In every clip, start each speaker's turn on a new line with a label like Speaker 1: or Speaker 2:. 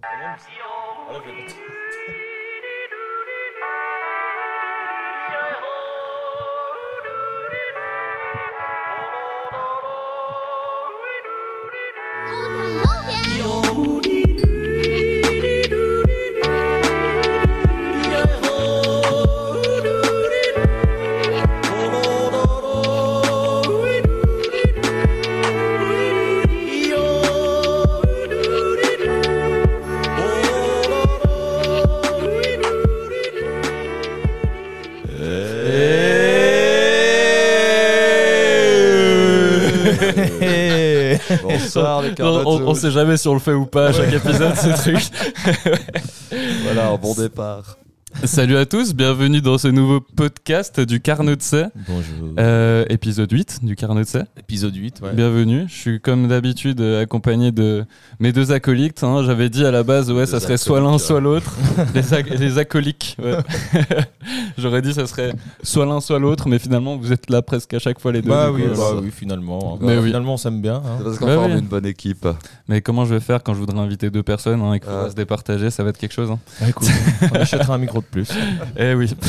Speaker 1: t'as
Speaker 2: sait jamais si on le fait ou pas à chaque épisode, ce truc.
Speaker 3: Voilà, un bon départ.
Speaker 2: Salut à tous, bienvenue dans ce nouveau podcast du Carnot de
Speaker 3: Bonjour.
Speaker 2: Euh, épisode 8 du Carnot de C.
Speaker 1: Épisode 8, ouais.
Speaker 2: Bienvenue, je suis comme d'habitude euh, accompagné de mes deux acolytes. hein. J'avais dit à la base, ouais, ça serait soit l'un,
Speaker 3: acolytes,
Speaker 2: soit l'autre. les, ac- les acolyques, ouais. J'aurais dit ça serait soit l'un, soit l'autre, mais finalement vous êtes là presque à chaque fois les deux.
Speaker 1: Bah oui,
Speaker 2: coup,
Speaker 1: bah
Speaker 2: euh,
Speaker 1: oui, finalement.
Speaker 2: Mais oui.
Speaker 1: Finalement, on s'aime bien. hein.
Speaker 3: C'est parce qu'on
Speaker 2: Bah
Speaker 3: forme
Speaker 2: oui.
Speaker 3: une bonne équipe.
Speaker 2: Mais comment je vais faire quand je voudrais inviter deux personnes hein, et qu'on
Speaker 3: Ah.
Speaker 2: va se départager Ça va être quelque chose. hein.
Speaker 1: Bah, écoute, on achètera un micro de plus.
Speaker 2: Eh oui.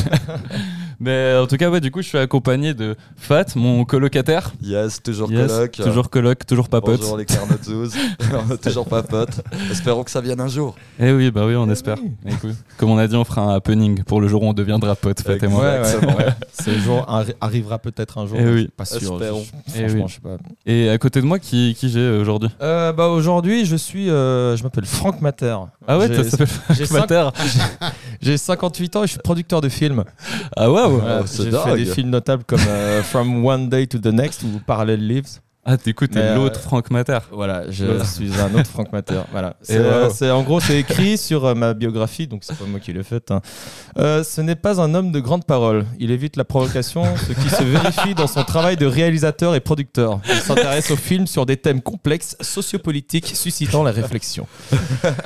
Speaker 2: Mais en tout cas, ouais, du coup, je suis accompagné de Fat, mon colocataire.
Speaker 3: Yes, toujours
Speaker 2: Yes,
Speaker 3: coloc.
Speaker 2: Toujours coloc, toujours papote.
Speaker 3: Bonjour les Carnotzos. toujours pas potes. Espérons que ça vienne un jour.
Speaker 2: Eh oui, bah oui, on espère. Écoute, comme on a dit, on fera un happening pour le jour où on deviendra pote, Fat et moi.
Speaker 1: Ouais, ouais. Ce jour arri- arrivera peut-être un jour.
Speaker 2: Eh oui.
Speaker 1: Pas sûr.
Speaker 3: Espérons.
Speaker 1: Je-
Speaker 2: Eh
Speaker 1: Franchement,
Speaker 2: oui.
Speaker 1: je sais pas.
Speaker 2: Et à côté de moi, qui, qui j'ai euh, aujourd'hui?
Speaker 1: Euh, bah aujourd'hui, je suis, euh, je m'appelle Franck Mater.
Speaker 2: Ah ouais,
Speaker 1: J'ai-
Speaker 2: ça s'appelle
Speaker 1: j'ai
Speaker 2: Frank Mater.
Speaker 1: J'ai 58 ans et je suis producteur de films.
Speaker 2: Ah waouh
Speaker 3: c'est
Speaker 1: J'ai fait des films notables comme euh, From One Day to the Next ou Parallel Lives.
Speaker 2: Ah, t'écoutes, t'es
Speaker 1: Mais, euh,
Speaker 2: l'autre Frank Mater.
Speaker 1: Voilà, je suis un autre Franck Mater. Voilà. C'est, euh, en gros, c'est écrit sur euh, ma biographie, donc c'est pas moi qui l'ai faite. hein. Euh, ce n'est pas un homme de grande parole. Il évite la provocation, ce qui se vérifie dans son travail de réalisateur et producteur. Il s'intéresse aux films sur des thèmes complexes, sociopolitiques, suscitant la réflexion.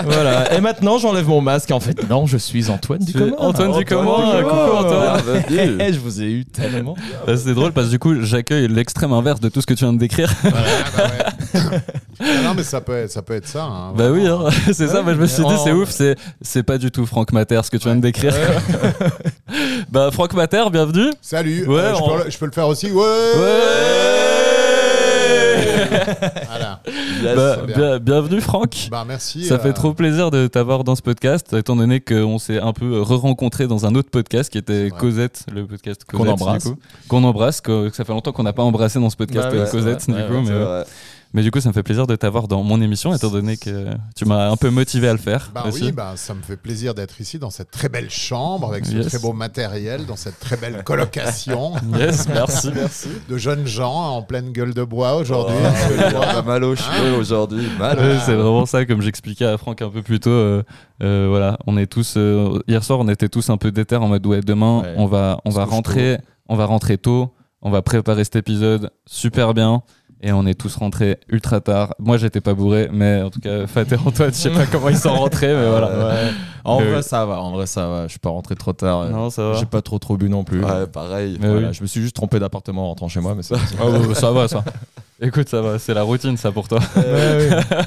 Speaker 1: voilà. Et maintenant, j'enlève mon masque. En fait, non, je suis Antoine Ducommun.
Speaker 2: Antoine Ducommun,
Speaker 1: Ducommun.
Speaker 2: coucou Antoine.
Speaker 3: Bienvenue.
Speaker 1: Eh, je vous ai eu tellement.
Speaker 2: Ah, C'est drôle parce que du coup, j'accueille l'extrême inverse de tout ce que tu viens de décrire.
Speaker 4: Ah non, mais ça peut être ça. Peut être ça hein,
Speaker 2: Bah oui, hein, c'est ça. Moi, je me suis dit, c'est ouf. C'est c'est pas du tout Frank Mater ce que tu viens de décrire. bah Frank Mater, bienvenue.
Speaker 4: Salut.
Speaker 2: Ouais,
Speaker 4: euh, je, peux, le- je peux le faire aussi. Ouais. Voilà.
Speaker 3: Yes.
Speaker 2: Bah,
Speaker 4: bien.
Speaker 2: bienvenue Franck.
Speaker 4: Bah merci.
Speaker 2: Ça
Speaker 4: euh,
Speaker 2: fait trop plaisir de t'avoir dans ce podcast, étant donné qu'on s'est un peu re-rencontrés dans un autre podcast qui était. Cosette, le podcast
Speaker 1: Qu'on embrasse.
Speaker 2: Qu'on embrasse, que, ça fait longtemps qu'on n'a pas embrassé dans ce podcast
Speaker 1: Bah ouais,
Speaker 2: euh, Cosette, du coup. mais, euh. Mais du coup, ça me fait plaisir de t'avoir dans mon émission, étant donné que tu m'as un peu motivé à le faire.
Speaker 4: Bah
Speaker 2: aussi.
Speaker 4: oui, bah, ça me fait plaisir d'être ici dans cette très belle chambre avec ce
Speaker 2: Yes.
Speaker 4: très beau matériel, dans cette très belle colocation
Speaker 2: Yes, merci, merci.
Speaker 4: de jeunes gens en pleine gueule de bois aujourd'hui.
Speaker 3: Oh, a mal aux cheveux aujourd'hui.
Speaker 2: C'est vraiment ça, comme j'expliquais à Franck un peu plus tôt. euh, euh, voilà, on est tous euh, hier soir, on était tous un peu déter en mode ouais, demain,
Speaker 1: Ouais.
Speaker 2: on va, on va rentrer, on va rentrer tôt, on va préparer cet épisode super bien. Et on est tous rentrés ultra tard. Moi, j'étais pas bourré, mais en tout cas, Fat et Antoine, je sais pas comment ils sont rentrés, mais voilà.
Speaker 1: En
Speaker 2: Mais
Speaker 1: vrai, ça va. En vrai, ça va. Je suis pas rentré trop tard.
Speaker 2: Non, ça va.
Speaker 1: J'ai pas trop trop bu non plus.
Speaker 3: Ouais, pareil.
Speaker 2: Mais
Speaker 1: Voilà,
Speaker 2: oui.
Speaker 1: Je me suis juste trompé d'appartement en rentrant chez moi, mais c'est.
Speaker 2: Ah ouais, ça va, ça. Écoute, ça va, c'est la routine, ça pour toi.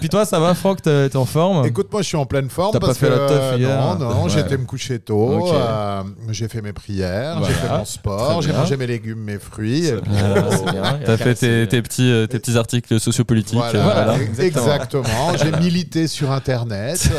Speaker 1: Puis toi, ça va, Franck T'es en forme?
Speaker 4: Écoute, moi je suis en pleine forme
Speaker 1: T'as pas
Speaker 4: parce
Speaker 1: fait
Speaker 4: que
Speaker 1: la teuf
Speaker 4: euh,
Speaker 1: hier?
Speaker 4: non, non,
Speaker 1: Ouais.
Speaker 4: j'étais me coucher tôt, euh, j'ai fait mes prières,
Speaker 1: Voilà.
Speaker 4: j'ai fait mon sport, j'ai mangé mes légumes, mes fruits. oh.
Speaker 2: T'as fait tes, tes petits, euh, tes petits articles sociopolitiques.
Speaker 4: Voilà,
Speaker 2: euh,
Speaker 1: Voilà.
Speaker 4: ex-
Speaker 1: exactement.
Speaker 4: exactement. J'ai milité sur Internet.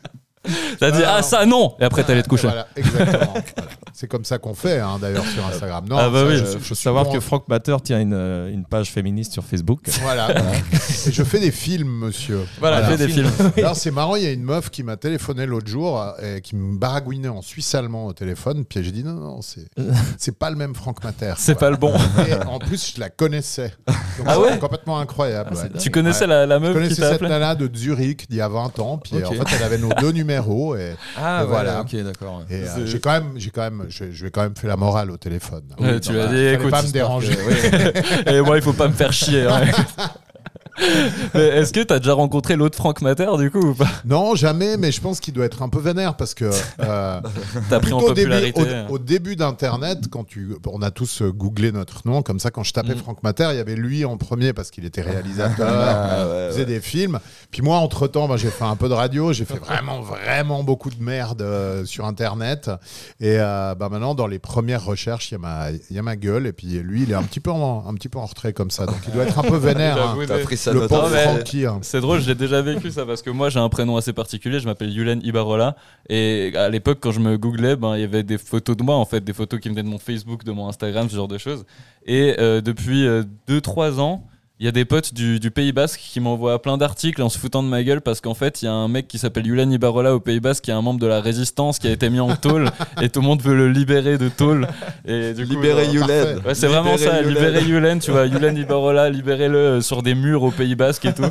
Speaker 2: T'as dit, ah
Speaker 4: non.
Speaker 2: ça non Et après, t'allais te coucher.
Speaker 4: Voilà, exactement. Voilà. C'est comme ça qu'on fait, hein, d'ailleurs, sur Instagram. Non,
Speaker 2: Ah bah
Speaker 4: ça,
Speaker 2: oui.
Speaker 4: je-
Speaker 1: Il
Speaker 4: je
Speaker 1: faut savoir
Speaker 4: bon.
Speaker 1: que Franck Mater tient une, euh, une page féministe sur Facebook.
Speaker 4: Voilà. Et je fais des films, monsieur.
Speaker 2: Voilà, fais des films.
Speaker 4: Alors c'est marrant, il y a une meuf qui m'a téléphoné l'autre jour euh, et qui me baragouinait en suisse allemand au téléphone. Puis j'ai dit non, non, c'est c'est pas le même Franck Mater.
Speaker 2: C'est pas le bon.
Speaker 4: Et en plus, je la connaissais. Donc,
Speaker 2: Ah
Speaker 4: c'est
Speaker 2: ouais
Speaker 4: complètement incroyable. ouais.
Speaker 2: Tu connaissais
Speaker 4: Ouais.
Speaker 2: la, la
Speaker 4: Je
Speaker 2: meuf qui
Speaker 4: connaissais cette
Speaker 2: appelé
Speaker 4: nana de Zurich d'il y a 20 ans. Puis en fait, elle avait nos deux numéros. Et,
Speaker 1: Ah,
Speaker 4: Et voilà.
Speaker 1: Ok, d'accord.
Speaker 4: et, euh, j'ai quand même, j'ai quand même, je, je vais quand même fait la morale au téléphone.
Speaker 2: Ouais, tu
Speaker 4: non,
Speaker 2: as dit,
Speaker 4: fallait
Speaker 2: écoute,
Speaker 4: pas me déranger.
Speaker 2: Et moi, il faut pas me faire chier. hein. Mais est-ce que t'as déjà rencontré l'autre Franck Mater du coup ou pas?
Speaker 4: Non, jamais, mais je pense qu'il doit être un peu vénère parce que. euh,
Speaker 2: T'as pris en
Speaker 4: au début,
Speaker 2: popularité.
Speaker 4: au, au début d'Internet, quand tu, on a tous euh, googlé notre nom, comme ça, quand je tapais
Speaker 2: Mm.
Speaker 4: Franck Mater, il y avait lui en premier parce qu'il était réalisateur,
Speaker 3: Ah, ouais,
Speaker 4: faisait des films. Puis moi, entre temps, j'ai fait un peu de radio, j'ai fait vraiment, vraiment beaucoup de merde euh, sur Internet. Et euh, bah, maintenant, dans les premières recherches, il y, a ma- il y a ma gueule. Et puis lui, il est un petit peu en, un petit peu en retrait comme ça. Donc il doit être un peu vénère. hein.
Speaker 3: T'as pris ça
Speaker 4: Le pauvre Francky. hein.
Speaker 2: C'est drôle, j'ai déjà vécu ça parce que moi j'ai un prénom assez particulier, je m'appelle Yulen Ibarola et à l'époque quand je me googlais, ben il y avait des photos de moi en fait, des photos qui venaient de mon Facebook, de mon Instagram, ce genre de choses. Et euh, depuis 2-3 ans, il y a des potes du, du Pays Basque qui m'envoient plein d'articles en se foutant de ma gueule parce qu'en fait il y a un mec qui s'appelle Yulen Ibarola au Pays Basque qui est un membre de la résistance qui a été mis en tôle et tout le monde veut le libérer de tôle. Et du coup,
Speaker 3: Libérer
Speaker 2: euh,
Speaker 3: Yulen.
Speaker 2: Ouais, c'est vraiment ça,
Speaker 3: Yulen.
Speaker 2: libérer Yulen, tu vois, Yulen Ibarola, libérez-le euh, sur des murs au Pays Basque et tout.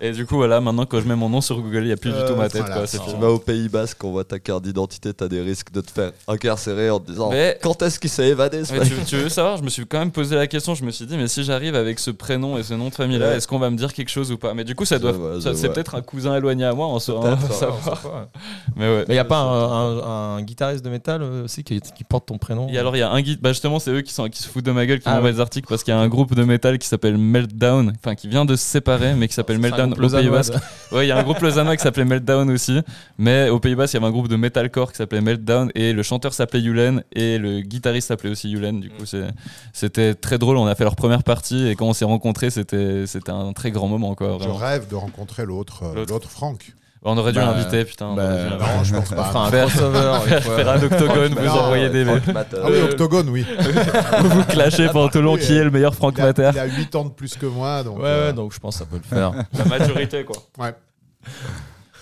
Speaker 2: Et du coup, voilà, maintenant quand je mets mon nom sur Google, il n'y a plus du
Speaker 4: Euh,
Speaker 2: tout ma tête.
Speaker 4: voilà,
Speaker 2: quoi, c'est
Speaker 4: c'est
Speaker 3: Tu vas au Pays Basque, on voit ta carte d'identité, t'as des risques de te faire incarcérer en te disant
Speaker 2: Mais-
Speaker 3: quand est-ce qu'il s'est évadé ce
Speaker 2: Mais
Speaker 3: mec
Speaker 2: tu, tu veux savoir, je me suis quand même posé la question, je me suis dit, mais si j'arrive avec ce prénom et ce nom de famille là,
Speaker 3: Ouais.
Speaker 2: est-ce qu'on va me dire quelque chose ou pas? Mais du coup, ça doit, c'est peut-être un cousin éloigné à moi en saura savoir. Mais ouais.
Speaker 1: Mais il y a pas un, un- un guitariste de métal euh, aussi qui, qui porte ton prénom?
Speaker 2: Et alors il y a un guide, bah justement c'est eux qui, sont, qui se foutent de ma gueule, qui
Speaker 1: Ah
Speaker 2: m'envoient
Speaker 1: ouais.
Speaker 2: des articles parce qu'il y a un groupe de métal qui s'appelle Meltdown, enfin qui vient de se séparer mais qui s'appelle Meltdown au Pays Basque. Ouais, il y a un groupe lausannois qui s'appelait Meltdown aussi. Mais au Pays Basque, il y avait un groupe de metalcore qui s'appelait Meltdown et le chanteur s'appelait Yulen et le guitariste s'appelait aussi Yulen. Du coup, c'est- c'était très drôle. On a fait leur première partie et quand on s'est rencontrés, c'était c'était un très grand moment quoi.
Speaker 4: Je rêve de rencontrer l'autre, euh,
Speaker 2: L'autre.
Speaker 4: Franck.
Speaker 2: On aurait dû
Speaker 1: Bah,
Speaker 2: l'inviter, putain. on
Speaker 1: bah,
Speaker 2: aurait dû.
Speaker 4: Non, je pense pas.
Speaker 1: fera un
Speaker 2: Faire-
Speaker 1: crossover.
Speaker 2: Faire un octogone, vous
Speaker 4: Non,
Speaker 2: envoyez des
Speaker 3: Franck.
Speaker 4: Ah oui, Octogone, oui.
Speaker 2: vous vous clashez pendant tout le long qui est le meilleur Franck Mater.
Speaker 4: il a 8 ans de plus que moi. Donc,
Speaker 1: Ouais,
Speaker 4: euh,
Speaker 1: ouais, donc je pense que ça peut le faire.
Speaker 2: La maturité quoi.
Speaker 4: ouais.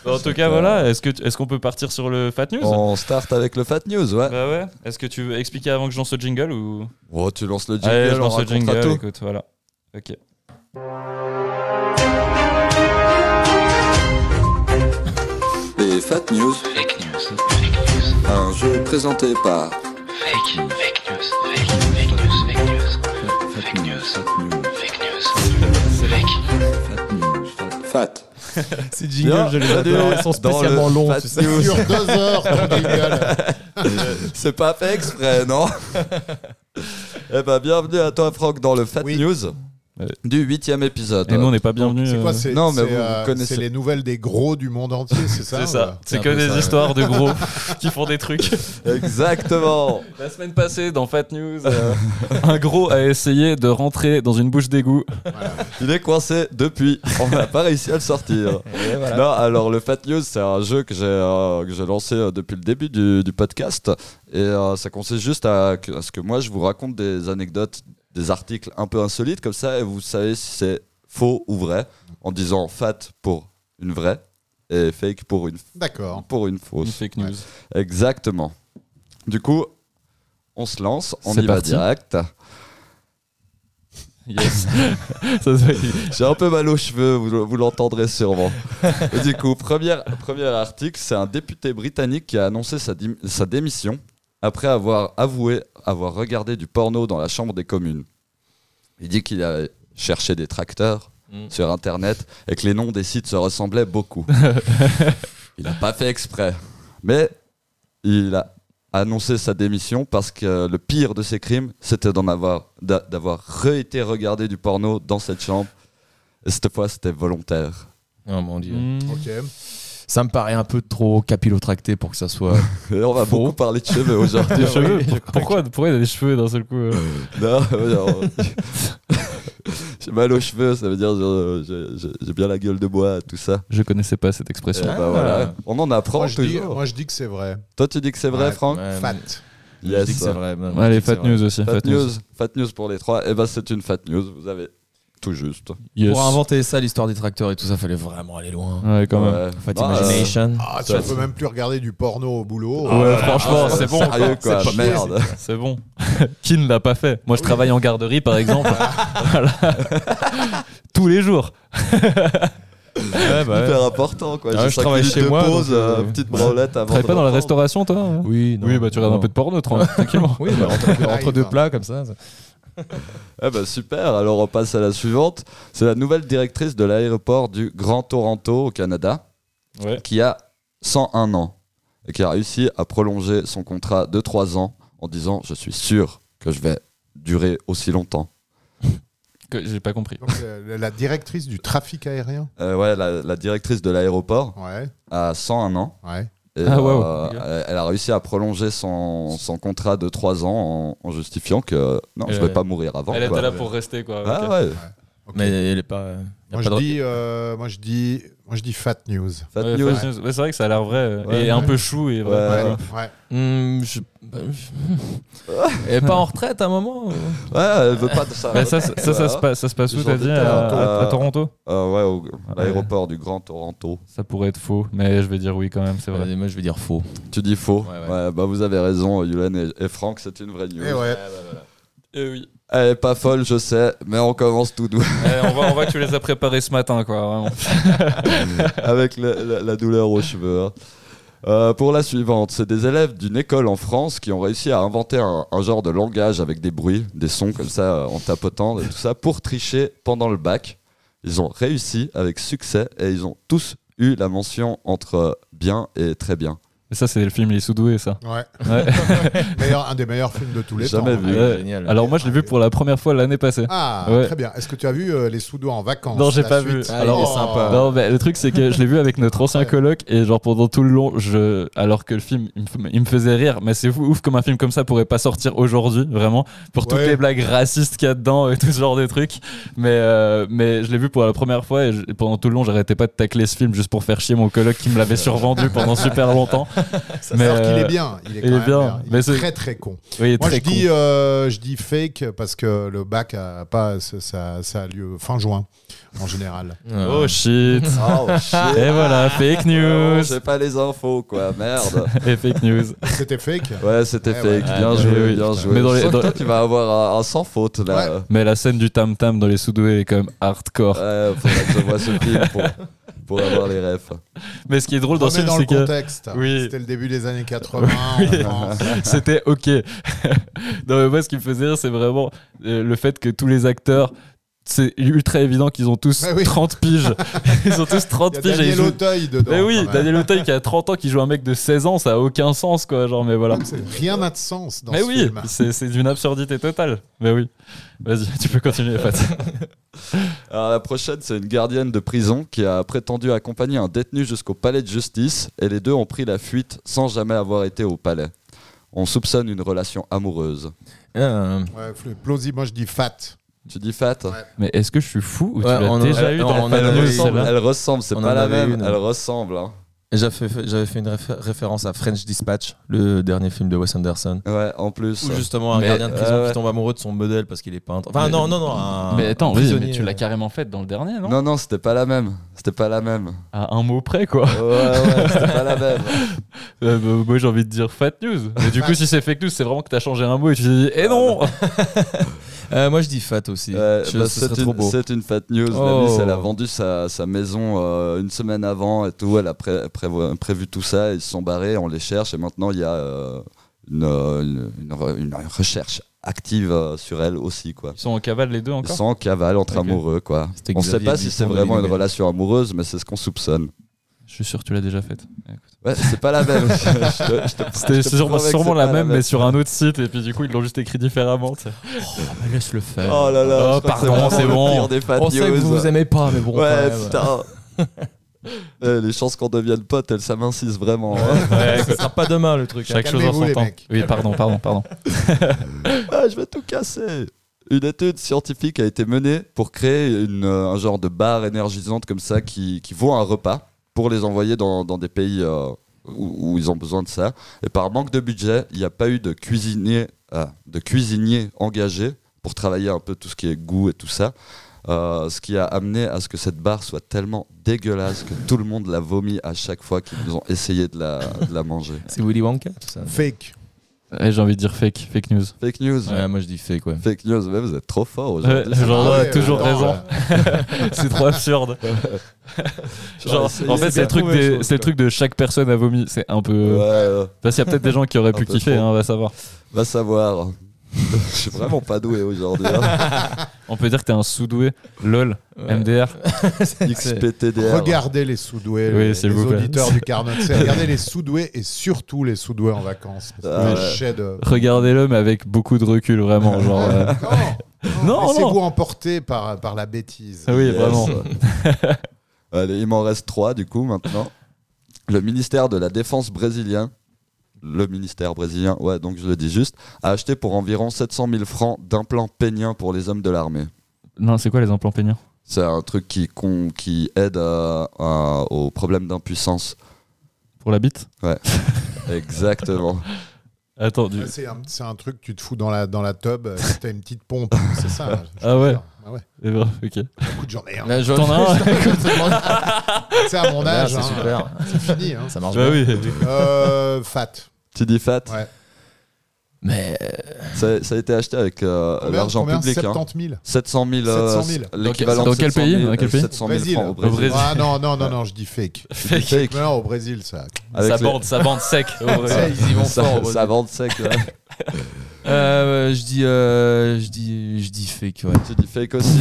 Speaker 2: En tout cas, voilà. Est-ce que est-ce qu'on peut partir sur le Fat News?
Speaker 3: On start avec le Fat News, ouais.
Speaker 2: Bah ouais. Est-ce que tu veux expliquer avant que je lance le jingle ou?
Speaker 3: Oh, tu lances le jingle,
Speaker 2: Allez, je
Speaker 3: on
Speaker 2: lance le jingle.
Speaker 3: tout.
Speaker 2: Écoute, voilà. Ok.
Speaker 5: Les Fat News.
Speaker 6: Fake news. Fake news.
Speaker 5: Un jeu présenté par
Speaker 6: Fake news. Fake news. Fake news. Fake news. Fake news. Fake news. Fake news. Fake.
Speaker 5: Fat.
Speaker 1: Ces
Speaker 3: Bien,
Speaker 1: jingles, je les
Speaker 3: bienvenue
Speaker 1: adore. Ils sont
Speaker 3: dans
Speaker 1: spécialement
Speaker 3: le
Speaker 1: longs,
Speaker 3: Fat
Speaker 1: tu sais.
Speaker 3: News.
Speaker 4: Sur deux heures, ton jingle.
Speaker 3: C'est pas fait exprès, non? Eh ben, bienvenue à toi, Franck, dans le Fat
Speaker 4: Oui.
Speaker 3: News
Speaker 2: Ouais.
Speaker 3: Du huitième épisode.
Speaker 2: Et nous, on n'est pas bienvenus.
Speaker 4: C'est quoi
Speaker 2: euh,
Speaker 4: c'est,
Speaker 3: non, mais
Speaker 4: c'est,
Speaker 3: vous
Speaker 4: euh,
Speaker 3: connaissez.
Speaker 4: C'est les nouvelles des gros du monde entier, c'est ça
Speaker 2: C'est ça.
Speaker 1: C'est
Speaker 2: C'est que des
Speaker 1: ça, ouais.
Speaker 2: histoires de gros qui font des trucs.
Speaker 3: Exactement.
Speaker 2: La semaine passée, dans Fat News, euh, un gros a essayé de rentrer dans une bouche d'égout.
Speaker 3: Il est coincé depuis. On n'a pas réussi à le sortir.
Speaker 1: Voilà.
Speaker 3: Non, alors le Fat News, c'est un jeu que j'ai euh, que j'ai lancé euh, depuis le début du, du podcast. Et euh, ça consiste juste à ce que moi, je vous raconte des anecdotes, des articles un peu insolites comme ça, et vous savez si c'est faux ou vrai, en disant fat pour une vraie et fake pour une,
Speaker 4: D'accord.
Speaker 3: pour une
Speaker 2: Une
Speaker 3: fausse.
Speaker 2: fake news.
Speaker 3: Exactement. Du coup, on se lance, on y va
Speaker 2: parti.
Speaker 3: direct.
Speaker 2: Yes.
Speaker 3: J'ai un peu mal aux cheveux, vous, vous l'entendrez sûrement. Du coup, premier, premier article, c'est un député britannique qui a annoncé sa, sa démission après avoir avoué avoir regardé du porno dans la Chambre des communes. Il dit qu'il a cherché des tracteurs
Speaker 1: Mm.
Speaker 3: sur Internet et que les noms des sites se ressemblaient beaucoup. il n'a pas fait exprès. Mais il a annoncé sa démission parce que le pire de ses crimes, c'était d'en avoir, d'a- d'avoir re-été regardé du porno dans cette chambre. Et cette fois, c'était volontaire.
Speaker 1: Oh mon dieu.
Speaker 4: Ok.
Speaker 1: Ça me paraît un peu trop capillotracté pour que ça soit.
Speaker 3: On va
Speaker 1: Faux.
Speaker 3: beaucoup parler de cheveux aujourd'hui.
Speaker 2: Des cheveux
Speaker 1: oui, je crois
Speaker 2: Pourquoi, pourquoi il a des cheveux d'un seul coup euh
Speaker 3: Non, non. J'ai mal aux cheveux, ça veut dire je- je- je- j'ai bien la gueule de bois, tout ça.
Speaker 2: Je connaissais pas cette
Speaker 3: Et
Speaker 2: expression.
Speaker 3: bah voilà. On en apprend
Speaker 4: Moi je, dis, moi, je dis que c'est vrai.
Speaker 3: Toi, tu dis que c'est vrai,
Speaker 4: Ouais.
Speaker 3: Franck
Speaker 1: Ouais,
Speaker 4: Fat.
Speaker 1: Je
Speaker 3: Yes.
Speaker 1: dis que c'est vrai. même.
Speaker 2: Allez,
Speaker 1: Je que
Speaker 2: Fat
Speaker 1: vrai.
Speaker 2: News aussi.
Speaker 3: Fat news. Fat news pour les trois. Et ben c'est une fat news. Vous avez tout juste.
Speaker 2: Yes.
Speaker 1: Pour inventer ça, l'histoire des tracteurs et tout ça, fallait vraiment aller loin.
Speaker 2: Ouais, quand même.
Speaker 3: Ouais.
Speaker 1: Fat
Speaker 3: Ah,
Speaker 1: Imagination.
Speaker 4: Ah, tu peux même plus regarder du porno au boulot.
Speaker 2: Ouais,
Speaker 4: Ah,
Speaker 2: franchement,
Speaker 4: ah,
Speaker 2: c'est bon.
Speaker 3: Sérieux quoi,
Speaker 4: C'est pas
Speaker 3: merde.
Speaker 2: C'est bon. Qui ne l'a pas fait Moi, je travaille en garderie, par exemple. Voilà. Tous les jours.
Speaker 1: Ouais, bah ouais.
Speaker 3: Hyper important quoi.
Speaker 1: Ah, je travaille chez
Speaker 3: de
Speaker 1: moi,
Speaker 3: pause,
Speaker 1: donc,
Speaker 3: euh,
Speaker 1: euh,
Speaker 3: petite branlette avant.
Speaker 2: Tu travailles
Speaker 3: de
Speaker 2: pas dans la restauration, toi hein?
Speaker 1: Oui, non,
Speaker 2: Oui, bah tu regardes
Speaker 1: non.
Speaker 2: un peu de porno, tra- tranquillement.
Speaker 1: Oui, bah, entre, deux plats comme ça. ça.
Speaker 3: Eh ben super, alors on passe à la suivante. C'est la nouvelle directrice de l'aéroport du Grand Toronto au Canada,
Speaker 2: Ouais.
Speaker 3: qui a 101 ans et qui a réussi à prolonger son contrat de 3 ans en disant Je suis sûr que je vais durer aussi longtemps.
Speaker 2: Que- J'ai pas compris.
Speaker 4: Donc, euh, la directrice du trafic aérien.
Speaker 3: Euh, ouais, la, la directrice de l'aéroport
Speaker 4: Ouais,
Speaker 3: a 101 ans.
Speaker 4: ouais.
Speaker 3: Et,
Speaker 2: Ah, wow.
Speaker 3: euh, elle, a réussi à prolonger son, son contrat de 3 ans en, en justifiant que non, je
Speaker 2: Elle-
Speaker 3: vais pas mourir avant.
Speaker 2: Elle
Speaker 3: quoi.
Speaker 2: était là pour rester, quoi.
Speaker 3: Ah ouais.
Speaker 1: Mais elle est pas. euh, y a
Speaker 4: Moi,
Speaker 1: pas
Speaker 4: je
Speaker 1: de-
Speaker 4: dis, euh, moi, je dis, moi, je dis fat news.
Speaker 3: fat
Speaker 2: Ouais,
Speaker 3: news.
Speaker 2: fake news. Ouais, c'est vrai que ça a l'air vrai euh,
Speaker 3: Ouais.
Speaker 2: et un peu chou et vrai.
Speaker 3: Ouais.
Speaker 4: Ouais, ouais.
Speaker 1: Hmm, je- est pas en retraite à un moment ou-
Speaker 3: Ouais, elle veut pas de ça.
Speaker 2: Bah, ça, ça, ça, ça se passe, ça se passe où, t'as dit à,
Speaker 3: Toronto.
Speaker 2: à- à Toronto
Speaker 3: Euh, ouais, au l'aéroport du Grand Toronto.
Speaker 2: Ça pourrait être faux, mais je vais dire oui quand même, c'est vrai.
Speaker 1: Moi, je vais dire faux.
Speaker 3: Tu dis faux.
Speaker 1: Ouais, ouais.
Speaker 3: Ouais, bah vous avez raison, Yulen et, et Franck, c'est une vraie news.
Speaker 4: Et ouais.
Speaker 2: Eh oui.
Speaker 3: Elle est pas folle, je sais, mais on commence tout doux
Speaker 2: Eh, on, voit, on voit que tu les as préparés ce matin, quoi. Vraiment.
Speaker 3: avec le- la, la douleur aux cheveux. hein. Euh, pour la suivante, c'est des élèves d'une école en France qui ont réussi à inventer un, un genre de langage avec des bruits, des sons comme ça euh, en tapotant et tout ça pour tricher pendant le bac. Ils ont réussi avec succès et ils ont tous eu la mention entre bien et très bien.
Speaker 2: Et ça, c'est le film Les Soudoués, ça.
Speaker 4: Ouais.
Speaker 2: Ouais.
Speaker 4: Meilleur- un des meilleurs films de tous les
Speaker 3: Jamais
Speaker 4: temps.
Speaker 3: vu.
Speaker 2: Ouais.
Speaker 1: génial.
Speaker 2: Alors moi, je l'ai vu pour la première fois l'année passée.
Speaker 4: Ah,
Speaker 2: Ouais.
Speaker 4: très bien. Est-ce que tu as vu euh, Les Soudois en vacances
Speaker 2: Non, j'ai pas
Speaker 4: suite?
Speaker 2: Vu.
Speaker 1: Ah,
Speaker 2: Alors,
Speaker 1: il est sympa.
Speaker 2: Non, mais le truc, c'est que je l'ai vu avec notre ancien coloc et genre pendant tout le long, je, alors que le film, il me, f- il me faisait rire, mais c'est ouf comme un film comme ça pourrait pas sortir aujourd'hui, vraiment, pour toutes
Speaker 4: Ouais.
Speaker 2: les blagues racistes qu'il y a dedans et tout ce genre de trucs. Mais, euh, mais je l'ai vu pour la première fois et, je- et pendant tout le long, j'arrêtais pas de tacler ce film juste pour faire chier mon coloc qui me l'avait survendu pendant super longtemps. Mais
Speaker 4: Alors qu'il
Speaker 2: euh,
Speaker 4: est bien. Il est,
Speaker 2: il
Speaker 4: quand
Speaker 2: est
Speaker 4: même
Speaker 2: bien.
Speaker 4: Il
Speaker 2: Mais
Speaker 4: est très très con.
Speaker 2: Oui,
Speaker 4: Moi, je dis, euh, je dis fake parce que le bac a pas, ça, ça, a lieu fin juin en général.
Speaker 1: Euh,
Speaker 2: Oh shit.
Speaker 3: Oh shit
Speaker 2: et voilà, fake news.
Speaker 3: J'ai pas les infos quoi, merde.
Speaker 2: et fake news.
Speaker 4: C'était fake.
Speaker 3: Ouais, c'était
Speaker 4: Ouais,
Speaker 3: fake.
Speaker 2: ouais.
Speaker 3: bien joué,
Speaker 2: oui,
Speaker 3: bien joué.
Speaker 2: Mais dans les- dans-
Speaker 3: toi, tu vas avoir un, un sans faute là.
Speaker 2: Mais la scène du tam tam dans les soudoués est quand même hardcore.
Speaker 3: Ouais, faudrait que je vois ce film pour, pour avoir les refs.
Speaker 2: Mais ce qui est drôle dans ce film, c'est
Speaker 4: le
Speaker 2: que
Speaker 4: contexte.
Speaker 2: Oui.
Speaker 4: C'était le début des années 80 en France.
Speaker 2: c'était ok. non, mais moi, ce qui me faisait rire, c'est vraiment euh, le fait que tous les acteurs. C'est ultra évident qu'ils ont tous
Speaker 4: oui.
Speaker 2: 30 piges. Ils ont tous 30
Speaker 4: Il y a
Speaker 2: piges et
Speaker 4: Daniel
Speaker 2: jouent.
Speaker 4: Auteuil dedans.
Speaker 2: Mais oui. Daniel Auteuil qui a 30 ans, qui joue un mec de 16 ans, ça a aucun sens, quoi. Genre, mais voilà.
Speaker 4: Rien n'a de sens dans
Speaker 2: mais
Speaker 4: ce
Speaker 2: oui, c'est d'une absurdité totale. Mais oui. Vas-y, tu peux continuer, Fat.
Speaker 3: Alors la prochaine, c'est une gardienne de prison qui a prétendu accompagner un détenu jusqu'au palais de justice et les deux ont pris la fuite sans jamais avoir été au palais. On soupçonne une relation amoureuse.
Speaker 1: euh,
Speaker 4: Ouais, plausible. Moi, je dis fat.
Speaker 3: Tu dis Fat
Speaker 4: Ouais.
Speaker 2: Mais est-ce que je suis fou ou tu
Speaker 1: Ouais,
Speaker 2: l'as
Speaker 1: on en-
Speaker 2: déjà eu dans la
Speaker 3: Elle ressemble,
Speaker 2: celle-là
Speaker 3: elle ressemble, c'est pas la même,
Speaker 1: une.
Speaker 3: elle ressemble. hein.
Speaker 1: J'avais fait, une réfé- référence à French Dispatch, le dernier film de Wes Anderson.
Speaker 3: Ouais, en plus.
Speaker 1: Où justement un
Speaker 2: Mais-
Speaker 1: gardien de prison
Speaker 3: euh, ouais.
Speaker 1: qui tombe amoureux de son modèle parce qu'il est peintre. Enfin,
Speaker 2: Mais-
Speaker 1: non, non, non. un-
Speaker 2: Mais attends, oui, mais tu l'as
Speaker 1: euh,
Speaker 2: carrément faite dans le dernier, non,
Speaker 3: Non, non, c'était pas la même. C'était pas la même.
Speaker 2: À un mot près, quoi.
Speaker 3: Ouais, ouais, c'était pas la même.
Speaker 2: Euh, bah, moi j'ai envie de dire fat news. Mais du coup, si c'est fake news, c'est vraiment que t'as changé un mot et tu t'es dit, eh non
Speaker 1: euh, moi, je dis fat aussi.
Speaker 3: Bah,
Speaker 1: ce
Speaker 3: c'est une,
Speaker 1: beau.
Speaker 3: c'est une fat news.
Speaker 1: Oh.
Speaker 3: Elle a vendu sa, sa maison euh, une semaine avant et tout. Elle a pré- prévu tout ça. Ils se sont barrés, on les cherche et maintenant il y a euh, une, une- une re- une recherche active euh, sur elle aussi. Quoi.
Speaker 2: Ils sont en cavale les deux
Speaker 3: Ils
Speaker 2: encore
Speaker 3: sont en cavale entre amoureux. Quoi. On sait
Speaker 1: Xavier
Speaker 3: pas si c'est vraiment une relation amoureuse, mais c'est ce qu'on soupçonne.
Speaker 2: Je suis sûr que tu l'as déjà faite.
Speaker 3: Ouais, c'est pas la même.
Speaker 2: C'était sûrement, la même, mais sur un autre site, et puis du coup, ils l'ont juste écrit différemment.
Speaker 1: Ah, bah, laisse-le faire.
Speaker 3: Oh là là,
Speaker 2: Oh, pardon, c'est
Speaker 3: le
Speaker 2: bon.
Speaker 3: pire des fat
Speaker 1: On sait que vous vous aimez pas, mais bon.
Speaker 3: Ouais, putain. Eh, les chances qu'on devienne potes, elles s'amincissent vraiment. hein.
Speaker 2: Ouais,
Speaker 1: Ce sera pas demain le truc. hein.
Speaker 2: chaque chose en son temps.
Speaker 4: mecs.
Speaker 2: Oui, pardon, pardon, pardon.
Speaker 3: Ah, je vais tout casser. Une étude scientifique a été menée pour créer une, euh, un genre de barre énergisante comme ça qui, qui vaut un repas pour les envoyer dans, dans des pays euh, où, où ils ont besoin de ça. Et par manque de budget, il n'y a pas eu de cuisinier, ah, de cuisinier engagé pour travailler un peu tout ce qui est goût et tout ça. Euh, ce qui a amené à ce que cette barre soit tellement dégueulasse que tout le monde l'a vomi à chaque fois qu'ils ont essayé de la, de la manger.
Speaker 1: C'est Willy Wonka, tout ça.
Speaker 4: Fake.
Speaker 2: Ouais, J'ai envie de dire fake, fake news.
Speaker 3: Fake news.
Speaker 1: Ouais, moi je dis fake, ouais.
Speaker 3: Fake news, mais vous êtes trop fort
Speaker 2: Ouais,
Speaker 3: aujourd'hui.
Speaker 2: genre,
Speaker 4: Ah
Speaker 2: ouais,
Speaker 4: ouais,
Speaker 2: toujours raison. c'est trop absurde. Genre, en fait, c'est le truc
Speaker 3: trouver
Speaker 2: des-
Speaker 3: chose,
Speaker 2: c'est le truc de chaque personne a vomi. C'est un peu.
Speaker 3: Ouais, ouais.
Speaker 2: Parce qu'il y a peut-être des gens qui auraient
Speaker 3: Un
Speaker 2: pu kiffer, hein, on va savoir.
Speaker 3: va savoir. Je suis vraiment pas doué aujourd'hui. hein.
Speaker 2: On peut dire que t'es un sous-doué. LOL,
Speaker 1: Ouais.
Speaker 2: MDR.
Speaker 3: XPTDR.
Speaker 4: Regardez les sous-doués,
Speaker 2: Oui,
Speaker 4: les,
Speaker 2: s'il
Speaker 4: les
Speaker 2: vous plaît.
Speaker 4: auditeurs du Carnot. C'est Regardez les sous-doués et surtout les sous-doués en vacances.
Speaker 3: Ah
Speaker 4: chefs-d'œuvre.
Speaker 2: Regardez-le, mais avec beaucoup de recul, vraiment. Genre, euh,
Speaker 4: Non,
Speaker 2: Non,
Speaker 4: Laissez-vous emporter par, par la bêtise.
Speaker 2: Ah oui,
Speaker 3: Yes.
Speaker 2: vraiment.
Speaker 3: Allez, il m'en reste trois du coup maintenant. Le ministère de la Défense brésilien, le ministère brésilien, ouais, donc je le dis juste, a acheté pour environ 700 000 francs d'implants péniens pour les hommes de l'armée.
Speaker 2: Non, c'est quoi les implants péniens?
Speaker 3: C'est un truc qui, con- qui aide à- à- aux problèmes d'impuissance.
Speaker 2: Pour la bite?
Speaker 3: Exactement.
Speaker 2: Attends, du...
Speaker 4: Ouais, C'est un, c'est un truc que tu te fous dans la, dans la tub, euh, si t'as une petite pompe, c'est ça. je
Speaker 2: Ah
Speaker 4: te
Speaker 2: ouais.
Speaker 4: Ah ouais.
Speaker 2: Eh ben, ok.
Speaker 4: Écoute, j'en ai un.
Speaker 1: Là, je-
Speaker 2: T'en as un
Speaker 4: C'est à mon
Speaker 1: Ah,
Speaker 4: âge,
Speaker 1: c'est
Speaker 4: hein,
Speaker 1: super.
Speaker 4: c'est fini. Hein.
Speaker 1: Ça marche
Speaker 2: Bah
Speaker 1: bien.
Speaker 2: oui.
Speaker 4: Euh, fat.
Speaker 3: Tu dis fat
Speaker 4: Ouais.
Speaker 1: Mais euh,
Speaker 3: ça, ça a été acheté avec euh, l'argent public. hein.
Speaker 4: 70 000
Speaker 3: 700 000. euh,
Speaker 4: 700 000.
Speaker 3: L'équivalent
Speaker 2: Dans
Speaker 3: de
Speaker 2: quel
Speaker 3: 700
Speaker 2: pays
Speaker 3: 000,
Speaker 2: Dans quel pays
Speaker 3: 700 000
Speaker 4: Brésil.
Speaker 3: francs au
Speaker 2: Au
Speaker 3: Brésil.
Speaker 4: Ah non, non, non, non, je dis fake.
Speaker 3: Dis fake.
Speaker 4: Non, au Brésil, ça.
Speaker 3: Avec
Speaker 2: ça
Speaker 3: les-
Speaker 2: bande, ça bande sec. Ouais.
Speaker 1: ça, ils y vont
Speaker 3: ça,
Speaker 1: fort. au
Speaker 3: ça vend sec. là.
Speaker 1: Euh, je dis, euh, je dis, je dis fake. Ouais.
Speaker 3: tu dis fake aussi.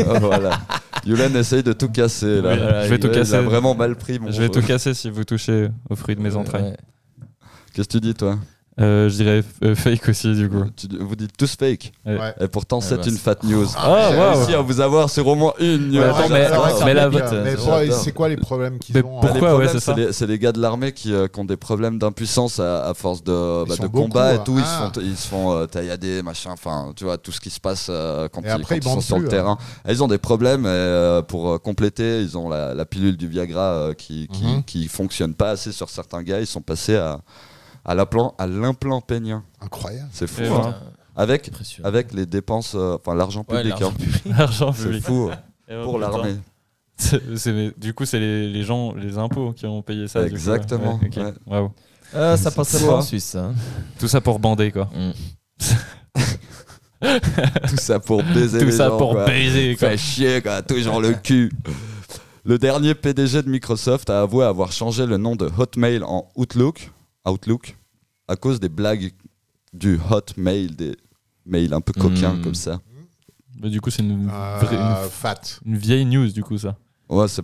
Speaker 3: Oh, voilà. Yulen essaye de tout casser là.
Speaker 2: Oui, je vais tout
Speaker 3: il a
Speaker 2: casser.
Speaker 3: vraiment mal pris. Mon
Speaker 2: Je vais
Speaker 3: jeu.
Speaker 2: tout casser si vous touchez aux fruits de mes entrailles.
Speaker 1: Ouais.
Speaker 3: Qu'est-ce que tu dis toi?
Speaker 2: Euh, je dirais euh, fake aussi, du coup.
Speaker 3: Tu- Vous dites tous fake.
Speaker 2: Ouais.
Speaker 3: Et pourtant, c'est
Speaker 1: bah,
Speaker 3: une fat news.
Speaker 2: Ah,
Speaker 3: J'ai
Speaker 2: waouh.
Speaker 3: réussi à vous avoir sur au moins une news.
Speaker 2: Ouais, attends, mais- mais la-
Speaker 4: euh, c'est quoi les problèmes qu'ils ont
Speaker 3: Bah,
Speaker 4: hein?
Speaker 3: les
Speaker 2: Pourquoi, ouais, c'est ça.
Speaker 3: les, c'est les gars de l'armée qui, euh, qui ont des problèmes d'impuissance à, à force de, bah,
Speaker 4: beaucoup,
Speaker 3: combat et tout. Ils,
Speaker 4: Ah.
Speaker 3: se font, ils se font euh, taillader, machin, enfin, tu vois, tout ce qui se passe euh, quand,
Speaker 4: Et
Speaker 3: ils,
Speaker 4: après,
Speaker 3: quand
Speaker 4: ils
Speaker 3: ils sont sur le
Speaker 4: hein.
Speaker 3: terrain. Ils ont des problèmes et, pour compléter. Ils ont la, pilule du Viagra
Speaker 4: Mhm.
Speaker 3: qui fonctionne pas assez sur certains gars. Ils sont passés à, à l'implant à l'implant pénien.
Speaker 4: Incroyable.
Speaker 3: C'est fou. Hein. Avec, avec les dépenses, euh, enfin l'argent
Speaker 1: Ouais,
Speaker 3: public.
Speaker 1: l'argent
Speaker 3: hein.
Speaker 2: L'argent
Speaker 3: C'est
Speaker 2: public.
Speaker 3: fou
Speaker 2: Et ben,
Speaker 3: pour l'armée.
Speaker 2: C'est- c'est- du coup, c'est les, les gens, les impôts qui ont payé ça. du coup,
Speaker 3: Exactement,
Speaker 2: ouais. Ouais,
Speaker 3: ouais.
Speaker 1: Ah, ça
Speaker 3: fou,
Speaker 1: pas
Speaker 3: hein.
Speaker 1: en Suisse. ça.
Speaker 2: Tout ça pour bander, quoi.
Speaker 1: Mm.
Speaker 3: Tout ça pour baiser
Speaker 2: Tout
Speaker 3: les
Speaker 2: ça
Speaker 3: gens,
Speaker 2: pour
Speaker 3: quoi.
Speaker 2: baiser, quoi.
Speaker 3: Fait chier, quoi, toujours le cul. Le dernier PDG de Microsoft a avoué avoir changé le nom de Hotmail en Outlook, Outlook à cause des blagues du Hotmail, des mails un peu coquins
Speaker 1: Hmm.
Speaker 3: comme ça.
Speaker 2: Bah, du coup, c'est une,
Speaker 4: Euh,
Speaker 2: vraie- une-
Speaker 4: fat.
Speaker 2: une vieille news, du coup, ça.
Speaker 3: Ouais, c'est-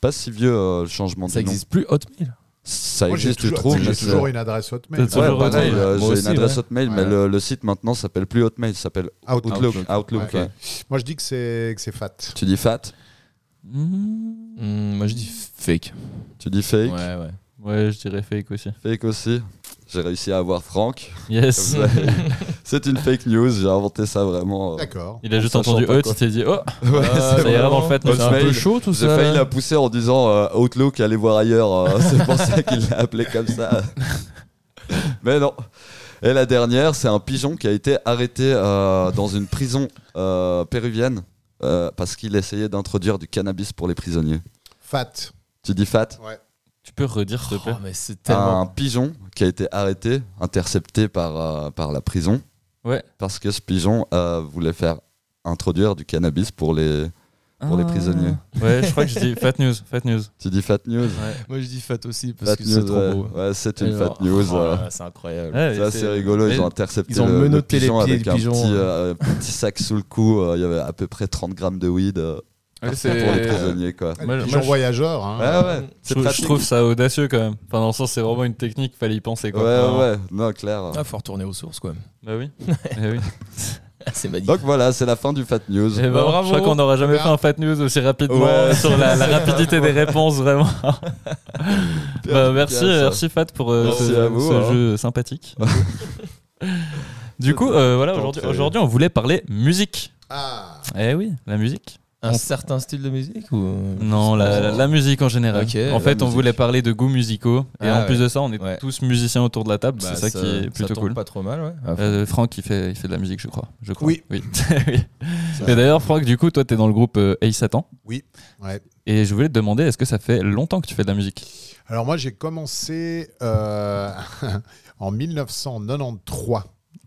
Speaker 3: pas si vieux euh, le changement
Speaker 1: Ça
Speaker 3: de nom.
Speaker 1: existe plus Hotmail.
Speaker 3: Ça
Speaker 4: Moi,
Speaker 3: existe, tu
Speaker 4: toujours,
Speaker 3: trouves, mais
Speaker 4: j'ai
Speaker 3: c'est-
Speaker 4: toujours une adresse hotmail.
Speaker 3: Ouais,
Speaker 2: toujours
Speaker 3: pareil,
Speaker 2: Hotmail.
Speaker 3: euh, j'ai
Speaker 1: aussi,
Speaker 3: une adresse
Speaker 1: ouais.
Speaker 3: Hotmail, mais
Speaker 4: Ouais.
Speaker 3: le, le site maintenant s'appelle plus Hotmail, ça s'appelle
Speaker 4: Outlook.
Speaker 3: Outlook.
Speaker 4: Ouais.
Speaker 3: ouais.
Speaker 4: Moi, je dis que c'est que c'est fat.
Speaker 3: Tu dis fat?
Speaker 1: Hmm, moi, je dis fake.
Speaker 3: Tu dis fake?
Speaker 1: Ouais, ouais.
Speaker 2: Ouais, je dirais fake aussi.
Speaker 3: Fake aussi. J'ai réussi à avoir Franck.
Speaker 2: Yes.
Speaker 3: C'est une fake news, j'ai inventé ça vraiment. euh.
Speaker 4: D'accord.
Speaker 2: Il a juste entendu
Speaker 3: quoi.
Speaker 2: il s'est dit Oh,
Speaker 3: Ouais, c'est
Speaker 2: ça ira dans le fait.
Speaker 1: C'est un peu chaud tout
Speaker 3: J'ai
Speaker 1: ça.
Speaker 3: failli
Speaker 1: là.
Speaker 3: la pousser en disant euh, Outlook, allez voir ailleurs. euh, c'est pour ça qu'il l'a appelé comme ça. Mais non. Et la dernière, c'est un pigeon qui a été arrêté euh, dans une prison euh, péruvienne euh, parce qu'il essayait d'introduire du cannabis pour les prisonniers.
Speaker 4: Fat.
Speaker 3: Tu dis fat?
Speaker 2: Tu peux redire, s'il te plaît
Speaker 1: Oh, mais c'est tellement.
Speaker 3: Un pigeon qui a été arrêté, intercepté par, euh, par la prison.
Speaker 2: Ouais.
Speaker 3: Parce que ce pigeon euh, voulait faire introduire du cannabis pour les, pour les
Speaker 2: Ah.
Speaker 3: prisonniers.
Speaker 2: Ouais, je crois que je dis Fat News. Fat News.
Speaker 3: Tu dis fat news
Speaker 1: Moi, je dis fat aussi parce
Speaker 3: Fat
Speaker 1: que
Speaker 3: news,
Speaker 1: c'est trop beau.
Speaker 3: Ouais, c'est une fat news.
Speaker 1: oh
Speaker 3: euh.
Speaker 1: c'est incroyable.
Speaker 2: Ouais,
Speaker 3: C'est assez rigolo, ils ont intercepté
Speaker 1: ils ont
Speaker 3: le, le
Speaker 1: les
Speaker 3: pigeon
Speaker 1: pieds
Speaker 3: avec
Speaker 1: du
Speaker 3: un
Speaker 1: pigeon,
Speaker 3: petit,
Speaker 1: euh.
Speaker 3: euh, petit sac sous le cou. euh, Il y avait à peu près 30 grammes de weed
Speaker 2: Ouais,
Speaker 3: pour
Speaker 2: c'est-
Speaker 3: les prisonniers. Quoi.
Speaker 2: Moi,
Speaker 4: Pigeon
Speaker 2: moi, je-
Speaker 4: voyageur. Hein.
Speaker 3: Ouais, ouais,
Speaker 2: Je,
Speaker 3: c'est
Speaker 2: trouve- je
Speaker 3: pratique.
Speaker 2: trouve ça audacieux quand même. Enfin, dans le sens, c'est vraiment une technique, fallait y penser. Quoi.
Speaker 3: ouais, ouais, non, clair.
Speaker 1: Ah, faut retourner aux sources, quoi.
Speaker 2: Bah oui. Eh oui.
Speaker 1: c'est magnifique.
Speaker 3: Donc voilà, c'est la fin du Fat News.
Speaker 2: Eh ben,
Speaker 1: Bah, bravo.
Speaker 2: Je crois qu'on n'aura jamais
Speaker 4: Bien.
Speaker 2: fait un Fat News aussi rapidement
Speaker 3: Ouais.
Speaker 2: sur la, la rapidité des réponses, vraiment. Bah, merci, merci Fat pour euh,
Speaker 3: Merci
Speaker 2: ce,
Speaker 3: à vous,
Speaker 2: ce
Speaker 3: hein.
Speaker 2: jeu sympathique. du coup, euh, voilà, aujourd'hui, aujourd'hui, on voulait parler musique.
Speaker 4: Ah.
Speaker 2: Eh oui, la musique.
Speaker 1: Un
Speaker 2: On-
Speaker 1: certain style de musique ou
Speaker 2: Non, la, la- la musique en général. En fait, on voulait parler de goûts musicaux. Et
Speaker 1: Ah
Speaker 2: en plus de ça, on est
Speaker 1: Ouais.
Speaker 2: tous musiciens autour de la table.
Speaker 1: Bah,
Speaker 2: c'est ça, qui est plutôt
Speaker 1: tombe
Speaker 2: cool.
Speaker 1: Pas trop mal, ouais. Ah,
Speaker 2: Euh, Franck, il fait, il fait de la musique, je crois. Je crois.
Speaker 4: Oui.
Speaker 2: Et d'ailleurs, Franck, du coup, toi, tu es dans le groupe euh, Ace Satan.
Speaker 4: Oui. Ouais.
Speaker 2: Et je voulais te demander, est-ce que ça fait longtemps que tu fais de la musique?
Speaker 4: Alors moi, j'ai commencé euh, en 1993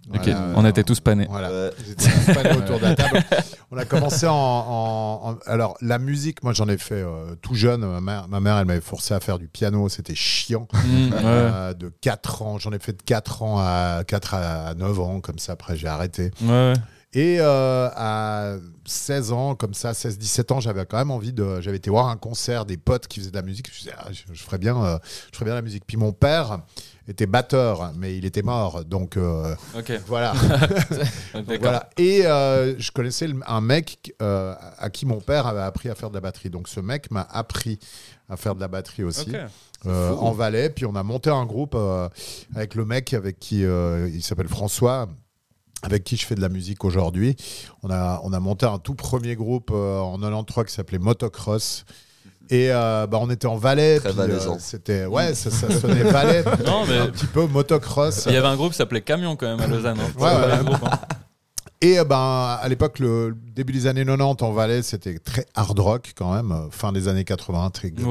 Speaker 2: Ok,
Speaker 4: Voilà,
Speaker 2: on
Speaker 4: euh,
Speaker 2: était tous panés.
Speaker 4: Voilà. Tous panés autour de la table. On a commencé en, en- en- Alors, la musique, moi, j'en ai fait euh, tout jeune. Ma mère, ma mère, elle m'avait forcé à faire du piano. C'était chiant.
Speaker 2: Mm, ouais.
Speaker 4: Euh, de 4 ans. J'en ai fait de 4 ans à 4 à 9 ans. Comme ça, après, j'ai arrêté.
Speaker 2: Ouais, ouais.
Speaker 4: Et euh, à 16 ans, comme ça, 16-17 ans, j'avais quand même envie de. J'avais été voir un concert des potes qui faisaient de la musique. Je me disais, ah, je, je ferais bien, euh, je ferais bien la musique. Puis mon père était batteur, mais il était mort. Donc euh, voilà. Voilà. Et euh, je connaissais un mec euh, à qui mon père avait appris à faire de la batterie. Donc ce mec m'a appris à faire de la batterie aussi en Valais. Puis on a monté un groupe avec le mec avec qui il s'appelle François. Avec qui je fais de la musique aujourd'hui. On a, on a monté un tout premier groupe euh, en 93 qui s'appelait Motocross. Et euh, bah, on était en Valais.
Speaker 3: Très
Speaker 4: puis, euh. C'était ouais, ça, ça sonnait Valais.
Speaker 2: Non, mais-
Speaker 4: un petit peu motocross.
Speaker 2: Il y avait un groupe qui s'appelait Camion quand même à Lausanne. hein.
Speaker 4: Ouais, ouais.
Speaker 2: groupe, hein.
Speaker 4: Et euh, ben, à l'époque, le début des années 90 en Valais, c'était très hard rock quand même. euh, Fin des années 80, très Guns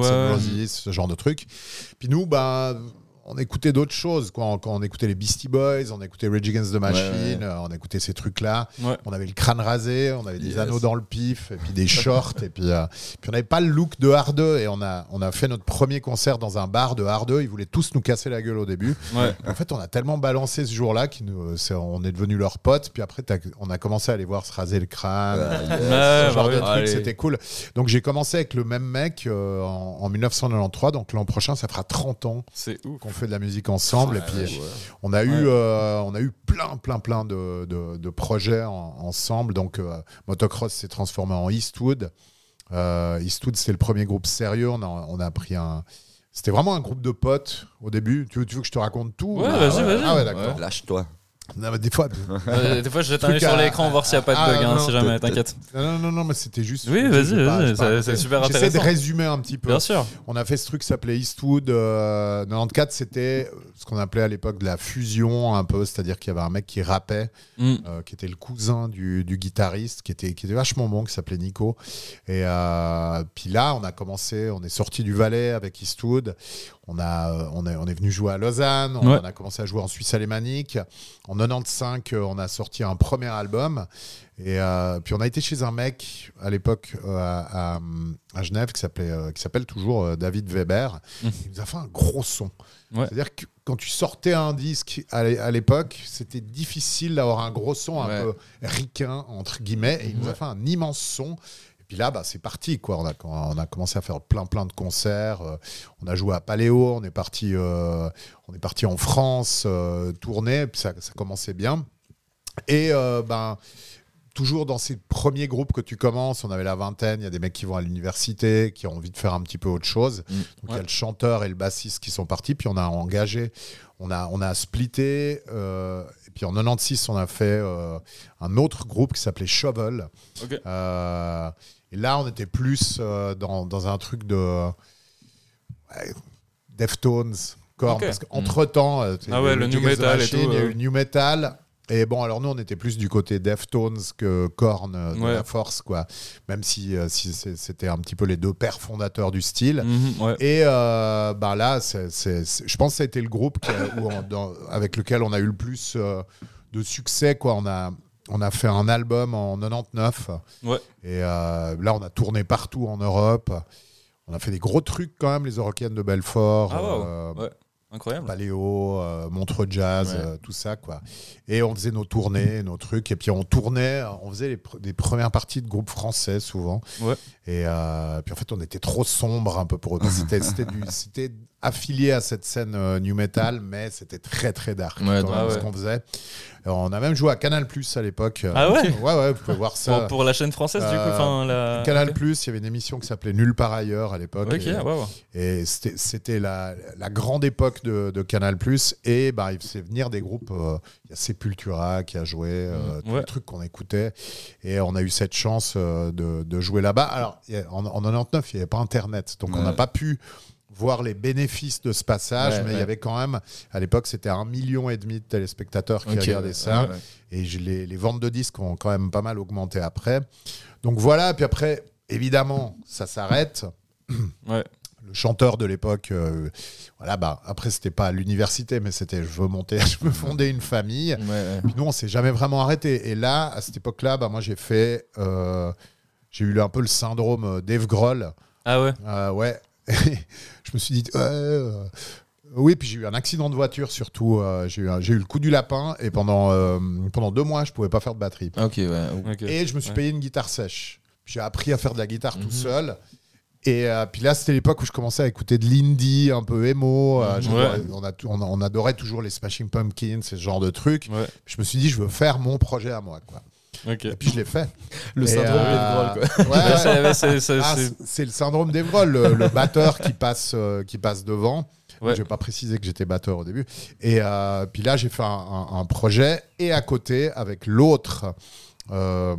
Speaker 4: ce genre de truc. Puis nous, ben, on écoutait d'autres choses. Quoi. Quand on écoutait les Beastie Boys, on écoutait Rage Against the Machine,
Speaker 3: Ouais,
Speaker 4: euh, on écoutait ces trucs-là.
Speaker 2: Ouais.
Speaker 4: On avait le crâne rasé, on avait des
Speaker 3: Yes.
Speaker 4: anneaux dans le pif, et puis des shorts. et puis, euh, puis on n'avait pas le look de hardeux. Et on a, on a fait notre premier concert dans un bar de hardeux. Ils voulaient tous nous casser la gueule au début.
Speaker 2: Ouais.
Speaker 4: En fait, on a tellement balancé ce jour-là qu'on on est devenus leurs potes. Puis après, on a commencé à les voir se raser le crâne.
Speaker 3: Ouais,
Speaker 4: euh, ce genre
Speaker 2: bah
Speaker 4: de c'était cool. Donc j'ai commencé avec le même mec euh, en, en 1993. Donc l'an prochain, ça fera 30 ans
Speaker 2: C'est ouf.
Speaker 4: qu'on fait de la musique ensemble. et puis
Speaker 3: Ouais.
Speaker 4: on a eu,
Speaker 2: Ouais.
Speaker 4: euh, on a eu plein, plein, plein de, de- de projets en- ensemble. Donc euh, Motocross s'est transformé en Eastwood. Euh, Eastwood, c'était le premier groupe sérieux. On a, on a pris un. C'était vraiment un groupe de potes au début. Tu veux, tu veux que je te raconte tout
Speaker 2: Ouais,
Speaker 4: Ah
Speaker 2: vas-y, vas-y.
Speaker 4: Ah ouais, d'accord.
Speaker 3: Lâche-toi.
Speaker 4: Non, mais des fois.
Speaker 2: Euh, des fois, je jette un œil sur l'écran voir s'il n'y a pas de
Speaker 4: Ah,
Speaker 2: bug, hein, si jamais, t'inquiète.
Speaker 4: Non, non, non, mais c'était juste.
Speaker 2: Oui, vas-y, vas-y,
Speaker 4: pas,
Speaker 2: c'est- super
Speaker 4: J'essaie de
Speaker 2: intéressant.
Speaker 4: résumer un petit peu.
Speaker 2: Bien sûr.
Speaker 4: On a fait ce truc qui s'appelait Eastwood. euh, 94, c'était ce qu'on appelait à l'époque de la fusion, un peu. C'est-à-dire qu'il y avait un mec qui rappait,
Speaker 2: Mm.
Speaker 4: euh, qui était le cousin du, du guitariste, qui était, qui était vachement bon, qui s'appelait Nico. Et euh, puis là, on a commencé, on est sorti du Valais avec Eastwood. On, a, euh, on, est, on est venu jouer à Lausanne. On,
Speaker 2: Ouais.
Speaker 4: on a commencé à jouer en Suisse alémanique. En 95, euh, on a sorti un premier album. Et euh, puis on a été chez un mec à l'époque euh, à, Genève qui s'appelait, euh, qui s'appelle toujours David Weber.
Speaker 2: Mhm.
Speaker 4: Il nous a fait un gros son.
Speaker 2: Ouais.
Speaker 4: C'est-à-dire que quand tu sortais un disque à l'é- à l'époque, c'était difficile d'avoir un gros son un
Speaker 1: Ouais.
Speaker 4: peu ricain entre guillemets. Et il nous a fait un immense son. Et puis là, bah, c'est parti. Quoi. On, a, on a commencé à faire plein plein de concerts. Euh, on a joué à Paléo. On est parti, euh, on est parti en France euh, tourner. Puis ça, ça commençait bien. Et ben toujours dans ces premiers groupes que tu commences, on avait la vingtaine, il y a des mecs qui vont à l'université, qui ont envie de faire un petit peu autre chose.
Speaker 1: Mm.
Speaker 4: Donc il y a le chanteur et le bassiste qui sont partis, puis on a engagé, on a, on a splitté, euh, et puis en 96, on a fait euh, un autre groupe qui s'appelait Shovel. Euh, et là, on était plus euh, dans, dans un truc de ouais, Deftones, Korn,
Speaker 2: Ok.
Speaker 4: parce qu'entre-temps, euh,
Speaker 2: Ah ouais, le new metal et tout,
Speaker 4: il y a
Speaker 2: euh.
Speaker 4: eu le new metal. Et bon, alors nous, on était plus du côté Deftones que Korn euh, de
Speaker 2: Ouais.
Speaker 4: la force, quoi. Même si, euh, c'était un petit peu les deux pères fondateurs du style.
Speaker 2: Mhm, ouais.
Speaker 4: Et euh, ben là, c'est- c'est- c'est- je pense que ça a été le groupe qui a- où on- dans- avec lequel on a eu le plus euh, de succès. Quoi. On, a, on a fait un album en 99.
Speaker 2: Ouais.
Speaker 4: Et euh, là, on a tourné partout en Europe. On a fait des gros trucs quand même, les Eurocaines de Belfort.
Speaker 2: Ah, wow.
Speaker 4: euh,
Speaker 2: Ouais. Incroyable.
Speaker 4: Paléo, euh, Montreux Jazz,
Speaker 1: Ouais.
Speaker 4: euh, tout ça, quoi. Et on faisait nos tournées, nos trucs, et puis on tournait, on faisait les pr- des premières parties de groupes français souvent.
Speaker 2: Ouais.
Speaker 4: Et euh, puis en fait, on était trop sombre un peu pour eux. C'était affilié à cette scène euh, new metal, mais c'était très très dark
Speaker 1: Ouais,
Speaker 4: quand
Speaker 1: donc-
Speaker 4: même,
Speaker 2: Ah
Speaker 4: ce qu'on faisait. Alors, on a même joué à Canal Plus à l'époque.
Speaker 2: Ah ouais
Speaker 4: Ouais, ouais, vous pouvez voir ça.
Speaker 2: Pour, pour la chaîne française, du coup.
Speaker 4: Euh,
Speaker 2: Enfin, la...
Speaker 4: Canal. Plus, il y avait une émission qui s'appelait Nulle part ailleurs à l'époque.
Speaker 2: Ok,
Speaker 4: Et-
Speaker 2: ouais, ouais.
Speaker 4: et c'était c'était la, la grande époque de, de Canal+. Et bah, il faisait venir des groupes. euh, Il y a Sepultura qui a joué, euh, tous
Speaker 2: ouais.
Speaker 4: les trucs qu'on écoutait. Et on a eu cette chance euh, de, de jouer là-bas. Alors, a- en, en 99, il n'y avait pas Internet. Donc, on n'a pas pu voir les bénéfices de ce passage.
Speaker 1: Ouais,
Speaker 4: mais il y avait quand même, à l'époque, c'était un million et demi de téléspectateurs qui regardaient ça.
Speaker 1: ouais.
Speaker 4: Et je- les, les ventes de disques ont quand même pas mal augmenté après. Donc voilà, puis après, évidemment, ça s'arrête. Le chanteur de l'époque, euh, voilà, bah, après, c'était pas à l'université, mais c'était je veux monter, je veux fonder une famille. Puis nous, on s'est jamais vraiment arrêté. Et là, à cette époque-là, bah, moi, j'ai fait. euh, j'ai eu un peu le syndrome euh, Dave Grohl.
Speaker 2: Ah ouais?
Speaker 4: Euh, ouais. je me suis dit. euh, oui, puis j'ai eu un accident de voiture surtout. euh, j'ai eu, un- j'ai eu le coup du lapin et pendant, euh, pendant deux mois, je pouvais pas faire de batterie.
Speaker 1: Ok, ouais.
Speaker 2: Ok.
Speaker 4: Et je me suis
Speaker 2: Ouais.
Speaker 4: payé une guitare sèche. Puis J'ai appris à faire de la guitare tout
Speaker 1: Mhm.
Speaker 4: seul. Et euh, puis là, c'était l'époque où je commençais à écouter de l'indie, un peu emo. Euh,
Speaker 1: Mhm.
Speaker 2: Ouais.
Speaker 4: on, a, on, on adorait toujours les Smashing Pumpkins, ce genre de trucs.
Speaker 2: Ouais.
Speaker 4: Je me suis dit, je veux faire mon projet à moi. Quoi. Et puis je l'ai fait.
Speaker 1: Le
Speaker 4: Et,
Speaker 1: syndrome
Speaker 4: euh,
Speaker 1: quoi.
Speaker 4: ouais, ouais.
Speaker 2: C'est- ouais, c'est- c'est- c'est-
Speaker 4: c'est- c'est le syndrome d'Evrol, le, le batteur qui passe, euh, qui passe devant.
Speaker 2: Ouais.
Speaker 4: Je vais pas préciser que j'étais batteur au début. Et euh, puis là, j'ai fait un, un- un projet et à côté, avec l'autre, euh,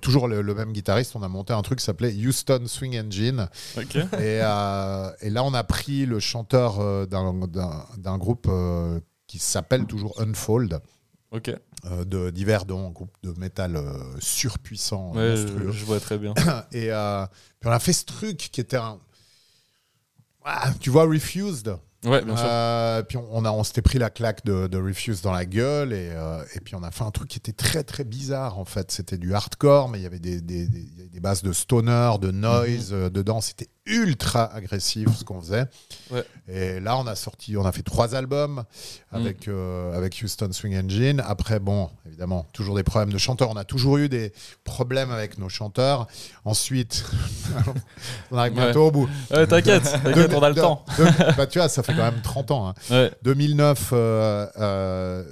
Speaker 4: toujours le, le même guitariste, on a monté un truc qui s'appelait Houston Swing Engine. Et, euh, et là, on a pris le chanteur euh, d'un- d'un d'un groupe euh, qui s'appelle toujours Unfold,
Speaker 2: Ok.
Speaker 4: euh, de d'Yverdon, un groupe de métal euh, surpuissant,
Speaker 2: Ouais, je, je vois très bien.
Speaker 4: Et euh, puis on a fait ce truc qui était un. Ah, tu vois, Refused.
Speaker 2: Ouais, bien sûr.
Speaker 4: Euh, puis on, on a, on s'était pris la claque de, de Refused dans la gueule et, euh, et puis on a fait un truc qui était très très bizarre en fait. C'était du hardcore, mais il y avait des, des, des- bases de stoner, de noise euh, dedans. C'était ultra agressif ce qu'on faisait.
Speaker 2: Ouais.
Speaker 4: Et là, on a sorti, on a fait trois albums avec, euh, avec Houston Swing Engine. Après, bon, évidemment, toujours des problèmes de chanteurs. On a toujours eu des problèmes avec nos chanteurs. Ensuite, on arrive
Speaker 2: Ouais.
Speaker 4: bientôt au bout.
Speaker 2: Ouais, t'inquiète, on a le
Speaker 4: De-
Speaker 2: temps.
Speaker 4: de- bah, tu vois, ça fait quand même 30 ans. hein.
Speaker 2: Ouais.
Speaker 4: 2009, euh, euh,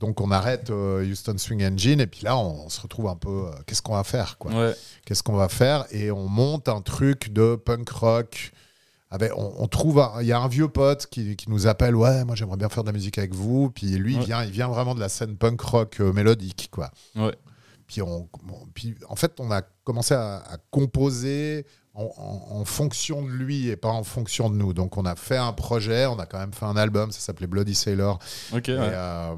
Speaker 4: donc on arrête euh, Houston Swing Engine et puis là on, on se retrouve un peu. euh, Qu'est-ce qu'on va faire quoi?
Speaker 2: Ouais.
Speaker 4: Qu'est-ce qu'on va faire? Et on monte un truc de punk rock. Avec, on, on trouve, il y a un vieux pote qui, qui nous appelle. Ouais, moi j'aimerais bien faire de la musique avec vous. Puis lui, il vient, il vient vraiment de la scène punk rock euh, mélodique quoi.
Speaker 2: Ouais.
Speaker 4: Puis, on, on- puis en fait, on a commencé à, à composer en, en- en fonction de lui et pas en fonction de nous. Donc, on a fait un projet, on a quand même fait un album, ça s'appelait Bloody Sailor.
Speaker 2: Ok,
Speaker 4: Et,
Speaker 2: ouais.
Speaker 4: euh,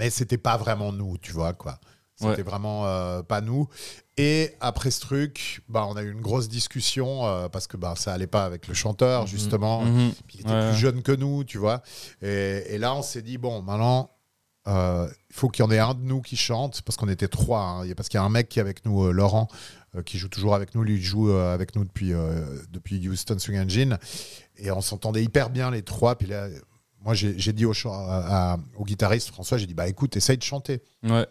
Speaker 4: mais c'était pas vraiment nous, tu vois, quoi. C'était
Speaker 2: Ouais.
Speaker 4: vraiment euh, pas nous. Et après ce truc, bah, on a eu une grosse discussion euh, parce que bah, ça allait pas avec le chanteur, justement.
Speaker 2: Mhm.
Speaker 4: Puis il était
Speaker 2: Ouais.
Speaker 4: plus jeune que nous, tu vois. Et, et là, on s'est dit, bon, maintenant, euh, il faut qu'il y en ait un de nous qui chante, parce qu'on était trois. hein. Parce qu'il y a un mec qui est avec nous, Laurent, qui joue toujours avec nous. Lui, il joue avec nous depuis, depuis Houston Swing Engine. Et on s'entendait hyper bien, les trois. Puis là, moi, j'ai dit au, chan- à- à- au guitariste, François, j'ai dit, bah écoute, essaye de chanter.
Speaker 2: Ouais.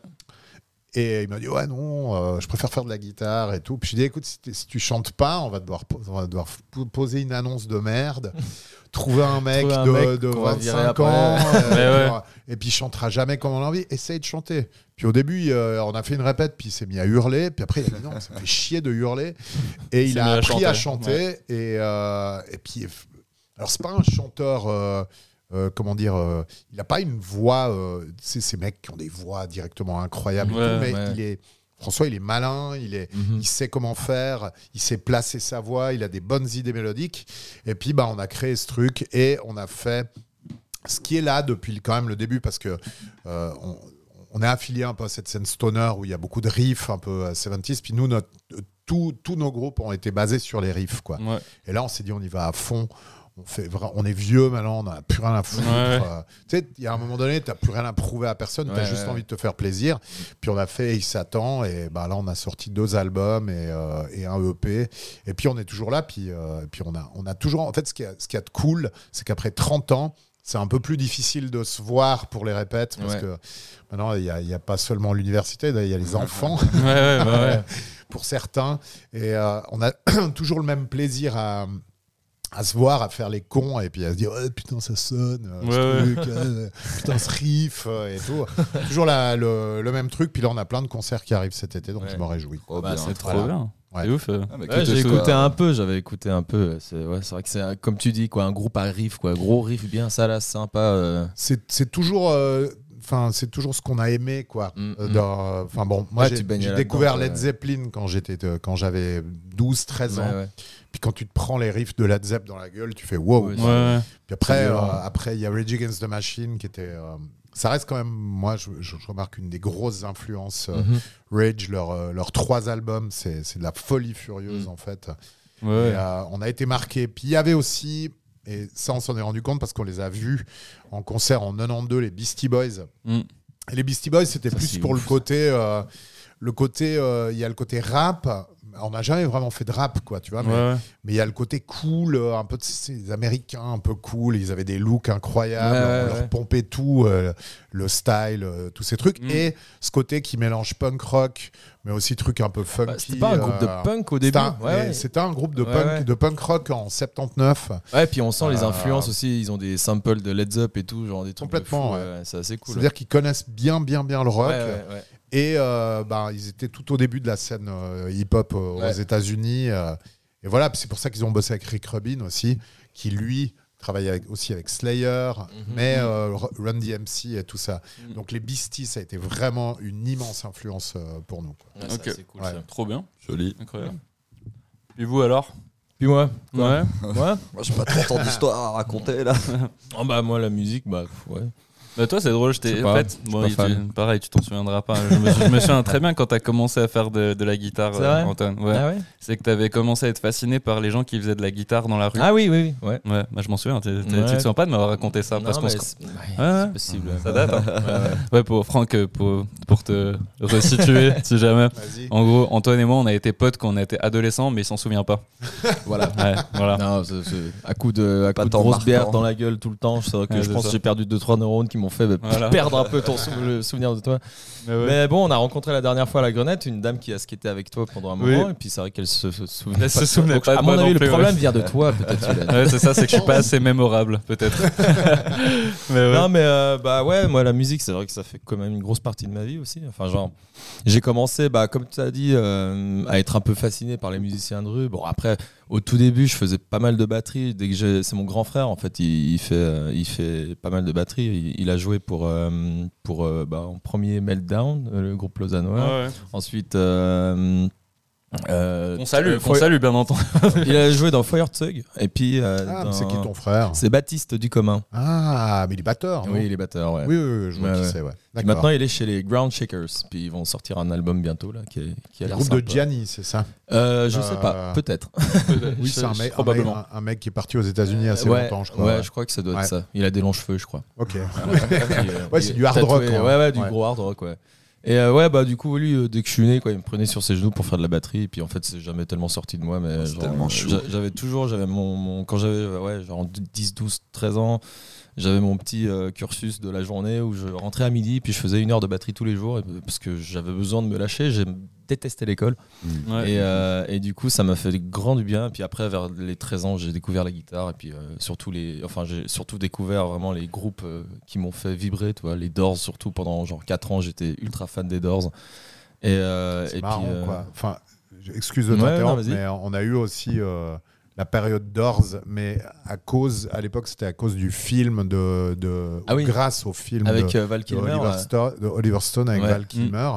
Speaker 4: Et il m'a dit ouais non, euh, je préfère faire de la guitare et tout. Puis j'ai dit écoute si, tu chantes pas, on va devoir on va devoir po- poser une annonce de merde, trouver un mec
Speaker 1: Trouver un
Speaker 4: de,
Speaker 1: mec
Speaker 4: de
Speaker 1: qu'on va virer
Speaker 4: 25
Speaker 1: après.
Speaker 4: ans euh,
Speaker 2: Ouais, ouais.
Speaker 4: et puis il chantera jamais comme on a envie. Essaye de chanter. Puis au début euh, on a fait une répète puis il s'est mis à hurler. Puis après il a dit non ça fait chier de hurler et il a
Speaker 2: mis à
Speaker 4: appris à
Speaker 2: chanter,
Speaker 4: chanter et et puis alors c'est pas un chanteur. Euh, comment dire, euh, il n'a pas une voix, euh, c'est ces mecs qui ont des voix directement incroyables, et
Speaker 2: Ouais,
Speaker 4: tout, mais
Speaker 1: ouais.
Speaker 4: il est, François, il est malin, il, est,
Speaker 1: Mhm.
Speaker 4: il sait comment faire, il sait placer sa voix, il a des bonnes idées mélodiques. Et puis, bah, on a créé ce truc et on a fait ce qui est là depuis quand même le début parce que on, on est affilié un peu à cette scène stoner où il y a beaucoup de riffs un peu euh, 70s. Puis nous, notre, tous tous nos groupes ont été basés sur les riffs. Quoi.
Speaker 2: Ouais.
Speaker 4: Et là, on s'est dit, on y va à fond. On, fait, vra- on est vieux maintenant, on n'a plus rien à foutre.
Speaker 2: Ouais.
Speaker 4: Euh, tu sais, il y a un moment donné, tu n'as plus rien à prouver à personne, tu as
Speaker 1: Ouais,
Speaker 4: juste
Speaker 1: ouais,
Speaker 4: envie de te faire plaisir. Puis on a fait Il s'attend, et bah, là, on a sorti deux albums et, euh, et un EP. Et puis on est toujours là, puis, euh, puis on, a, on a toujours. En fait, ce qui a, ce qui a de cool, c'est qu'après 30 ans, c'est un peu plus difficile de se voir pour les répètes parce
Speaker 1: Ouais.
Speaker 4: que maintenant, il n'y a, il y a pas seulement l'université, il y a les enfants
Speaker 2: Ouais, ouais, bah ouais.
Speaker 4: pour certains. Et euh, on a toujours le même plaisir à, à se voir, à faire les cons et puis à se dire Ouais, putain ça sonne, euh, ce
Speaker 2: Ouais,
Speaker 4: truc, euh, putain ce riff euh, et tout. toujours la- le, le même truc. Puis là on a plein de concerts qui arrivent cet été donc
Speaker 1: Ouais.
Speaker 4: je m'en réjouis.
Speaker 3: Oh,
Speaker 1: Bah, c'est
Speaker 2: Trop
Speaker 4: Voilà.
Speaker 2: bien.
Speaker 4: Ouais.
Speaker 2: C'est ouf.
Speaker 3: Ah,
Speaker 1: j'ai écouté un peu, j'avais écouté un peu. C'est vrai que c'est comme tu dis quoi, un groupe à riff quoi, gros riff bien salace, sympa. euh.
Speaker 4: C'est toujours. euh, Enfin, c'est toujours ce qu'on a aimé, quoi.
Speaker 1: Mm, mm.
Speaker 4: dans- Enfin bon, moi
Speaker 1: Ouais,
Speaker 4: j'ai découvert Led. Zeppelin quand j'étais quand j'avais 12, 13 ans.
Speaker 1: Ouais, ouais.
Speaker 4: Puis quand tu te prends les riffs de Led Zepp dans la gueule, tu fais wow.
Speaker 1: Ouais,
Speaker 2: Ouais, ouais.
Speaker 4: Puis après, euh, après il y a Rage Against the Machine qui était. euh, ça reste quand même, moi, je, remarque une des grosses influences. euh,
Speaker 1: Mhm.
Speaker 4: Rage, leurs leurs trois albums, c'est de la folie furieuse
Speaker 1: Mm.
Speaker 4: en fait.
Speaker 2: Ouais.
Speaker 4: Et, on a été marqué. Puis il y avait aussi, et ça on s'en est rendu compte parce qu'on les a vus en concert en 92, les Beastie Boys.
Speaker 2: Mm.
Speaker 4: Et les Beastie Boys, c'était plus pour
Speaker 1: ouf.
Speaker 4: le côté, le côté, il y a le côté rap. On n'a jamais vraiment fait de rap, quoi, tu vois. Mais
Speaker 2: Ouais,
Speaker 4: il y a le côté cool, euh, un peu de ces Américains un peu cool. Ils avaient des looks incroyables.
Speaker 1: Ouais,
Speaker 4: on leur pompait tout, euh, le style, euh, tous ces trucs.
Speaker 2: Mm.
Speaker 4: Et ce côté qui mélange punk rock, mais aussi truc un peu funky.
Speaker 1: Bah, C'était pas un groupe de punk au
Speaker 4: c'était
Speaker 1: début.
Speaker 4: c'était un groupe de, punk, de punk rock en 79.
Speaker 1: Ouais, puis on sent les influences aussi. Ils ont des samples de Led Zepp et tout, genre des trucs.
Speaker 4: Complètement,
Speaker 1: C'est assez cool.
Speaker 4: C'est-à-dire qu'ils connaissent bien, bien, bien le rock. Et euh, bah, ils étaient tout au début de la scène euh, hip-hop euh, aux
Speaker 1: Ouais.
Speaker 4: États-Unis. euh, et voilà, c'est pour ça qu'ils ont bossé avec Rick Rubin aussi, qui lui travaillait avec- aussi avec Slayer, mais euh, R- Run DMC et tout ça.
Speaker 2: Mhm.
Speaker 4: Donc les Beasties, ça a été vraiment une immense influence euh, pour nous. quoi.
Speaker 1: Ouais, c'est cool,
Speaker 4: Ouais.
Speaker 1: ça.
Speaker 2: Trop bien,
Speaker 3: Joli.
Speaker 2: incroyable. Et vous alors?
Speaker 1: Puis moi,
Speaker 2: Ouais.
Speaker 1: Ouais.
Speaker 3: Moi, j'ai pas trop tant d'histoires à raconter là.
Speaker 1: Oh, bah, moi, la musique, bah, ouais.
Speaker 2: Bah toi c'est drôle,
Speaker 1: Je
Speaker 2: en fait,
Speaker 1: fan.
Speaker 2: tu- pareil, tu t'en souviendras pas. Je me, je me souviens très bien quand t'as commencé à faire de, de la guitare,
Speaker 1: C'est
Speaker 2: euh,
Speaker 1: vrai
Speaker 2: Antoine. Ouais.
Speaker 1: Ah ouais
Speaker 2: C'est que t'avais commencé à être fasciné par les gens qui faisaient de la guitare dans la rue.
Speaker 1: Ah oui, oui, oui. Ouais.
Speaker 2: Ouais, bah, je m'en souviens. t'es- t'es-
Speaker 1: Ouais.
Speaker 2: Tu te souviens pas de m'avoir raconté ça
Speaker 1: Non,
Speaker 2: parce qu'on
Speaker 1: mais
Speaker 2: se-
Speaker 1: c'est ouais,
Speaker 2: ouais.
Speaker 1: c'est possible.
Speaker 2: Ça date. hein.
Speaker 1: Ouais,
Speaker 2: pour Franck, euh, pour, pour te resituer, si jamais.
Speaker 4: Vas-y.
Speaker 2: En gros, Antoine et moi, on a été potes quand on était adolescents, mais il s'en souvient pas.
Speaker 1: Voilà.
Speaker 2: Ouais, voilà.
Speaker 1: Non, c'est- c'est- à coup de, à coup de
Speaker 3: marquant.
Speaker 1: bières dans la gueule tout le temps, c'est vrai que
Speaker 2: Ouais,
Speaker 1: je pense que j'ai perdu 2-3 neurones qui m'ont fait bah,
Speaker 2: Voilà.
Speaker 1: perdre un peu ton sou- le souvenir de toi.
Speaker 2: Mais ouais.
Speaker 1: Mais bon, on a rencontré la dernière fois à la Grenette une dame qui a skaté avec toi pendant un moment,
Speaker 2: Oui.
Speaker 1: et puis c'est vrai qu'elle se, se souvenait
Speaker 2: Elle se souvenait
Speaker 1: Donc,
Speaker 2: pas de
Speaker 1: À
Speaker 2: moi
Speaker 1: mon avis, le problème vient de toi, peut-être.
Speaker 2: Ouais, c'est ça, c'est que je suis pas assez mémorable, peut-être. mais ouais.
Speaker 1: Non, mais euh, bah ouais, moi la musique, c'est vrai que ça fait quand même une grosse partie de ma vie aussi. Enfin, genre, j'ai commencé, bah, comme tu as dit, euh, à être un peu fasciné par les musiciens de rue. Bon, après, au tout début, je faisais pas mal de batterie. Dès que c'est mon grand frère, en fait, il, il fait, euh, il fait pas mal de batterie. Il, il a joué pour, euh, pour euh, bah, en premier Meltdown, le groupe lausannois.
Speaker 2: Ouais.
Speaker 1: Ensuite. euh, euh,
Speaker 2: On salue,
Speaker 1: euh,
Speaker 2: on salue, bien entendu.
Speaker 1: Il a joué dans Feuerzeug. Et puis. euh,
Speaker 4: Ah, mais
Speaker 1: dans-
Speaker 4: c'est qui ton frère
Speaker 1: C'est Baptiste du commun.
Speaker 4: Ah, mais il est batteur.
Speaker 1: Oui, il est batteur, ouais.
Speaker 4: oui, oui, oui, je vois
Speaker 1: Ouais,
Speaker 4: qui
Speaker 1: ouais.
Speaker 4: c'est. Ouais.
Speaker 1: Maintenant, il est chez les Ground Shakers. Puis ils vont sortir un album bientôt là, qui, est, qui a
Speaker 4: le groupe de. Gianni, c'est ça
Speaker 1: Euh, je
Speaker 4: Euh,
Speaker 1: sais pas, peut-être.
Speaker 4: Oui, c'est un mec,
Speaker 2: probablement.
Speaker 4: un- un mec qui est parti aux États-Unis assez
Speaker 1: ouais,
Speaker 4: longtemps, je crois.
Speaker 1: Ouais, je crois que ça doit être
Speaker 4: Ouais.
Speaker 1: ça. Il a des longs cheveux, je crois.
Speaker 4: Ok.
Speaker 1: Puis, euh,
Speaker 4: Ouais, c'est
Speaker 1: est
Speaker 4: du hard rock.
Speaker 1: Ouais, ouais, du gros hard rock, ouais. Et euh, ouais, bah du coup, lui, euh, dès que je suis né, quoi, il me prenait sur ses genoux pour faire de la batterie. Et puis en fait, c'est jamais tellement sorti de moi. Mais genre,
Speaker 3: tellement
Speaker 1: euh, J'avais toujours, j'avais mon, mon- quand j'avais ouais, genre 10, 12, 13 ans, j'avais mon petit euh, cursus de la journée où je rentrais à midi, puis je faisais une heure de batterie tous les jours et- parce que j'avais besoin de me lâcher. J'ai détesté l'école.
Speaker 2: Ouais.
Speaker 1: Et, euh, et du coup, ça m'a fait grand du bien. Puis après, vers les 13 ans, j'ai découvert la guitare. Et puis euh, surtout, les, enfin, j'ai surtout découvert vraiment les groupes euh, qui m'ont fait vibrer. Tu vois, les Doors, surtout pendant genre 4 ans, j'étais ultra fan des Doors. Et, euh,
Speaker 4: C'est
Speaker 1: et
Speaker 4: marrant,
Speaker 1: puis, euh,
Speaker 4: quoi. Enfin, excuse de
Speaker 1: Ouais, non,
Speaker 4: mais on a eu aussi euh, la période Doors, mais à cause, à l'époque, c'était à cause du film de, de
Speaker 1: Ah oui.
Speaker 4: grâce au film
Speaker 1: Avec
Speaker 4: de,
Speaker 1: euh, Val
Speaker 4: de
Speaker 1: Kilmer,
Speaker 4: Oliver, Stone, de Oliver Stone avec
Speaker 1: Ouais.
Speaker 4: Val Kilmer.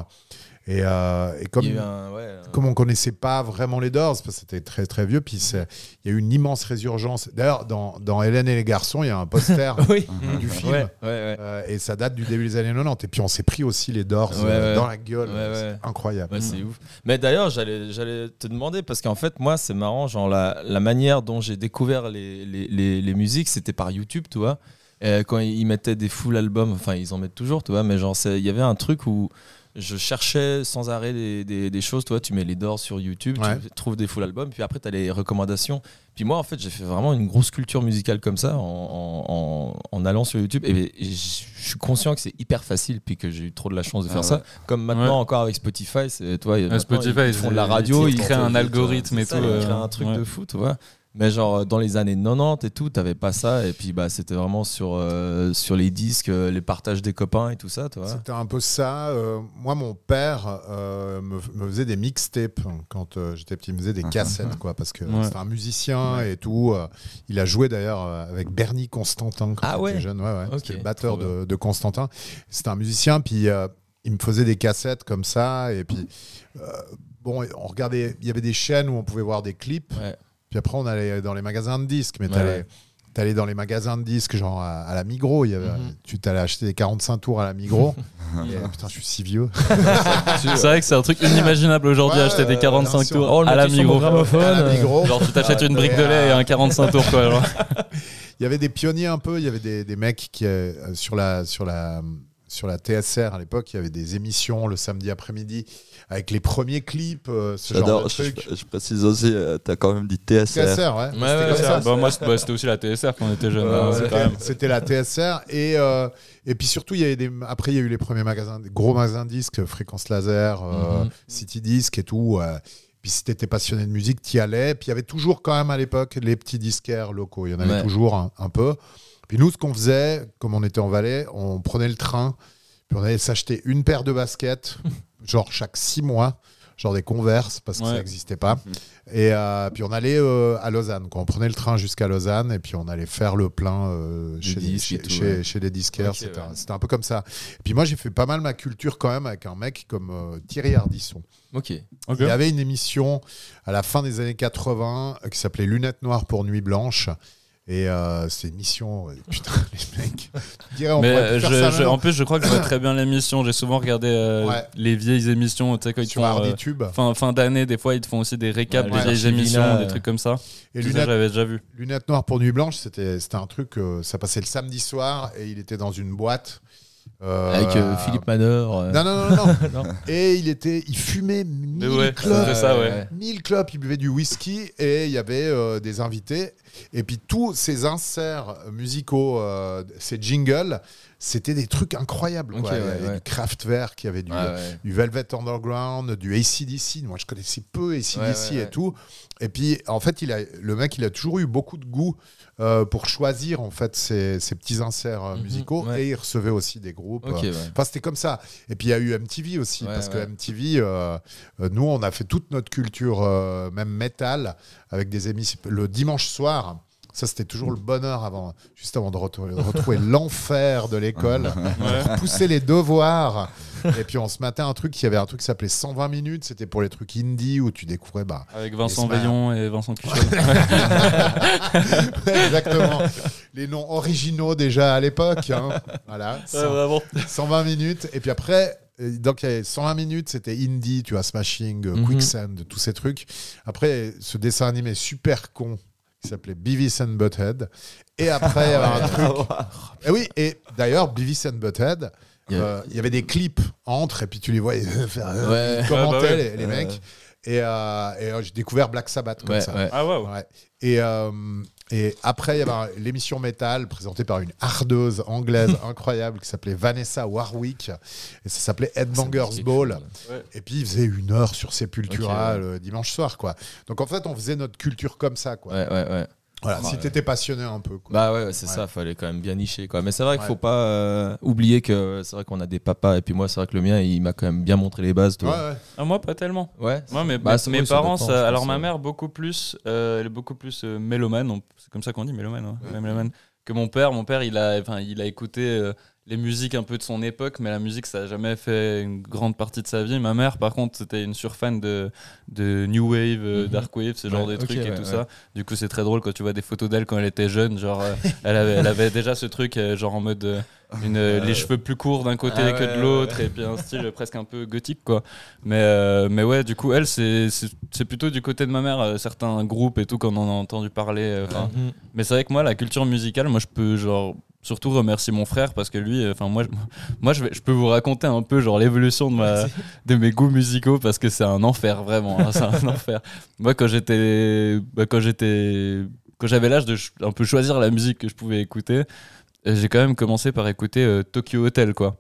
Speaker 4: Et, euh, et comme,
Speaker 1: un- ouais, un-
Speaker 4: comme on connaissait pas vraiment les Doors, parce que c'était très très vieux, puis il y a eu une immense résurgence. D'ailleurs, dans, dans Hélène et les garçons, il y a un poster
Speaker 1: oui.
Speaker 4: du film.
Speaker 1: Ouais, ouais, ouais.
Speaker 4: Euh, et ça date du début des années 90. Et puis on s'est pris aussi les Doors euh, dans la gueule. C'est incroyable.
Speaker 1: C'est ouf. Mais d'ailleurs, j'allais, j'allais te demander, parce qu'en fait, moi, c'est marrant, genre, la, la manière dont j'ai découvert les, les, les, les musiques, c'était par YouTube, tu vois. Et quand ils mettaient des full albums, enfin, ils en mettent toujours, tu vois, mais genre, il y avait un truc où je cherchais sans arrêt des, des, des choses, tu vois, tu mets les Doors sur YouTube,
Speaker 4: Ouais.
Speaker 1: tu trouves des full albums, puis après, tu as les recommandations. Puis moi, en fait, j'ai fait vraiment une grosse culture musicale comme ça, en, en, allant sur YouTube. Et, et je suis conscient que c'est hyper facile, puis que j'ai eu trop de la chance de faire
Speaker 3: Ah
Speaker 1: ça.
Speaker 3: ouais.
Speaker 1: Comme maintenant, encore avec Spotify, c'est, toi,
Speaker 2: Spotify,
Speaker 1: ils font de la radio,
Speaker 2: ils créent un algorithme et tout,
Speaker 1: Ils
Speaker 2: euh,
Speaker 1: créent un truc de fou, tu vois. Mais genre euh, dans les années 90 et tout, t'avais pas ça. Et puis bah c'était vraiment sur, euh, sur les disques, euh, les partages des copains et tout ça, tu vois.
Speaker 4: C'était un peu ça. Euh, moi, mon père euh, me, me faisait des mixtapes quand euh, j'étais petit. Il me faisait des cassettes, quoi, parce que
Speaker 2: Ouais.
Speaker 4: c'était un musicien et tout. Il a joué d'ailleurs avec Bernie Constantin quand
Speaker 1: Ah
Speaker 4: il était
Speaker 1: ouais
Speaker 4: jeune. Ouais, ouais.
Speaker 1: Ok,
Speaker 4: C'était le batteur de, de Constantin. C'était un musicien, puis euh, il me faisait des cassettes comme ça. Et puis, euh, bon, on regardait. Il y avait des chaînes où on pouvait voir des clips.
Speaker 1: Ouais.
Speaker 4: Puis après, on allait dans les magasins de disques. Mais
Speaker 1: Ouais,
Speaker 4: t'allais dans les magasins de disques, genre à, à la Migros. Il y avait,
Speaker 1: Mhm.
Speaker 4: Tu t'allais acheter des 45 tours à la Migros. Et, putain, je suis si vieux.
Speaker 2: C'est vrai que c'est un truc inimaginable aujourd'hui,
Speaker 4: Ouais,
Speaker 2: acheter des
Speaker 4: euh,
Speaker 2: 45
Speaker 4: bien sûr.
Speaker 2: tours
Speaker 1: Oh,
Speaker 2: à la Migros.
Speaker 4: à la Migros.
Speaker 2: Genre, tu t'achètes une brique de lait et un 45 tours, quoi. genre.
Speaker 4: Il y avait des pionniers un peu. Il y avait des, des mecs qui, euh, sur, la, sur, la, sur la TSR à l'époque, il y avait des émissions le samedi après-midi avec les premiers clips, euh, ce genre
Speaker 3: J'adore.
Speaker 4: de
Speaker 3: Je,
Speaker 4: truc.
Speaker 3: je précise aussi, euh, t'as quand même dit TSR.
Speaker 4: TSR, ouais.
Speaker 1: Ouais,
Speaker 4: C'était
Speaker 1: ouais,
Speaker 4: comme
Speaker 1: ouais.
Speaker 4: ça.
Speaker 2: Bah, moi, bah, c'était aussi la TSR quand on était jeune.
Speaker 1: Ouais,
Speaker 2: hein.
Speaker 4: C'était la TSR et euh, et puis surtout il y avait des après il y a eu les premiers magasins des gros magasins de disques Fréquence Laser euh,
Speaker 1: Mhm.
Speaker 4: City Disc et tout euh, puis si t'étais passionné de musique t'y allais puis il y avait toujours quand même à l'époque les petits disquaires locaux il y en avait
Speaker 1: Ouais.
Speaker 4: toujours un, un peu puis nous ce qu'on faisait comme on était en Valais on prenait le train puis on allait s'acheter une paire de baskets genre chaque six mois genre des Converse parce que
Speaker 2: Ouais.
Speaker 4: ça n'existait pas et euh, puis on allait euh, à Lausanne. Quoi. On prenait le train jusqu'à Lausanne et puis on allait faire le plein euh,
Speaker 1: Des
Speaker 4: chez, les, chez,
Speaker 1: tout,
Speaker 4: chez-
Speaker 1: ouais.
Speaker 4: chez les disquaires. C'était
Speaker 1: ouais.
Speaker 4: un- peu comme ça. Et puis moi, j'ai fait pas mal ma culture quand même avec un mec comme euh, Thierry Ardisson.
Speaker 1: Ok.
Speaker 2: Ok.
Speaker 4: Il y avait une émission à la fin des années 80 euh, qui s'appelait Lunettes noires pour Nuit blanche. Et euh, c'est euh, Putain, les mecs. Tu dirais, on
Speaker 2: Mais euh,
Speaker 4: faire
Speaker 2: je-
Speaker 4: ça
Speaker 2: je-
Speaker 4: maintenant
Speaker 2: en plus, je crois que je vois très bien l'émission. J'ai souvent regardé euh,
Speaker 4: Ouais.
Speaker 2: les vieilles émissions. Tu sais, quand ils
Speaker 4: sur
Speaker 2: font. euh, fin, fin d'année, des fois, ils te font aussi des récaps
Speaker 1: Ouais,
Speaker 2: des
Speaker 1: les
Speaker 2: vieilles émissions, des trucs comme ça.
Speaker 4: et Lunettes
Speaker 2: j'avais déjà vu.
Speaker 4: Lunettes noires pour Nuit Blanche, c'était c'était un truc, euh, ça passait le samedi soir et il était dans une boîte. Euh,
Speaker 1: Avec euh, Philippe Manor. euh.
Speaker 4: Non, non, non, non.
Speaker 1: Non.
Speaker 4: Et il était, il fumait 1000
Speaker 2: ouais,
Speaker 4: clopes.
Speaker 2: c'est ça, ouais.
Speaker 4: 1000 clopes, il buvait du whisky et il y avait euh, des invités. Et puis tous ces inserts musicaux, euh, ces jingles, c'était des trucs incroyables. Quoi. il y avait
Speaker 1: ouais.
Speaker 4: du Kraftwerk, il y avait du,
Speaker 1: Ouais, ouais.
Speaker 4: du Velvet Underground, du ACDC. Moi, je connaissais peu ACDC
Speaker 1: Ouais, ouais,
Speaker 4: et
Speaker 1: ouais.
Speaker 4: tout. Et puis, en fait, il a, le mec, il a toujours eu beaucoup de goût euh, pour choisir en fait ces, ces petits inserts euh,
Speaker 1: Mhm,
Speaker 4: musicaux.
Speaker 1: ouais.
Speaker 4: Et il recevait aussi des groupes. Euh,
Speaker 1: ouais.
Speaker 4: Enfin, c'était comme ça. Et puis, il y a eu MTV aussi,
Speaker 1: Ouais,
Speaker 4: parce que MTV, euh, nous, on a fait toute notre culture, même métal, avec des émissions. Le dimanche soir, ça, c'était toujours le bonheur avant, juste avant de retrouver, l'enfer de l'école, pousser les devoirs. Et puis, on se matait un truc, il y avait un truc qui s'appelait 120 minutes, c'était pour les trucs indie où tu découvrais. Bah,
Speaker 2: Avec Vincent. Veillon et Vincent Cuchot.
Speaker 4: exactement. Les noms originaux déjà à l'époque. hein. Voilà.
Speaker 2: Ouais, vraiment.
Speaker 4: 120 minutes. Et puis après, euh, donc il y avait 120 minutes, c'était Indie, tu vois, Smashing, euh,
Speaker 1: Mhm.
Speaker 4: Quicksand, tous ces trucs. Après, ce dessin animé super con qui s'appelait Beavis and Butthead. Et après, il y avait un truc. Et oui, et d'ailleurs, Beavis and Butthead,
Speaker 1: Il y a-
Speaker 4: euh, il y avait des clips entre, et puis tu les voyais faire. euh,
Speaker 1: Ouais.
Speaker 4: ils commentaient,
Speaker 2: Ouais, bah ouais.
Speaker 4: les, les mecs. Et, euh, et, euh, j'ai découvert Black Sabbath comme
Speaker 1: Ouais,
Speaker 4: ça.
Speaker 1: ouais.
Speaker 2: Ah, waouh.
Speaker 4: Ouais. Et, euh, et après, il y avait l'émission métal présentée par une hardeuse anglaise incroyable qui s'appelait Vanessa Warwick. Et ça s'appelait Headbangers Ball. Et puis, il faisait une heure sur Sepultura le dimanche soir. quoi. Donc, en fait, on faisait notre culture comme ça. Quoi.
Speaker 1: Ouais, ouais, ouais.
Speaker 4: Voilà, si t'étais passionné un peu. Quoi.
Speaker 1: Bah ouais, c'est
Speaker 4: Ouais.
Speaker 1: ça, fallait quand même bien nicher quoi. Mais c'est vrai qu'il
Speaker 4: Ouais.
Speaker 1: faut pas euh, oublier que c'est vrai qu'on a des papas et puis moi c'est vrai que le mien il m'a quand même bien montré les bases. Toi.
Speaker 4: ouais.
Speaker 2: Ah, moi, pas tellement.
Speaker 1: Ouais.
Speaker 2: Moi, mes,
Speaker 1: Bah,
Speaker 2: mes- parents,
Speaker 1: dépend,
Speaker 2: ça- alors ma mère beaucoup plus, euh, elle est beaucoup plus euh, mélomane, on- c'est comme ça qu'on dit mélomane, hein, ouais, mélomane, que mon père. Mon père, il a, enfin, il a écouté euh, les musiques un peu de son époque, mais la musique, ça a jamais fait une grande partie de sa vie. Ma mère, par contre, c'était une surfan de, de new wave,
Speaker 1: Mhm.
Speaker 2: dark wave, ce genre
Speaker 1: Ouais,
Speaker 2: de trucs et tout
Speaker 1: ouais.
Speaker 2: ça. Du coup, c'est très drôle quand tu vois des photos d'elle quand elle était jeune, genre, euh, elle, avait, elle avait déjà ce truc, euh, genre en mode une, euh, les cheveux plus courts d'un côté
Speaker 1: Ah
Speaker 2: que de l'autre, et puis un style presque un peu gothique, quoi. Mais, euh, mais ouais, du coup, elle, c'est plutôt du côté de ma mère, euh, certains groupes et tout, quand on en a entendu parler.
Speaker 1: Mhm.
Speaker 2: Mais c'est vrai que moi, la culture musicale, moi, je peux, genre, surtout remercier mon frère parce que lui, enfin, moi, je, moi je, vais, je peux vous raconter un peu, genre, l'évolution de, ma, de mes goûts musicaux parce que c'est un enfer, vraiment. hein, c'est un enfer. Moi, quand j'étais. bah, quand j'étais. Quand j'avais l'âge de un peu choisir la musique que je pouvais écouter, euh, j'ai quand même commencé par écouter euh, Tokyo Hotel, quoi.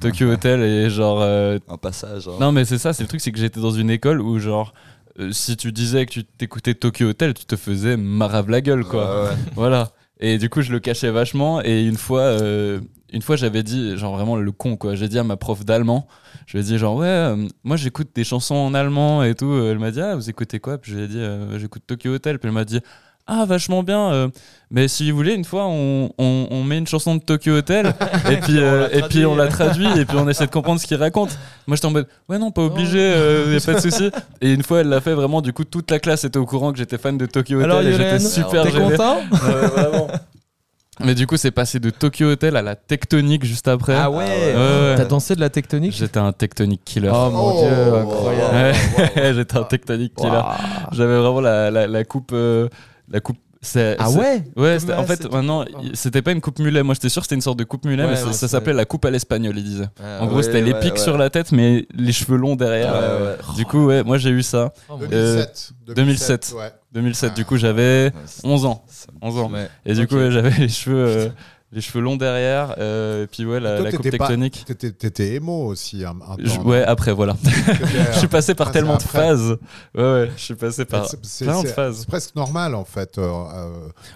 Speaker 2: Tokyo Hotel et genre. euh,
Speaker 3: Un passage. hein.
Speaker 2: non, mais c'est ça, c'est le truc, c'est que j'étais dans une école où, genre, euh, si tu disais que tu t'écoutais Tokyo Hotel, tu te faisais marave la gueule, quoi.
Speaker 3: Ouais, ouais.
Speaker 2: Voilà. Et du coup, je le cachais vachement. Et une fois, euh, une fois, j'avais dit, genre vraiment le con, quoi. J'ai dit à ma prof d'allemand, je lui ai dit, genre, ouais, euh, moi j'écoute des chansons en allemand et tout. Elle m'a dit, ah, vous écoutez quoi? Puis je lui ai dit, euh, j'écoute Tokyo Hotel. Puis elle m'a dit, ah, vachement bien. euh, mais si vous voulez, une fois, on, on, on met une chanson de Tokyo Hotel et puis, euh, et puis on la traduit et puis on essaie de comprendre ce qu'il raconte. Moi, j'étais en mode, ouais, non, pas obligé, il y a pas de souci. Et une fois, elle l'a fait vraiment. Du coup, toute la classe était au courant que j'étais fan de Tokyo Hotel
Speaker 1: Alors
Speaker 2: et j'étais super
Speaker 1: t'es
Speaker 2: gêné.
Speaker 1: content
Speaker 2: vraiment. Mais du coup, c'est passé de Tokyo Hotel à la tectonique juste après.
Speaker 1: Ah ouais,
Speaker 2: ouais.
Speaker 1: T'as dansé de la tectonique?
Speaker 2: J'étais un tectonique killer.
Speaker 1: Oh mon
Speaker 4: Oh,
Speaker 1: dieu, incroyable.
Speaker 2: Ouais, j'étais un tectonique killer. J'avais vraiment la, la, la coupe. euh, la coupe. c'est-
Speaker 1: Ah
Speaker 2: c'est-
Speaker 1: ouais
Speaker 2: Ouais, en fait, maintenant, c'était pas une coupe mulet. Moi, j'étais sûr que c'était une sorte de coupe mulet,
Speaker 1: Ouais,
Speaker 2: mais ça,
Speaker 1: ouais,
Speaker 2: ça
Speaker 1: c'est-
Speaker 2: s'appelait la coupe à l'espagnol, ils disaient.
Speaker 1: Ah,
Speaker 2: En gros,
Speaker 3: ouais,
Speaker 2: c'était les pics
Speaker 3: ouais.
Speaker 2: sur la tête, mais les cheveux longs derrière.
Speaker 3: Ouais,
Speaker 2: Euh,
Speaker 3: ouais.
Speaker 2: Du coup, ouais, moi j'ai eu ça.
Speaker 1: Oh, mon
Speaker 4: 2007.
Speaker 2: 2007.
Speaker 4: ouais.
Speaker 2: 2007, du coup, j'avais
Speaker 3: Ouais, c'est-
Speaker 2: 11 ans.
Speaker 3: ça-
Speaker 2: 11 ans.
Speaker 1: Ouais.
Speaker 2: Et du coup, ouais, j'avais les cheveux, euh, les cheveux longs derrière. euh, et puis, ouais, la,
Speaker 4: Toi,
Speaker 2: la coupe
Speaker 4: pas-
Speaker 2: tectonique.
Speaker 4: T'étais émo aussi un, un
Speaker 2: Je-
Speaker 4: temps.
Speaker 2: ouais, après, voilà. Je suis passé par tellement de phases. Ouais, ouais, je suis passé par plein de phases.
Speaker 4: C'est presque normal en fait. euh, euh,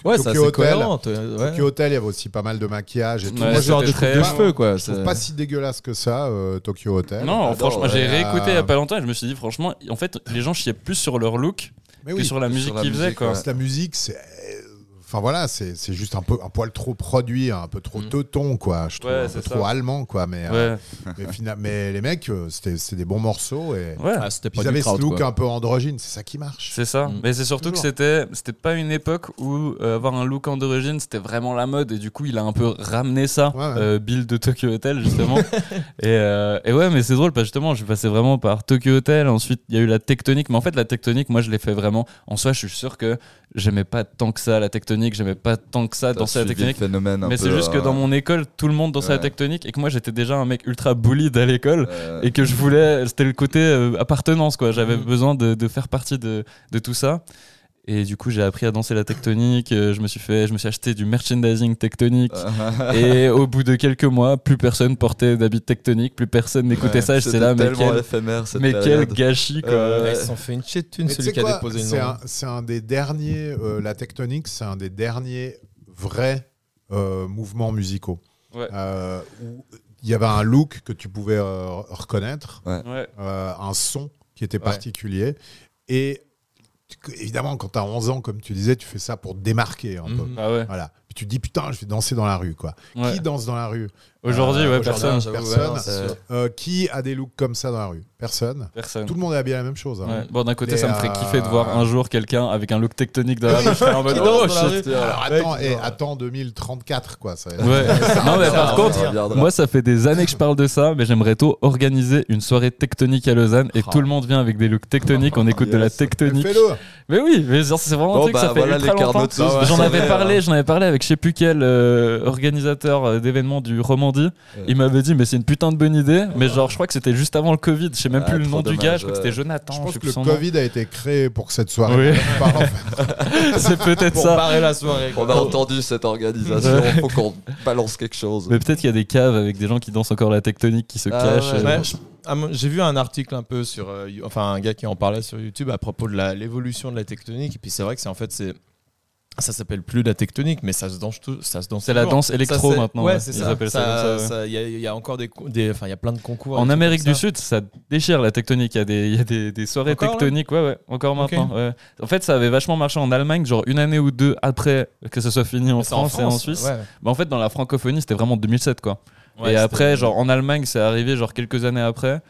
Speaker 1: Ouais, ça
Speaker 4: Tokyo
Speaker 1: c'est
Speaker 4: Hotel.
Speaker 1: cohérent. ouais.
Speaker 4: Tokyo Hotel, il y avait aussi pas mal de maquillage et tout.
Speaker 2: Ouais,
Speaker 4: Moi,
Speaker 1: genre de coupe de
Speaker 2: très-
Speaker 1: cheveux quoi.
Speaker 4: je trouve
Speaker 1: c'est-
Speaker 4: pas si dégueulasse que ça, euh, Tokyo Hotel.
Speaker 2: Non, franchement, j'ai réécouté il y a pas longtemps et je me suis dit, franchement, en fait, les gens chiaient plus sur leur look
Speaker 4: mais
Speaker 2: que sur la musique qu'ils faisaient, quoi.
Speaker 4: la musique, c'est. Enfin voilà, c'est c'est juste un peu un poil trop produit, un peu trop
Speaker 1: Mm.
Speaker 4: teuton quoi. Je trouve
Speaker 2: Ouais,
Speaker 4: un peu
Speaker 2: c'est
Speaker 4: trop allemand quoi. Mais, euh, mais, fina- mais les mecs, euh, c'était des bons morceaux et
Speaker 2: ouais.
Speaker 1: Ah,
Speaker 4: ils avaient ce look
Speaker 1: quoi.
Speaker 4: un peu androgyne. C'est ça qui marche.
Speaker 2: C'est ça.
Speaker 1: Mm.
Speaker 2: Mais c'est surtout que c'était c'était pas une époque où euh, avoir un look androgyne c'était vraiment la mode et du coup il a un peu ramené ça.
Speaker 4: Ouais, ouais.
Speaker 2: euh, Bill de Tokyo Hotel justement. et, euh, et ouais mais c'est drôle parce que justement je suis passé vraiment par Tokyo Hotel. Ensuite il y a eu la tectonique. Mais en fait la tectonique moi je l'ai fait vraiment. En soi je suis sûr que j'aimais pas tant que ça la tectonique. J'aimais pas tant que ça danser la tectonique.
Speaker 3: phénomène
Speaker 2: Mais c'est juste que dans mon école, tout le monde dansait la
Speaker 3: Ouais.
Speaker 2: tectonique et que moi j'étais déjà un mec ultra bullied à l'école
Speaker 3: euh,
Speaker 2: et que je voulais, c'était le côté euh, appartenance quoi. J'avais
Speaker 1: Mhm.
Speaker 2: besoin de, de faire partie de, de tout ça. Et du coup, j'ai appris à danser la tectonique. euh, Je me suis fait, je me suis acheté du merchandising tectonique. et au bout de quelques mois, plus personne portait d'habits tectoniques, plus personne n'écoutait
Speaker 3: ouais,
Speaker 2: ça. J'étais là, mais quel,
Speaker 3: éphémère cette
Speaker 2: mais quel gâchis quoi.
Speaker 3: Euh,
Speaker 1: Ils sont fait une
Speaker 4: tu
Speaker 1: celui qui a déposé le
Speaker 4: c'est un, c'est un des derniers, euh, la tectonique, c'est un des derniers vrais euh, mouvements musicaux.
Speaker 2: Ouais.
Speaker 4: Euh, où il y avait un look que tu pouvais euh, reconnaître,
Speaker 2: Ouais.
Speaker 4: euh, un son qui était
Speaker 1: Ouais.
Speaker 4: particulier. Et évidemment, quand tu as 11 ans, comme tu disais, tu fais ça pour te démarquer un peu.
Speaker 1: Mhm.
Speaker 2: Ah ouais.
Speaker 4: Voilà. Puis tu te dis, putain, je vais danser dans la rue. quoi.
Speaker 2: Ouais.
Speaker 4: Qui danse dans la rue?
Speaker 2: Aujourd'hui,
Speaker 4: Euh,
Speaker 2: ouais,
Speaker 4: aujourd'hui,
Speaker 2: personne.
Speaker 4: Euh, Qui a des looks comme ça dans la rue? Personne.
Speaker 2: Personne.
Speaker 4: Tout le monde est habillé la même chose. hein.
Speaker 2: Ouais. Bon, d'un côté, ça me ferait
Speaker 4: euh,
Speaker 2: kiffer de voir un jour quelqu'un avec un look tectonique dans la rue. Je serais en mode, oh
Speaker 1: danse dans la
Speaker 2: shit.
Speaker 1: rue.
Speaker 4: Alors
Speaker 1: Mec,
Speaker 4: attends, et attends 2034 quoi. Ça,
Speaker 2: Ouais. non mais
Speaker 1: ça
Speaker 2: par contre,
Speaker 1: ça
Speaker 2: moi ça fait des années que je parle de ça, mais j'aimerais tôt organiser une soirée tectonique à Lausanne et
Speaker 1: Ah.
Speaker 2: tout le monde vient avec des looks tectoniques, on écoute de la tectonique.
Speaker 4: Fais-le.
Speaker 2: Mais oui, mais genre, c'est vraiment un
Speaker 3: Bon,
Speaker 2: truc, ça
Speaker 3: bah,
Speaker 2: fait
Speaker 3: voilà
Speaker 2: ultra
Speaker 3: les
Speaker 2: longtemps.
Speaker 3: Carnotus,
Speaker 1: Bah.
Speaker 2: J'en avais parlé, j'en avais parlé avec je sais plus quel euh, organisateur euh, d'événements du Romandie. Il m'avait dit mais c'est une putain de bonne idée, mais genre je crois que c'était juste avant le Covid, je sais même
Speaker 3: Ah,
Speaker 2: plus le nom du gars, je crois que c'était Jonathan.
Speaker 4: Je
Speaker 2: je
Speaker 4: pense
Speaker 2: sais
Speaker 4: que le
Speaker 2: nom.
Speaker 4: Covid a été créé pour cette soirée.
Speaker 2: Oui.
Speaker 4: Par- en fait.
Speaker 2: c'est peut-être ça.
Speaker 1: barrer la soirée.
Speaker 3: On
Speaker 1: quoi.
Speaker 3: a entendu cette organisation, faut qu'on balance quelque chose.
Speaker 2: Mais peut-être qu'il y a des caves avec des gens qui dansent encore la tectonique qui se
Speaker 3: Ah
Speaker 2: cachent.
Speaker 3: ouais.
Speaker 2: euh,
Speaker 1: Ouais, je- ah, J'ai vu un article un peu sur, euh, enfin un gars qui en parlait sur YouTube à propos de l'évolution de la tectonique. Et puis c'est vrai que c'est en fait c'est ça s'appelle plus la tectonique, mais ça se danse tout, ça se danse.
Speaker 2: C'est la danse électro
Speaker 1: Ça,
Speaker 2: maintenant.
Speaker 1: Ouais,
Speaker 2: ouais.
Speaker 1: c'est ça.
Speaker 2: ouais.
Speaker 1: Il y, a- il y a encore des, des, enfin il y a plein de concours.
Speaker 2: En Amérique du. Sud, ça déchire la tectonique. Il y a des, il y a des, des soirées
Speaker 1: Encore,
Speaker 2: tectoniques, ouais, ouais, encore maintenant. ouais. En fait, ça avait vachement marché en Allemagne, genre une année ou deux après que ce soit fini en
Speaker 1: Mais c'est en
Speaker 2: France, et en
Speaker 1: France,
Speaker 2: Suisse.
Speaker 1: ouais.
Speaker 2: Bah, en fait, dans la francophonie, c'était vraiment 2007, quoi.
Speaker 1: Ouais,
Speaker 2: et après, genre en Allemagne, c'est arrivé genre quelques années après.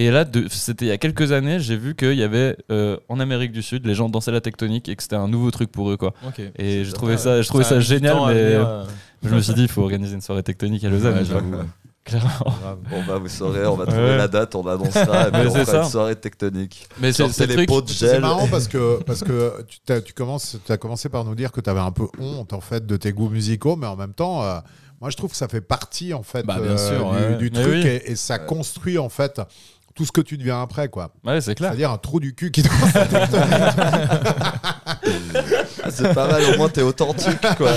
Speaker 2: Et là, c'était il y a quelques années, j'ai vu qu'il y avait euh, en Amérique du Sud, les gens dansaient la tectonique et que c'était un nouveau truc pour eux, quoi. Et j'ai trouvé ça, je trouvais
Speaker 1: a
Speaker 2: ça génial, mais
Speaker 1: euh,
Speaker 2: je me suis dit, il faut organiser une soirée tectonique à Lausanne.
Speaker 1: Ouais.
Speaker 2: Clairement.
Speaker 3: Bon bah vous saurez, on va trouver
Speaker 2: Ouais.
Speaker 3: la date, on annoncera et puis
Speaker 2: Mais
Speaker 3: on
Speaker 2: c'est
Speaker 3: fera
Speaker 2: ça.
Speaker 3: une soirée tectonique.
Speaker 2: Mais c'est
Speaker 3: les
Speaker 2: truc.
Speaker 3: pots de
Speaker 4: C'est marrant parce que, parce que tu, t'as- tu commences, as commencé par nous dire que tu avais un peu honte en fait de tes goûts musicaux, mais en même temps, euh, moi je trouve que ça fait partie en fait
Speaker 1: Bah, bien
Speaker 4: euh,
Speaker 1: sûr,
Speaker 4: du,
Speaker 1: ouais.
Speaker 4: du
Speaker 2: Mais
Speaker 4: truc
Speaker 2: oui.
Speaker 4: et, et ça construit en fait tout ce que tu deviens après quoi.
Speaker 2: Ouais, c'est clair.
Speaker 4: C'est-à-dire un trou du cul qui.
Speaker 3: Ah, c'est pas mal, au moins t'es authentique quoi.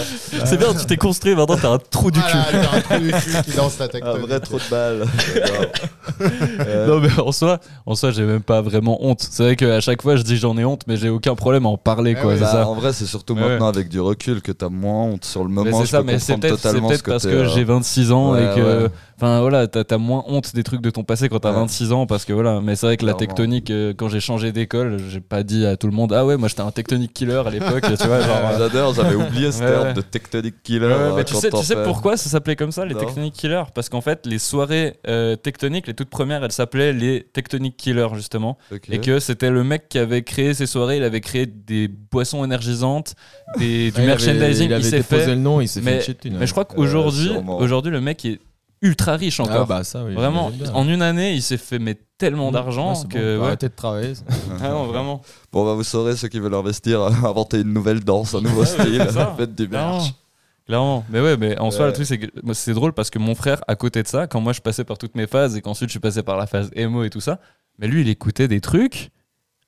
Speaker 2: C'est bien, tu t'es construit, maintenant t'as un trou du cul.
Speaker 4: Voilà, t'as un trou du cul qui danse la
Speaker 3: Un
Speaker 4: tectonique.
Speaker 3: vrai trou de balle. Euh,
Speaker 2: Non mais en soi, en soi j'ai même pas vraiment honte. C'est vrai qu'à chaque fois je dis j'en ai honte, mais j'ai aucun problème à en parler
Speaker 4: Eh
Speaker 2: quoi.
Speaker 4: ouais,
Speaker 2: c'est
Speaker 3: bah,
Speaker 2: ça.
Speaker 3: en vrai, c'est surtout
Speaker 2: Ouais.
Speaker 3: maintenant avec du recul que t'as moins honte sur le
Speaker 2: Mais
Speaker 3: moment.
Speaker 2: c'est
Speaker 3: je
Speaker 2: ça,
Speaker 3: peux
Speaker 2: mais c'est
Speaker 3: comprendre
Speaker 2: peut-être c'est
Speaker 3: totalement
Speaker 2: peut-être
Speaker 3: ce que
Speaker 2: parce
Speaker 3: t'es,
Speaker 2: que
Speaker 3: euh,
Speaker 2: j'ai 26 ans
Speaker 3: ouais,
Speaker 2: et que,
Speaker 3: ouais.
Speaker 2: enfin voilà, t'as as moins honte des trucs de ton passé quand t'as
Speaker 3: Ouais.
Speaker 2: 26 ans parce que voilà. Mais c'est vrai que la
Speaker 3: Clairement.
Speaker 2: tectonique, euh, quand j'ai changé d'école, j'ai pas dit à tout le monde ah ouais moi j'étais un tectonique Killer à l'époque, tu vois, genre.
Speaker 3: J'adore, j'avais oublié ce terme de Tectonic Killer. Euh,
Speaker 2: mais tu sais, tu
Speaker 3: on
Speaker 2: sais
Speaker 3: fait-
Speaker 2: pourquoi ça s'appelait comme ça, les. Tectonic Killers? Parce qu'en fait, les soirées euh, tectoniques, les toutes premières, elles s'appelaient les Tectonic Killers, justement. Et que c'était le mec qui avait créé ces soirées, il avait créé des boissons énergisantes, des, du
Speaker 1: Ouais, il avait-
Speaker 2: merchandising,
Speaker 1: Il avait
Speaker 2: s'est
Speaker 1: déposé
Speaker 2: fait.
Speaker 1: le nom, il s'est fait
Speaker 2: Mais,
Speaker 1: une shit thune,
Speaker 2: mais je crois
Speaker 3: Euh,
Speaker 2: qu'aujourd'hui, aujourd'hui, le mec est ultra riche
Speaker 1: Ah
Speaker 2: encore.
Speaker 1: bah ça, oui.
Speaker 2: Vraiment, en une année, il s'est fait mais tellement d'argent
Speaker 1: bon,
Speaker 2: que.
Speaker 1: faut
Speaker 2: ouais.
Speaker 1: Arrêtez de travailler.
Speaker 2: Ah non, vraiment.
Speaker 3: Bon, bah, vous saurez, ceux qui veulent investir, inventer une nouvelle danse, un nouveau style, faites du
Speaker 2: Clairement.
Speaker 3: merch.
Speaker 2: Clairement. Mais ouais, mais en soi, le truc, c'est que c'est drôle parce que mon frère, à côté de ça, quand moi je passais par toutes mes phases et qu'ensuite je suis passé par la phase emo et tout ça, mais lui, il écoutait des trucs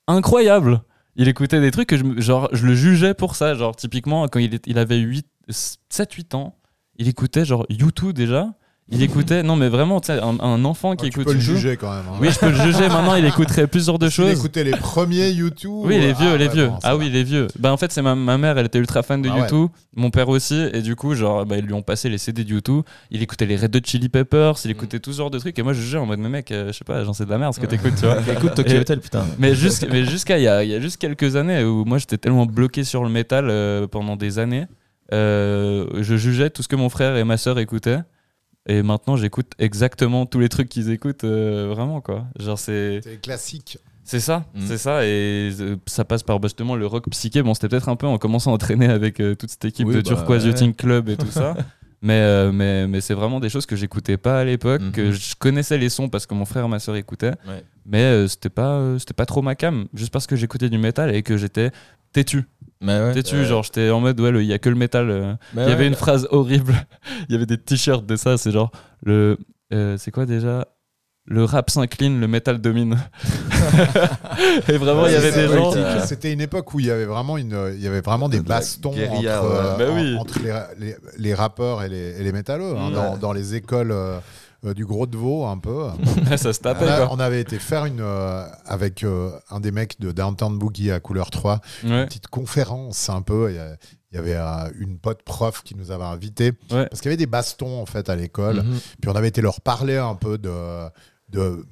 Speaker 2: incroyables. Il écoutait des trucs que je, genre, je le jugeais pour ça. Genre, typiquement, quand il, il avait 7-8 ans, il écoutait genre YouTube déjà. Il écoutait, non mais vraiment, tu sais, un, un enfant qui
Speaker 4: Ouais, tu
Speaker 2: écoute
Speaker 4: peux le
Speaker 2: YouTube.
Speaker 4: juger quand même. hein.
Speaker 2: Oui, je peux le juger maintenant, il écouterait plus ce genre de
Speaker 4: Il
Speaker 2: choses.
Speaker 4: écoutait les premiers YouTube.
Speaker 2: Oui, les vieux,
Speaker 4: ah,
Speaker 2: les
Speaker 4: ouais,
Speaker 2: vieux. ah
Speaker 4: va.
Speaker 2: oui, les vieux. Bah en fait, c'est ma, ma mère, elle était ultra fan de
Speaker 4: Ah ouais.
Speaker 2: YouTube, mon père aussi, et du coup, genre, bah, ils lui ont passé les CD de YouTube. Il écoutait les Red Hot Chili Peppers, il écoutait tout ce genre de trucs, et moi, je jugeais en mode, mais mec, euh, je sais pas, j'en sais de la merde ce que t'écoutes, tu vois.
Speaker 1: Écoute Tokyo Hotel, putain.
Speaker 2: Mais jusqu'à il y a, il y a juste quelques années où moi j'étais tellement bloqué sur le métal euh, pendant des années, euh, je jugeais tout ce que mon frère et ma sœur écoutaient. Et maintenant j'écoute exactement tous les trucs qu'ils écoutent euh, vraiment quoi. Genre c'est
Speaker 4: classique.
Speaker 2: c'est ça,
Speaker 1: Mm.
Speaker 2: c'est ça et euh, ça passe par bah, justement le rock psyché. Bon, c'était peut-être un peu en commençant à entraîner avec euh, toute cette équipe
Speaker 1: Oui,
Speaker 2: de
Speaker 1: bah,
Speaker 2: Turquoise
Speaker 1: ouais.
Speaker 2: Yachting Club et tout ça. Mais, euh, mais, mais c'est vraiment des choses que j'écoutais pas à l'époque,
Speaker 1: Mhm.
Speaker 2: que je connaissais les sons parce que mon frère et ma soeur écoutaient.
Speaker 1: Ouais.
Speaker 2: Mais euh, c'était pas, euh, c'était pas trop ma cam, juste parce que j'écoutais du métal et que j'étais têtu.
Speaker 1: Mais ouais.
Speaker 3: ouais.
Speaker 2: genre j'étais en mode, ouais, il y a que le métal. euh. Il y avait une phrase horrible, il y avait des t-shirts de ça, c'est genre, le, euh, c'est quoi déjà? Le rap s'incline, le métal domine. et vraiment, il y avait des gens.
Speaker 3: euh,
Speaker 4: C'était une époque où il y avait vraiment une, il y avait vraiment des
Speaker 3: De
Speaker 4: bastons
Speaker 3: guérilla,
Speaker 4: entre,
Speaker 3: ouais.
Speaker 4: euh,
Speaker 2: Bah oui.
Speaker 4: entre les, les- les rappeurs et les, et les métalleux hein,
Speaker 2: Ouais.
Speaker 4: dans, dans les écoles euh, euh, du Gros de Vaud un peu.
Speaker 2: ça se tapait,
Speaker 4: Là,
Speaker 2: quoi.
Speaker 4: on avait été faire une euh, avec euh, un des mecs de Downtown Boogie à couleur 3
Speaker 2: Ouais.
Speaker 4: une petite conférence un peu. Il y, avait euh, une pote prof qui nous avait invités
Speaker 2: Ouais.
Speaker 4: parce qu'il y avait des bastons en fait à l'école.
Speaker 1: Mhm.
Speaker 4: Puis on avait été leur parler un peu de. de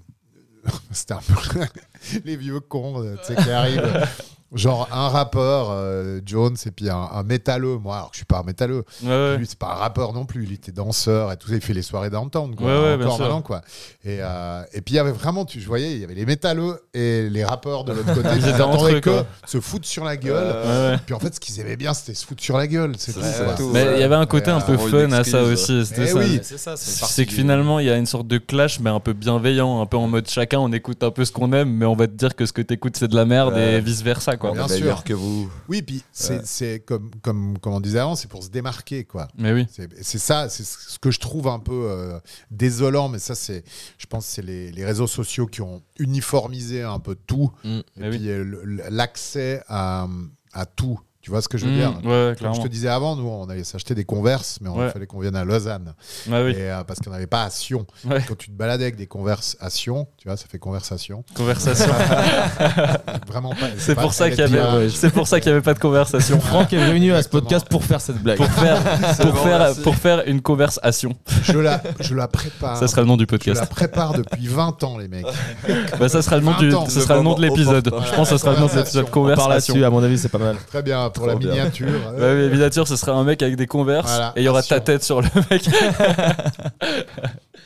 Speaker 4: C'était un peu les vieux cons euh, qui arrivent. Genre un rappeur, euh, Jones, et puis un, un métalleux. Moi, alors que je suis pas un métalleux.
Speaker 2: Ouais, ouais.
Speaker 4: Lui, c'est pas un rappeur non plus. Il était danseur et tout ça. Il fait les soirées downtown, quoi.
Speaker 2: Ouais,
Speaker 4: Encore
Speaker 2: sûr.
Speaker 4: maintenant, quoi. Et, euh, et puis, il y avait vraiment, tu je voyais, il y avait les métalleux et les rappeurs de l'autre côté.
Speaker 2: Ils étaient entre
Speaker 4: que se foutre sur la gueule.
Speaker 2: Ouais.
Speaker 4: Puis en fait, ce qu'ils aimaient bien, c'était se foutre sur la gueule. C'est tout.
Speaker 2: Mais il y avait un côté
Speaker 4: Et,
Speaker 2: un peu
Speaker 3: euh,
Speaker 2: fun à ça aussi. C'était ça.
Speaker 4: oui.
Speaker 1: C'est ça,
Speaker 2: C'est que finalement, il y a une sorte de clash, mais un peu bienveillant, un peu en mode chacun, on écoute un peu ce qu'on aime, mais on va te dire que ce que t'écoutes, c'est de la merde et vice versa, quoi.
Speaker 4: Bien sûr.
Speaker 3: que vous.
Speaker 4: Oui, puis c'est comme, comme, comme on disait avant, c'est pour se démarquer, quoi.
Speaker 2: Mais oui.
Speaker 4: C'est ça, c'est ce que je trouve un peu euh, désolant, mais ça, c'est, je pense, que c'est les, les réseaux sociaux qui ont uniformisé un peu tout,
Speaker 1: Mm.
Speaker 4: et
Speaker 2: oui.
Speaker 4: puis euh, l'accès à, à tout. Tu vois ce que je veux
Speaker 2: Mmh,
Speaker 4: dire
Speaker 2: ouais,
Speaker 4: Comme je te disais avant, nous, on allait s'acheter des Converse, mais il
Speaker 2: Ouais.
Speaker 4: fallait qu'on vienne à Lausanne.
Speaker 2: Ouais, oui.
Speaker 4: Et, euh, parce qu'on n'avait pas à Sion.
Speaker 2: Ouais.
Speaker 4: Quand tu te baladais avec des Converse à Sion, tu vois, ça fait conversation.
Speaker 2: Conversation.
Speaker 4: Vraiment pas.
Speaker 2: c'est pour ça qu'il y
Speaker 4: est
Speaker 2: avait,
Speaker 4: bien-
Speaker 2: c'est pour ça qu'il y avait pas de conversation.
Speaker 1: Franck est venu à ce podcast pour faire cette blague.
Speaker 2: Pour faire, pour
Speaker 3: bon,
Speaker 2: faire,
Speaker 3: merci.
Speaker 2: pour faire une conversation.
Speaker 4: Je la, je la prépare.
Speaker 2: Ça sera le nom du
Speaker 4: Je la
Speaker 2: podcast.
Speaker 4: prépare depuis 20 ans, les mecs.
Speaker 2: Bah, ça sera le nom
Speaker 4: 20
Speaker 2: du, ce sera le nom de l'épisode. Je pense que ce sera le nom de l'épisode.
Speaker 1: On
Speaker 2: Conversation.
Speaker 1: là-dessus, à mon avis, c'est pas mal.
Speaker 4: Très bien, pour la miniature.
Speaker 2: Ouais, mais miniature, ce sera un mec avec des converses
Speaker 4: Voilà,
Speaker 2: et il y aura ta tête sur le mec.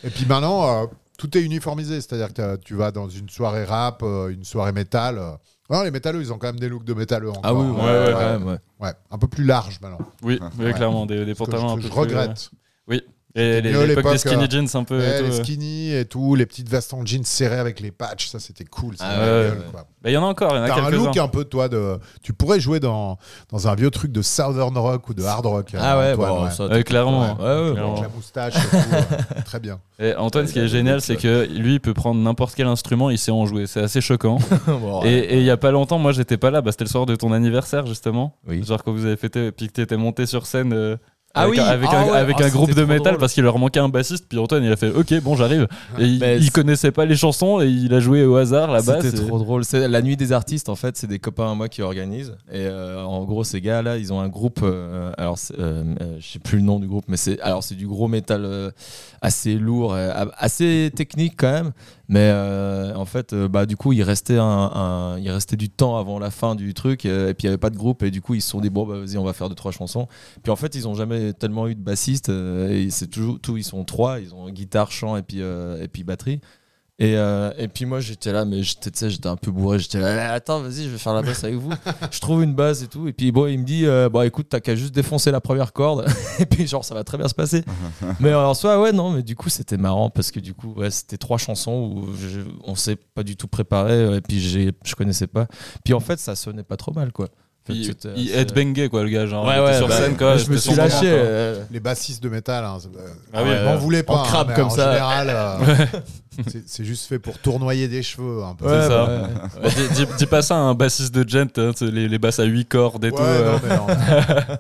Speaker 4: Et puis maintenant, euh, tout est uniformisé. C'est-à-dire que tu vas dans une soirée rap, euh, une soirée métal. euh. Non, les métalleux, ils ont quand même des looks de métalleux encore.
Speaker 1: Ah oui, ouais, ouais, quand même, ouais.
Speaker 4: Ouais, un peu plus large maintenant.
Speaker 2: Oui, oui,
Speaker 4: Ouais.
Speaker 2: clairement, des, pantalons un
Speaker 4: je,
Speaker 2: peu
Speaker 4: je
Speaker 2: plus,
Speaker 4: regrette.
Speaker 2: euh, Et l'époque des skinny
Speaker 4: euh,
Speaker 2: jeans un peu.
Speaker 4: Ouais,
Speaker 2: et tout,
Speaker 4: les
Speaker 2: ouais.
Speaker 4: skinny et tout, les petites vestes en jeans serrées avec les patchs, ça c'était cool.
Speaker 1: Ah
Speaker 2: ouais,
Speaker 1: ouais.
Speaker 2: Bah, Il y en a encore, il y en a
Speaker 4: T'as un look un peu, toi, de. Tu pourrais jouer dans, dans un vieux truc de Southern Rock ou de hard rock.
Speaker 1: Ah ouais,
Speaker 4: Antoine,
Speaker 1: bon,
Speaker 4: ouais.
Speaker 1: ça.
Speaker 2: Ouais, clairement.
Speaker 1: Ouais, ouais,
Speaker 2: Clairement.
Speaker 4: Avec la moustache et tout. euh, très bien.
Speaker 2: Et Antoine, ce qui est génial, c'est que lui, il peut prendre n'importe quel instrument, il sait en jouer. C'est assez choquant.
Speaker 1: Bon,
Speaker 2: Et et il y a pas longtemps, moi, j'étais pas là. Bah, c'était le soir de ton anniversaire, justement.
Speaker 1: Oui.
Speaker 2: Genre quand vous avez fêté, puis que t'étais monté sur scène euh,
Speaker 1: Ah
Speaker 2: avec,
Speaker 1: oui,
Speaker 2: un- avec
Speaker 1: ah
Speaker 2: un,
Speaker 1: ouais,
Speaker 2: avec
Speaker 1: ah,
Speaker 2: un groupe
Speaker 1: c'était
Speaker 2: de métal
Speaker 1: drôle.
Speaker 2: parce qu'il leur manquait un bassiste. Puis Antoine, il a fait Ok, bon, j'arrive. Et il, il connaissait pas les chansons et il a joué au hasard là-bas.
Speaker 1: C'était
Speaker 2: c'est-
Speaker 1: trop drôle. C'est la nuit des artistes en fait, c'est des copains à moi qui organisent. Et euh, en gros, ces gars-là, ils ont un groupe. euh, alors, euh, euh, je sais plus le nom du groupe, mais c'est alors c'est du gros métal assez lourd, assez technique quand même. Mais euh, en fait, euh, bah du coup, il restait un, restait du temps avant la fin du truc, euh, et puis il y avait pas de groupe, et du coup, ils se sont dit bon, bah vas-y, on va faire deux trois chansons. Puis en fait, ils ont jamais tellement eu de bassiste. et c'est toujours tout, ils sont trois. Ils ont guitare, chant et puis et puis batterie. Et, euh, et puis moi j'étais là, mais j'étais j'étais un peu bourré. J'étais là, Eh, attends, vas-y, je vais faire la basse avec vous. je trouve une basse et tout. Et puis bon, il me dit, euh, bon écoute, t'as qu'à juste défoncer la première corde. et puis genre, ça va très bien se passer. mais en soi, ouais, non, mais du coup, c'était marrant parce que du coup, ouais, c'était trois chansons où je- on s'est pas du tout préparé. Et puis je connaissais pas. Puis en fait, ça sonnait pas trop mal, quoi.
Speaker 2: Il,
Speaker 1: c'était
Speaker 2: il headbangait, quoi, le gars. Genre,
Speaker 1: Ouais,
Speaker 2: il était
Speaker 1: ouais,
Speaker 2: sur
Speaker 1: bah,
Speaker 2: scène, quoi.
Speaker 1: je me suis lâché. euh,
Speaker 4: Les bassistes de métal, hein, c'est- euh,
Speaker 2: Ah oui,
Speaker 4: m'en
Speaker 2: euh,
Speaker 4: voulez pas.
Speaker 1: en crabe
Speaker 4: mais
Speaker 1: comme
Speaker 4: en
Speaker 1: ça.
Speaker 4: général, euh, c'est- juste fait pour tournoyer des cheveux un peu.
Speaker 1: Ouais,
Speaker 2: C'est ça.
Speaker 1: ouais, ouais.
Speaker 2: Bah, dis, dis- dis pas ça à un bassiste de gent, hein, les, les basses à 8 cordes et
Speaker 4: Ouais,
Speaker 2: tout. euh,
Speaker 4: non, mais non.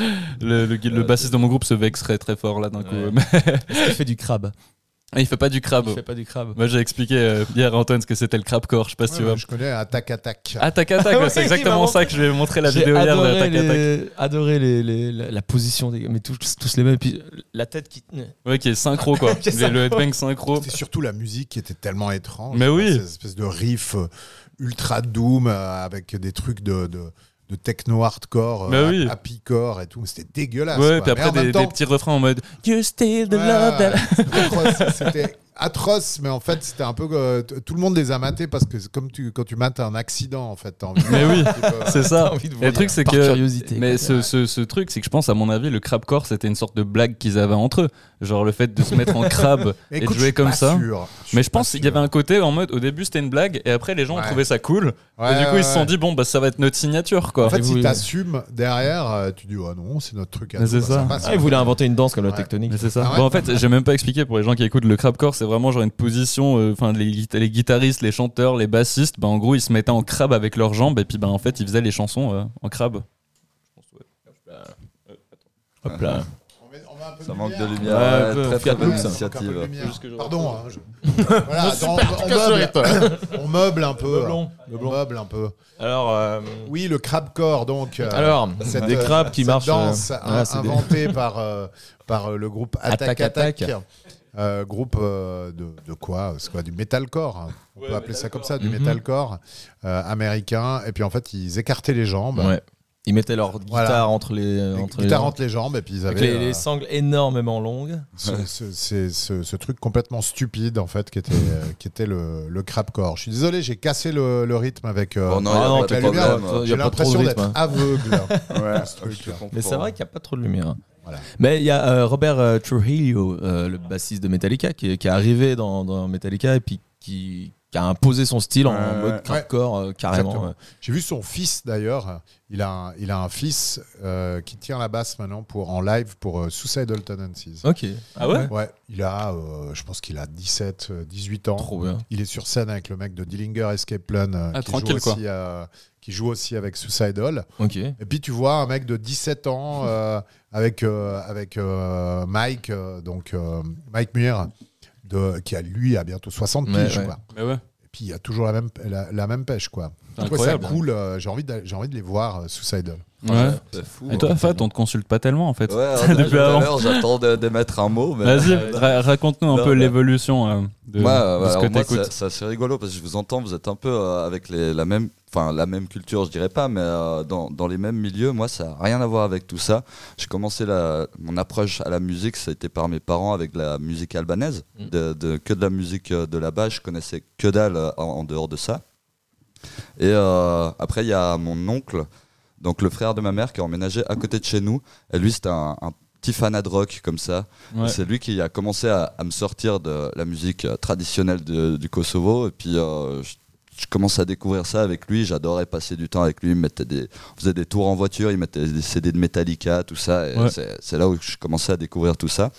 Speaker 2: le, le, le bassiste de mon groupe se vexerait très fort là d'un coup.
Speaker 1: Est-ce qu'il fait du crabe
Speaker 2: il fait pas du crabe.
Speaker 1: Il fait pas du crabe.
Speaker 2: Moi j'ai expliqué euh, hier à Antoine ce que c'était le crabcore, je sais pas si
Speaker 4: Ouais,
Speaker 2: tu vois.
Speaker 4: Je connais Attack Attack.
Speaker 2: Attack Attack, ouais, c'est exactement ça que je lui ai montré la vidéo hier de
Speaker 1: adoré, les, les- la, la position des gars, mais tous, tous les mêmes. Et puis la tête qui.
Speaker 2: Ouais, qui est synchro quoi.
Speaker 1: Qui est
Speaker 2: Les- le headbang synchro.
Speaker 4: C'était surtout la musique qui était tellement étrange.
Speaker 2: Mais oui.
Speaker 4: Cette espèce de riff euh, ultra doom euh, avec des trucs de, de, de techno hardcore,
Speaker 2: Mais
Speaker 4: euh,
Speaker 2: oui.
Speaker 4: happy core et tout. C'était dégueulasse.
Speaker 2: Ouais,
Speaker 4: quoi.
Speaker 2: puis après des,
Speaker 4: temps-
Speaker 2: des petits refrains en mode You still the
Speaker 4: Ouais,
Speaker 2: love that.
Speaker 4: c'était atroce. Mais en fait, c'était un peu. euh, t- tout le monde les a matés parce que c'est comme tu, quand tu mates un accident, en fait. t'as envie
Speaker 2: Mais oui, C'est ça.
Speaker 1: envie de
Speaker 2: Et
Speaker 1: voir
Speaker 2: le truc c'est
Speaker 1: par
Speaker 2: que
Speaker 1: curiosité.
Speaker 2: mais
Speaker 1: quoi.
Speaker 2: ce, ce, ce truc c'est que je pense à mon avis le crabcore c'était une sorte de blague qu'ils avaient entre eux. Genre le fait de se mettre en crabe et de jouer comme ça.
Speaker 4: sûr.
Speaker 2: Mais je pense qu'il y avait un côté en mode au début c'était une blague et après les gens ont
Speaker 4: Ouais.
Speaker 2: trouvé ça cool.
Speaker 4: Ouais,
Speaker 2: et du coup
Speaker 4: ouais,
Speaker 2: ils se sont dit bon bah ça va être notre signature quoi.
Speaker 4: En fait,
Speaker 1: Et
Speaker 4: si
Speaker 1: vous-
Speaker 4: t'assumes derrière, euh, tu dis, oh non, c'est notre truc à
Speaker 2: Mais
Speaker 4: nous,
Speaker 2: c'est
Speaker 4: bah,
Speaker 2: ça.
Speaker 4: passe.
Speaker 1: Ah, il voulait inventer une danse comme la
Speaker 4: Ouais.
Speaker 1: tectonique.
Speaker 2: Mais c'est ça.
Speaker 4: Ah ouais
Speaker 2: Bon, en fait, j'ai même pas expliqué pour les gens qui écoutent le crabcore, c'est vraiment genre une position. euh, Enfin, les, guita- les guitaristes, les chanteurs, les bassistes, bah, en gros, ils se mettaient en crabe avec leurs jambes et puis bah, en fait, ils faisaient les chansons euh, en crabe.
Speaker 1: Hop là.
Speaker 4: On met- on met un peu
Speaker 3: Ça
Speaker 4: de
Speaker 3: manque de
Speaker 4: lumière.
Speaker 1: Ouais,
Speaker 3: Ouais, très très bonne
Speaker 4: de
Speaker 3: initiative.
Speaker 4: Pardon. hein, je- Voilà, attends, on, meuble, on meuble un peu.
Speaker 1: Meublons,
Speaker 4: On meuble un peu.
Speaker 1: Alors, euh,
Speaker 4: Oui, le crabcore, donc. euh,
Speaker 1: alors
Speaker 4: cette,
Speaker 1: des crabes qui
Speaker 4: cette
Speaker 1: marchent.
Speaker 4: danse
Speaker 1: euh, ouais, des-
Speaker 4: inventée par, euh, par euh, le groupe Attack
Speaker 1: Attack
Speaker 4: Attack. Euh, groupe euh, de, de quoi C'est quoi Du metalcore. hein. On peut appeler ça comme ça, du
Speaker 1: Mhm.
Speaker 4: metalcore euh, américain. Et puis en fait, ils écartaient les jambes.
Speaker 1: Ouais. Ils mettaient leur guitare
Speaker 4: Voilà.
Speaker 1: entre les,
Speaker 4: Les
Speaker 1: entre les
Speaker 4: guitares
Speaker 1: jambes.
Speaker 4: entre les jambes. Et puis ils
Speaker 1: Avec
Speaker 4: avaient
Speaker 1: les, les
Speaker 4: euh,
Speaker 1: sangles énormément longues.
Speaker 4: ce, ce- c'est ce- ce truc complètement stupide, en fait, qui était, euh, qui était le, le crabcore. Je suis désolé, j'ai cassé le, le rythme avec. euh,
Speaker 3: Bon, non, y a
Speaker 1: non,
Speaker 3: pas de
Speaker 4: la lumière,
Speaker 3: problème.
Speaker 1: il y
Speaker 4: J'ai
Speaker 1: a pas trop de
Speaker 4: l'impression
Speaker 1: rythme,
Speaker 4: d'être
Speaker 1: hein.
Speaker 4: aveugle.
Speaker 3: Ouais,
Speaker 4: ce truc-là.
Speaker 1: Mais c'est vrai qu'il n'y a pas trop de lumière.
Speaker 4: Voilà.
Speaker 1: Mais il y a euh, Robert euh, Trujillo, euh, le bassiste de Metallica, qui est, qui est arrivé dans, dans Metallica et puis qui, qui a imposé son style en mode
Speaker 3: ouais.
Speaker 1: euh, carrément.
Speaker 4: J'ai vu son fils d'ailleurs. Il a un, il a un fils euh, qui tient la basse maintenant pour, en live pour euh, Suicidal Tendencies.
Speaker 1: Ok.
Speaker 2: Ah ouais
Speaker 4: Ouais, il a, euh, je pense qu'il a 17, euh, 18 ans.
Speaker 1: Trop bien.
Speaker 4: Il est sur scène avec le mec de Dillinger Escape Plan euh,
Speaker 2: Ah,
Speaker 4: qui,
Speaker 2: tranquille,
Speaker 4: joue aussi, euh, qui joue aussi avec Suicidal.
Speaker 1: Ok.
Speaker 4: Et puis tu vois un mec de 17 ans euh, avec, euh, avec euh, Mike, euh, donc euh, Mike Muir, de, qui a lui a bientôt 60
Speaker 1: Ouais,
Speaker 4: piges.
Speaker 1: ouais.
Speaker 4: Quoi.
Speaker 2: Mais ouais.
Speaker 4: Et puis il y a toujours la même, la, la même pêche. quoi. Je trouve ça cool. euh, j'ai envie, de- j'ai envie de les voir, euh, Suicidal.
Speaker 2: Ouais.
Speaker 3: C'est fou.
Speaker 2: Et toi, Fat, on te consulte pas tellement en fait.
Speaker 3: Ouais,
Speaker 2: Depuis avant.
Speaker 3: j'attends de- d'émettre un mot. Mais...
Speaker 2: Vas-y, ra- raconte-nous un
Speaker 3: Non,
Speaker 2: peu
Speaker 3: mais-
Speaker 2: l'évolution euh, de, de ce que
Speaker 3: moi,
Speaker 2: t'écoutes.
Speaker 3: c'est c'est rigolo parce que je vous entends, vous êtes un peu euh, avec les, la même, enfin la même culture, je dirais pas, mais euh, dans, dans les mêmes milieux. Moi, ça n'a rien à voir avec tout ça. J'ai commencé la, mon approche à la musique, ça a été par mes parents avec la musique albanaise,
Speaker 1: Mm.
Speaker 3: de, de- que de la musique euh, de là-bas. Je connaissais que dalle euh, en, en dehors de ça. Et euh, après, il y a mon oncle, donc le frère de ma mère, qui a emménagé à côté de chez nous. Et lui, c'était un, un petit fanat de rock comme ça.
Speaker 2: Ouais.
Speaker 3: C'est lui qui a commencé à, à me sortir de la musique traditionnelle de- du Kosovo. Et puis, euh, je, je commence à découvrir ça avec lui. J'adorais passer du temps avec lui. Il me mettait des, on faisait des tours en voiture. Il mettait des CD de Metallica, tout ça.
Speaker 2: Ouais.
Speaker 3: c'est, là où je commençais à découvrir tout ça.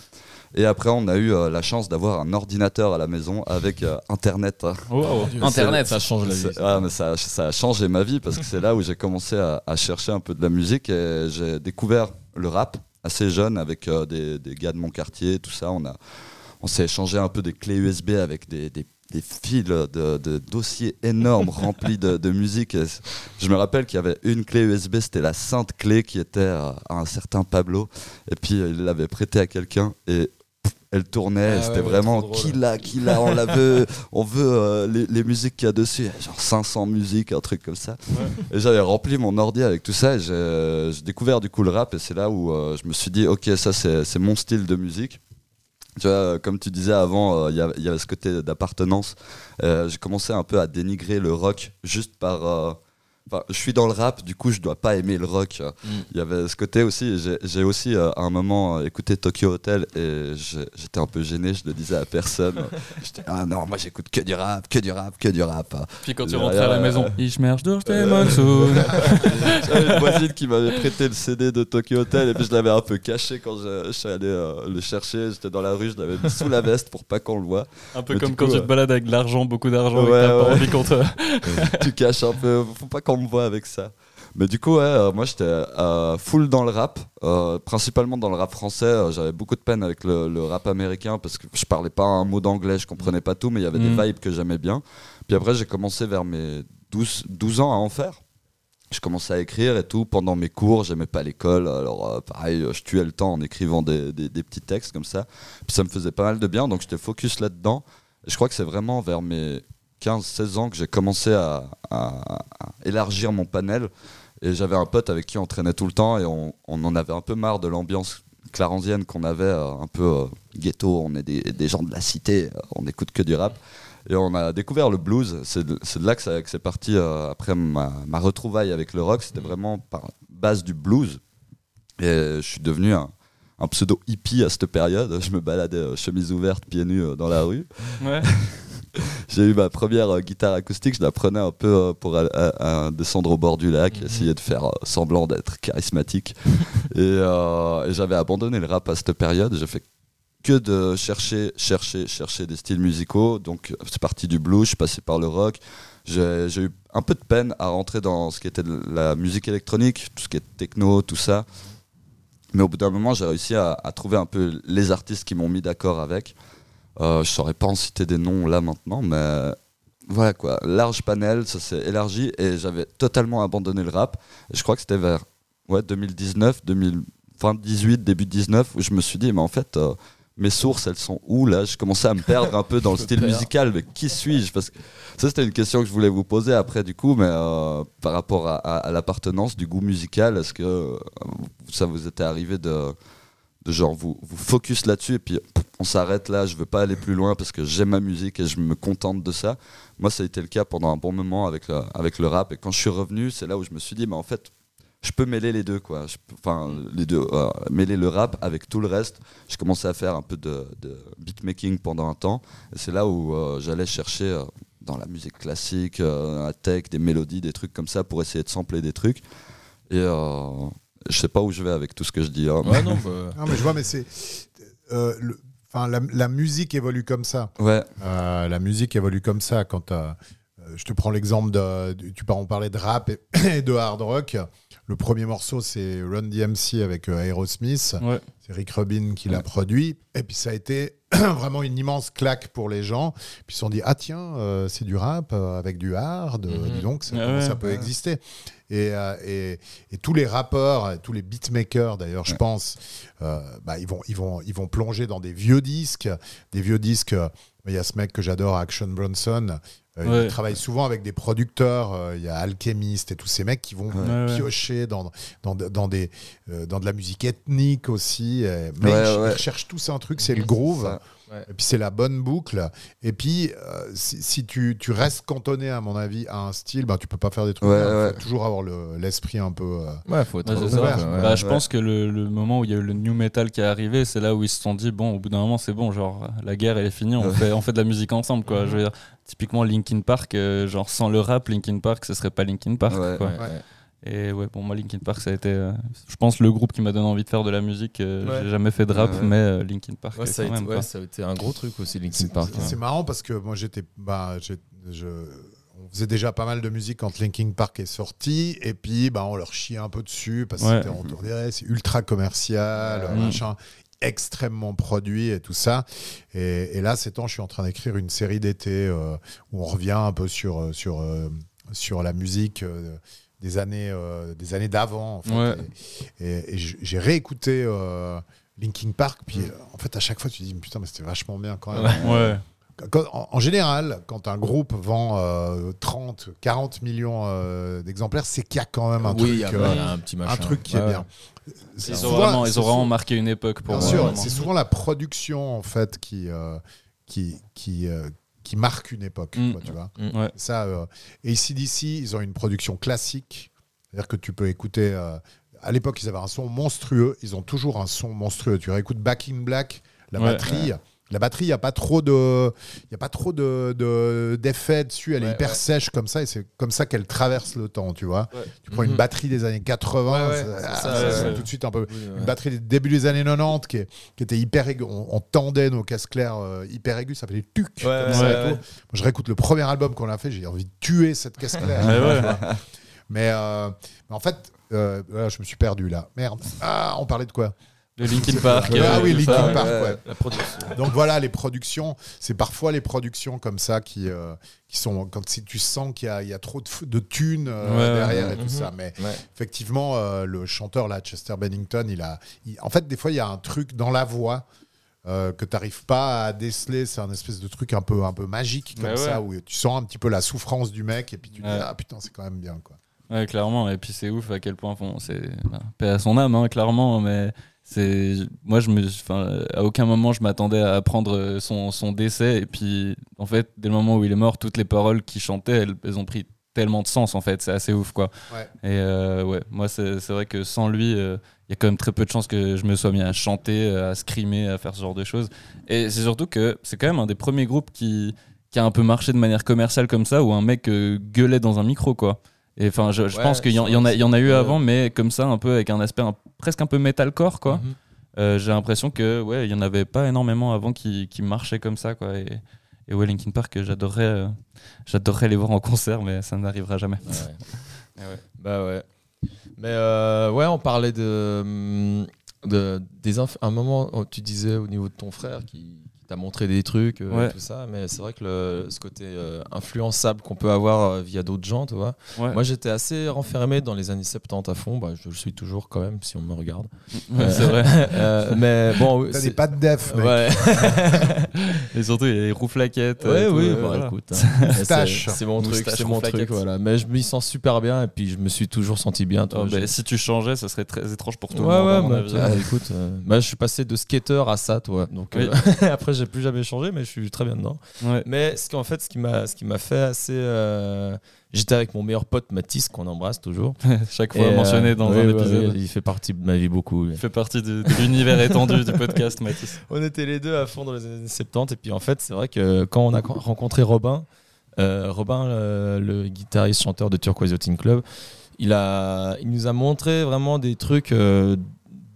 Speaker 3: Et après, on a eu euh, la chance d'avoir un ordinateur à la maison avec euh, Internet.
Speaker 2: Oh, wow. Internet.
Speaker 1: ça change la vie.
Speaker 3: C'est- ouais, mais ça, ça a changé ma vie parce que c'est là où j'ai commencé à, à chercher un peu de la musique et j'ai découvert le rap assez jeune avec euh, des, des gars de mon quartier, tout ça. On, a, on s'est échangé un peu des clés USB avec des, des- des fils de, de dossiers énormes remplis de, de musique. Et je me rappelle qu'il y avait une clé USB, c'était la sainte clé qui était euh, à un certain Pablo. Et puis euh, il l'avait prêté à quelqu'un et elle tournait.
Speaker 2: Ah
Speaker 3: c'était
Speaker 2: ouais,
Speaker 3: vraiment
Speaker 2: drôle.
Speaker 3: qui l'a, qui l'a, on la veut, on veut euh, les, les musiques qu'il y a dessus. Genre 500 musiques, un truc comme ça. Et j'avais rempli mon ordi avec tout ça et j'ai découvert du coup le rap et c'est là où euh, je me suis dit ok ça c'est mon style de musique. Tu vois, euh, comme tu disais avant, euh, il y avait ce côté d'appartenance. Euh, j'ai commencé un peu à dénigrer le rock juste par... euh, Enfin, je suis dans le rap, du coup je dois pas aimer le rock. Il y avait ce côté aussi. J'ai aussi euh, à un moment euh, écouté Tokyo Hotel et j'étais un peu gêné. Je le disais à personne. J'étais ah non moi j'écoute que du rap, que du rap, que du rap.
Speaker 2: Puis quand tu
Speaker 3: Euh,
Speaker 2: rentrais à la
Speaker 3: euh,
Speaker 2: maison, ich merch durch den.
Speaker 3: J'avais une voisine qui m'avait prêté le CD de Tokyo Hotel et puis je l'avais un peu caché quand je, je suis allé euh, le chercher. J'étais dans la rue, je l'avais mis sous la veste pour pas qu'on le voit.
Speaker 2: Un peu
Speaker 3: Mais
Speaker 2: comme quand
Speaker 3: coup,
Speaker 2: tu
Speaker 3: euh,
Speaker 2: te balades avec de l'argent, beaucoup d'argent, et
Speaker 3: Ouais,
Speaker 2: que t'as
Speaker 3: ouais.
Speaker 2: pas envie qu'on te.
Speaker 3: tu caches un peu, faut pas qu'on me voit avec ça. Mais du coup, ouais, euh, moi j'étais euh, full dans le rap, euh, principalement dans le rap français. J'avais beaucoup de peine avec le, le rap américain parce que je parlais pas un mot d'anglais, je comprenais pas tout, mais il y avait des vibes que j'aimais bien. Puis après, j'ai commencé vers mes 12, 12 ans à en faire. Je commençais à écrire et tout pendant mes cours. J'aimais pas l'école, alors euh, pareil, je tuais le temps en écrivant des, des- des petits textes comme ça. Puis ça me faisait pas mal de bien, donc j'étais focus là-dedans. Et je crois que c'est vraiment vers mes 15-16 ans que j'ai commencé à, à- à élargir mon panel. Et j'avais un pote avec qui on traînait tout le temps et on, on en avait un peu marre de l'ambiance clarensienne qu'on avait, euh, un peu euh, ghetto. On est des, des gens de la cité, euh, on écoute que du rap. Et on a découvert le blues. C'est de, là que, c'est parti euh, après ma, ma retrouvaille avec le rock. C'était vraiment par base du blues. Et je suis devenu un, un pseudo hippie à cette période. Je me baladais chemise ouverte, pieds nus dans la rue.
Speaker 2: Ouais.
Speaker 3: J'ai eu ma première euh, guitare acoustique, je la prenais un peu euh, pour à- à descendre au bord du lac, essayer de faire euh, semblant d'être charismatique. et euh, et j'avais abandonné le rap à cette période. J'ai fait que de chercher, chercher, chercher des styles musicaux. Donc c'est parti du blues, je suis passé par le rock. J'ai j'ai eu un peu de peine à rentrer dans ce qui était de la musique électronique, tout ce qui est techno, tout ça. Mais au bout d'un moment, j'ai réussi à, à trouver un peu les artistes qui m'ont mis d'accord avec. Euh, je saurais pas en citer des noms là maintenant, mais voilà quoi. Large panel, ça s'est élargi et j'avais totalement abandonné le rap. Je crois que c'était vers ouais, 2019, 2018, début 19, où je me suis dit, mais en fait, euh, mes sources, elles sont où là? Je commençais à me perdre un peu dans le style musical, mais qui suis-je? Parce que ça, c'était une question que je voulais vous poser après, du coup, mais euh, par rapport à, à- à l'appartenance du goût musical, est-ce que euh, ça vous était arrivé de genre vous, vous focus là-dessus et puis on s'arrête là, je veux pas aller plus loin parce que j'aime ma musique et je me contente de ça. Moi, ça a été le cas pendant un bon moment avec le, avec le rap et quand je suis revenu, c'est là où je me suis dit, mais en fait, je peux mêler les deux, quoi. Je Enfin, les deux, euh, mêler le rap avec tout le reste. J'ai commencé à faire un peu de, de beatmaking pendant un temps et c'est là où euh, j'allais chercher euh, dans la musique classique, la tech, des mélodies, des trucs comme ça pour essayer de sampler des trucs. Et je sais pas où je vais avec tout ce que je dis. hein, mais-
Speaker 1: Ouais, non, bah,
Speaker 4: Non, mais je vois, mais c'est. euh, le- Enfin, la, la musique évolue comme ça.
Speaker 3: Ouais,
Speaker 4: Euh, la musique évolue comme ça. Quand euh, je te prends l'exemple de, tu on parlait de rap et, et de hard rock. Le premier morceau, c'est Run DMC avec euh, Aerosmith.
Speaker 2: Ouais.
Speaker 4: C'est Rick Rubin qui l'a produit. Et puis ça a été vraiment une immense claque pour les gens. Puis ils se sont dit ah tiens, euh, c'est du rap euh, avec du hard. euh,
Speaker 1: Mhm.
Speaker 4: dis donc, ça, comment
Speaker 2: ouais.
Speaker 4: ça peut exister. Et, et, et tous les rappeurs, tous les beatmakers d'ailleurs, je pense, bah, ils, vont, ils, vont, ils vont plonger dans des vieux disques. Des vieux disques. Il y a ce mec que j'adore, Action Bronson. Euh,
Speaker 2: Ouais.
Speaker 4: Il travaille souvent avec des producteurs. euh, Il y a Alchemist et tous ces mecs qui vont
Speaker 2: Ouais, ouais.
Speaker 4: piocher dans, dans, dans, des, euh, dans de la musique ethnique aussi. euh, mais
Speaker 3: Ouais,
Speaker 4: ils,
Speaker 3: ouais.
Speaker 4: ils recherchent tous un truc, c'est le groove.
Speaker 1: Ouais.
Speaker 4: Et puis c'est la bonne boucle. Et puis, euh, si, si tu, tu restes cantonné, à mon avis, à un style, ben, tu peux pas faire des trucs.
Speaker 3: Ouais,
Speaker 4: Il faut toujours avoir le- l'esprit un peu. euh,
Speaker 1: ouais, faut être ouvert,
Speaker 2: ça.
Speaker 1: quoi, ouais.
Speaker 2: Bah, je pense que le, le moment où il y a eu le new metal qui est arrivé, c'est là où ils se sont dit bon, au bout d'un moment, c'est bon, genre la guerre elle est finie, on
Speaker 3: Ouais.
Speaker 2: fait on fait de la musique ensemble quoi. Je veux dire, typiquement Linkin Park, euh, genre sans le rap, Linkin Park, ce serait pas Linkin Park
Speaker 3: Ouais.
Speaker 2: quoi. Et ouais, pour moi Linkin Park ça a été, euh, je pense le groupe qui m'a donné envie de faire de la musique. euh,
Speaker 1: Ouais.
Speaker 2: J'ai jamais fait de rap,
Speaker 3: Ouais.
Speaker 2: mais euh, Linkin Park
Speaker 1: Ouais,
Speaker 2: euh,
Speaker 1: ça, a été,
Speaker 2: même.
Speaker 1: ouais,
Speaker 2: quoi.
Speaker 1: ça a été un gros truc aussi, Linkin
Speaker 4: C'est
Speaker 1: Park.
Speaker 4: c'est- marrant parce que moi j'étais. Bah, je, on faisait déjà pas mal de musique quand Linkin Park est sorti, et puis bah, on leur chiait un peu dessus parce que on dirait, c'est ultra commercial,
Speaker 1: Ouais.
Speaker 4: machin, extrêmement produit et tout ça. Et, et là, ces temps, je suis en train d'écrire une série d'été euh, où on revient un peu sur, sur, sur la musique. Des années euh, des années d'avant en fait.
Speaker 2: Ouais.
Speaker 4: et, et- et j- j'ai réécouté euh, Linkin Park puis euh, en fait à chaque fois tu te dis putain mais c'était vachement bien quand même
Speaker 2: Ouais.
Speaker 4: quand- en, en général, quand un groupe vend euh, 30, 40 millions euh, d'exemplaires, c'est qu'il y a quand même un
Speaker 1: oui,
Speaker 4: truc, euh,
Speaker 1: un petit machin.
Speaker 4: un truc qui est bien.
Speaker 2: Ils ont
Speaker 4: souvent-
Speaker 2: vraiment,
Speaker 4: c'est
Speaker 2: ils ont vraiment
Speaker 4: souvent-
Speaker 2: marqué une époque pour
Speaker 4: Bien
Speaker 2: moi.
Speaker 4: sûr, c'est souvent la production en fait qui euh, qui qui, euh, qui marque une époque,
Speaker 2: Mm.
Speaker 4: quoi, tu vois.
Speaker 2: Ouais.
Speaker 4: Ça, euh, et ici d'ici, ils ont une production classique, c'est-à-dire que tu peux écouter. euh, à l'époque, ils avaient un son monstrueux. Ils ont toujours un son monstrueux. Tu réécoutes Back in Black, la
Speaker 2: Ouais.
Speaker 4: batterie. La batterie, il n'y a pas trop de, il y a pas trop de de- d'effets dessus. Elle est hyper
Speaker 1: ouais.
Speaker 4: sèche comme ça, et c'est comme ça qu'elle traverse le temps, tu vois.
Speaker 1: Ouais.
Speaker 4: Tu prends une
Speaker 1: Mhm.
Speaker 4: batterie des années 80,
Speaker 1: Ouais, ouais,
Speaker 4: ça-
Speaker 1: c'est ça,
Speaker 4: ça
Speaker 2: ouais,
Speaker 4: sonne
Speaker 2: ouais.
Speaker 4: tout de suite un peu
Speaker 1: Oui, ouais.
Speaker 4: une batterie des débuts des années 90 qui, est- qui était hyper aiguë. On, on tendait nos caisses claires euh, hyper aigus, ça fait des tucs.
Speaker 1: Ouais,
Speaker 4: comme
Speaker 1: ouais,
Speaker 4: ça et
Speaker 2: ouais,
Speaker 4: tout.
Speaker 2: ouais.
Speaker 4: Moi, je réécoute le premier album qu'on a fait, j'ai envie de tuer cette caisse claire.
Speaker 2: Ouais, ouais.
Speaker 4: mais, euh, mais en fait, euh, je me suis perdu là. Merde. Ah, on parlait de quoi?
Speaker 2: Le Linkin Park.
Speaker 4: Ah
Speaker 2: euh,
Speaker 4: oui,
Speaker 2: tout
Speaker 4: Linkin
Speaker 2: ça.
Speaker 4: Park,
Speaker 1: ouais,
Speaker 4: ouais.
Speaker 1: La production.
Speaker 4: Donc voilà, les productions, c'est parfois les productions comme ça qui, euh, qui sont quand si tu sens qu'il y a, il y a trop de, thunes euh,
Speaker 2: Ouais,
Speaker 4: derrière
Speaker 2: ouais.
Speaker 4: et tout
Speaker 1: Mhm.
Speaker 4: ça. Mais
Speaker 1: Ouais.
Speaker 4: effectivement, euh, le chanteur là, Chester Bennington, il a, il- en fait, des fois, il y a un truc dans la voix. euh, que tu n'arrives pas à déceler, c'est un espèce de truc un peu, un peu magique comme
Speaker 2: ouais.
Speaker 4: ça, où tu sens un petit peu la souffrance du mec et puis tu te
Speaker 2: Ouais.
Speaker 4: dis, ah putain, c'est quand même bien. Quoi.
Speaker 2: Ouais, clairement. Et puis c'est ouf à quel point, bon, c'est bah, paix à son âme, hein, clairement. Mais c'est, moi, je me, enfin, à aucun moment je m'attendais à apprendre son, son décès. Et puis, en fait, dès le moment où il est mort, toutes les paroles qu'il chantait, elles, elles ont pris tellement de sens. En fait, c'est assez ouf, quoi.
Speaker 4: Ouais.
Speaker 2: Et euh, ouais, moi, c'est, vrai que sans lui. euh, il y a quand même très peu de chances que je me sois mis à chanter, à scrimer, à faire ce genre de choses. Et c'est surtout que c'est quand même un des premiers groupes qui, qui a un peu marché de manière commerciale comme ça, où un mec euh, gueulait dans un micro, quoi. Et enfin, je, je
Speaker 1: Ouais,
Speaker 2: pense qu'il y, en- y a,
Speaker 1: vrai,
Speaker 2: il y en a eu avant, mais comme ça, un peu avec un aspect un- presque un peu metalcore, quoi.
Speaker 1: Mhm.
Speaker 2: Euh, J'ai l'impression que ouais, il y en avait pas énormément avant qui, qui marchaient comme ça, quoi. Et, et ouais, Linkin Park, j'adorerais, euh, j'adorerais les voir en concert, mais ça n'arrivera jamais.
Speaker 1: Ouais.
Speaker 2: Ah ouais.
Speaker 1: Bah ouais. Mais euh, ouais, on parlait de, hum, de des inf- un moment oh, tu disais au niveau de ton frère qui, t'a montré des trucs euh,
Speaker 2: Ouais.
Speaker 1: et tout ça, mais c'est vrai que le, ce côté euh, influençable qu'on peut avoir euh, via d'autres gens, tu vois.
Speaker 2: Ouais.
Speaker 1: Moi, j'étais assez renfermé dans les années 70 à fond. Bah, je le suis toujours quand même si on me regarde.
Speaker 2: Ouais, c'est vrai.
Speaker 1: Euh, mais bon,
Speaker 4: T'as
Speaker 1: c'est-
Speaker 4: des pas de def, mec.
Speaker 1: Ouais.
Speaker 2: Et surtout, il y a les rouflaquettes.
Speaker 1: Ouais, oui,
Speaker 2: euh,
Speaker 1: bah,
Speaker 2: voilà.
Speaker 1: écoute, hein.
Speaker 4: Moustache.
Speaker 1: c'est mon truc, c'est mon truc, voilà. Mais je m'y sens super bien et puis je me suis toujours senti bien. tu
Speaker 2: Oh, bah, si tu changeais, ça serait très étrange pour tout
Speaker 1: ouais, ouais,
Speaker 2: mon
Speaker 1: bah,
Speaker 2: avis.
Speaker 1: ah, écoute, euh, bah, je suis passé de skater à ça, toi. Donc
Speaker 2: Oui.
Speaker 1: euh, après, j'ai plus jamais changé, mais je suis très bien dedans.
Speaker 2: Ouais.
Speaker 1: Mais ce qu'en fait, ce qui m'a, ce qui m'a fait assez, euh, j'étais avec mon meilleur pote Mathis qu'on embrasse toujours.
Speaker 2: Chaque fois
Speaker 1: Et, euh,
Speaker 2: mentionné dans
Speaker 1: oui,
Speaker 2: un épisode.
Speaker 1: il fait partie de ma vie beaucoup.
Speaker 2: Il fait partie de, de l'univers étendu du podcast, Mathis.
Speaker 1: On était les deux à fond dans les années 70 et puis en fait, c'est vrai que quand on a rencontré Robin, euh, Robin, euh, le guitariste chanteur de Turquoise Yachting Club, il a, il nous a montré vraiment des trucs.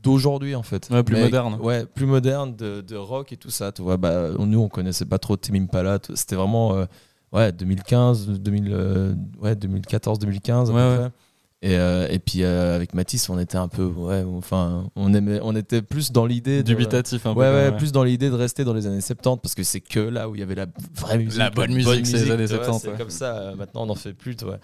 Speaker 1: D'aujourd'hui en fait
Speaker 2: Ouais, plus
Speaker 1: Mais-
Speaker 2: moderne.
Speaker 1: ouais plus moderne de, de rock et tout ça tu vois bah nous on connaissait pas trop Tim Impala c'était vraiment euh, ouais 2015 2000 euh, ouais 2014 2015 à peu
Speaker 2: Ouais, ouais.
Speaker 1: près. Et, euh, et puis avec Mathis on était un peu ouais enfin on aimait on était plus dans l'idée
Speaker 2: Dubitatif un peu.
Speaker 1: Ouais, plus dans l'idée de rester dans les années 70 parce que c'est que là où il y avait la vraie musique.
Speaker 2: La bonne musique, c'est les années
Speaker 1: tu vois,
Speaker 2: 70,
Speaker 1: C'est comme ça, maintenant on n'en fait plus, tu vois.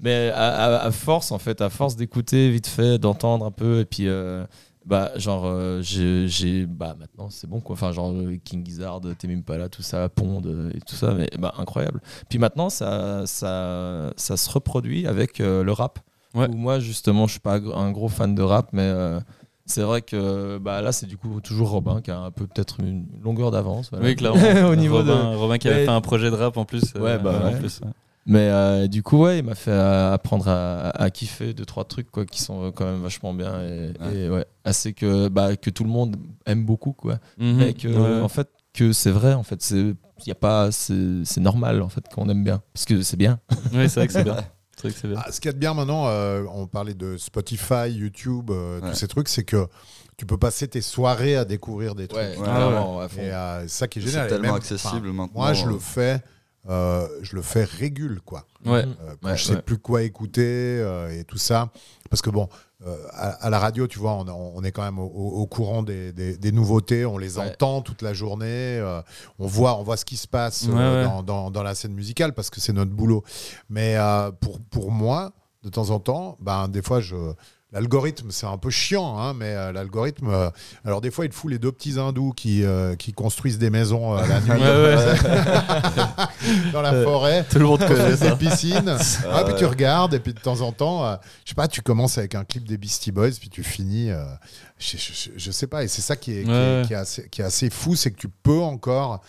Speaker 1: Mais à, à- à force, en fait, à force d'écouter vite fait, d'entendre un peu, et puis, euh, bah, genre, euh, j'ai, bah, maintenant c'est bon, quoi. Enfin, genre, euh, King Gizzard, Tame Impala, tout ça, Pond euh, et tout ça, mais bah, incroyable. Puis maintenant, ça, ça, ça se reproduit avec euh, le rap.
Speaker 2: Ouais.
Speaker 1: Où moi, justement, je suis pas un gros fan de rap, mais. euh, c'est vrai que bah, là, c'est du coup toujours Robin qui a un peu peut-être une longueur d'avance. voilà.
Speaker 2: Oui, clairement.
Speaker 1: Au niveau de,
Speaker 2: Robin, Robin qui avait fait un projet de rap en plus.
Speaker 1: Ouais, bah
Speaker 2: en
Speaker 1: ouais.
Speaker 2: plus.
Speaker 1: Mais euh, du coup, ouais, il m'a fait euh, apprendre à, à kiffer deux trois trucs quoi, qui sont euh, quand même vachement bien et,
Speaker 3: Ouais.
Speaker 1: et ouais, assez que bah, que tout le monde aime beaucoup quoi.
Speaker 2: Mhm.
Speaker 1: Et que
Speaker 2: Ouais.
Speaker 1: en fait que c'est vrai en fait c'est y a pas c'est c'est normal en fait qu'on aime bien parce que c'est bien.
Speaker 2: Oui, c'est vrai que c'est bien. C'est vrai que c'est bien.
Speaker 4: Ah, ce qu'il y a de bien maintenant, euh, on parlait de Spotify, YouTube, euh,
Speaker 3: Ouais.
Speaker 4: tous ces trucs, c'est que tu peux passer tes soirées à découvrir des trucs.
Speaker 3: Ouais.
Speaker 4: Et euh, c'est ça qui est
Speaker 3: C'est
Speaker 4: génial. Et
Speaker 3: tellement
Speaker 4: même,
Speaker 3: accessible maintenant.
Speaker 4: Moi, je le fais euh, je le fais régule, quoi.
Speaker 2: Ouais.
Speaker 4: Euh, quand
Speaker 1: Ouais,
Speaker 4: je sais
Speaker 1: ouais.
Speaker 4: plus quoi écouter euh, et tout ça. Parce que bon, euh, à, à la radio, tu vois, on, on est quand même au, courant des, des- des nouveautés, on les entend toute la journée, on, voit, on voit ce qui se passe. Dans, dans- dans la scène musicale parce que c'est notre boulot. Mais pour, pour moi, de temps en temps, ben, des fois, je. L'algorithme, c'est un peu chiant, hein, mais euh, l'algorithme, euh, alors des fois, il te fout les deux petits hindous qui, euh, qui construisent des maisons euh, la nuit dans la forêt.
Speaker 2: Tout le monde connaît
Speaker 4: des
Speaker 2: ça.
Speaker 4: piscines. Ah, puis tu regardes, et puis de temps en temps, euh, je sais pas, tu commences avec un clip des Beastie Boys, puis tu finis. euh, je, je- je sais pas, et c'est ça qui est, qui est-
Speaker 2: Ouais.
Speaker 4: qui est assez, qui est assez fou, c'est que tu peux encore.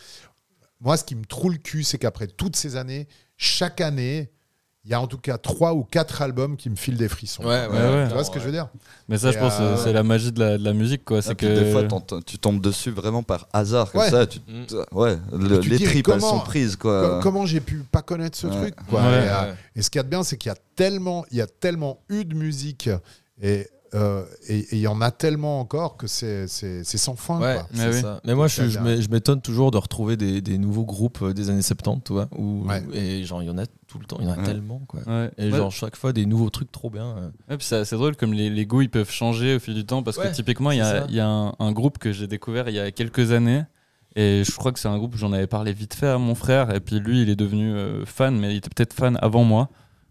Speaker 4: Moi, ce qui me troue le cul, c'est qu'après toutes ces années, chaque année, il y a en tout cas trois ou quatre albums qui me filent des frissons.
Speaker 1: Ouais, ouais,
Speaker 2: ouais.
Speaker 4: Tu vois ce que je veux dire?
Speaker 2: Mais ça, je pense, que
Speaker 4: euh,
Speaker 2: c'est la magie de la, de la musique, quoi. C'est
Speaker 3: Et puis
Speaker 2: que
Speaker 3: des fois, tu tombes dessus vraiment par hasard, comme
Speaker 4: Ouais.
Speaker 3: ça. Tu,
Speaker 1: Mm.
Speaker 3: ouais, le-
Speaker 4: tu
Speaker 3: les tripes, elles
Speaker 4: comment-
Speaker 3: sont prises,
Speaker 4: Com-
Speaker 3: quoi.
Speaker 4: Comment j'ai pu pas connaître ce
Speaker 3: Ouais.
Speaker 4: truc quoi.
Speaker 2: Ouais.
Speaker 4: Et, euh,
Speaker 1: Ouais.
Speaker 4: Et ce qu'il y a de bien, c'est qu'il y a tellement, il y a tellement eu de musique et euh, et il y en a tellement encore que c'est sans fin.
Speaker 1: Ouais,
Speaker 4: quoi.
Speaker 1: c'est
Speaker 2: Mais oui.
Speaker 1: ça. Mais moi, je,
Speaker 4: C'est
Speaker 1: je m'étonne toujours de retrouver des, des nouveaux groupes euh, des années 70, tu vois. Où,
Speaker 4: Ouais.
Speaker 1: Et genre, il y en a tout le temps, il y en a
Speaker 3: Ouais.
Speaker 1: tellement, quoi.
Speaker 2: Ouais.
Speaker 1: Et
Speaker 2: Ouais.
Speaker 1: genre, chaque fois, des nouveaux trucs trop bien. euh.
Speaker 2: C'est drôle comme les, les goûts ils peuvent changer au fil du temps parce
Speaker 1: Ouais,
Speaker 2: que typiquement il y a, y a un, un groupe que j'ai découvert il y a quelques années et je crois que c'est un groupe j'en avais parlé vite fait à mon frère et puis lui il est devenu euh, fan mais il était peut-être fan avant moi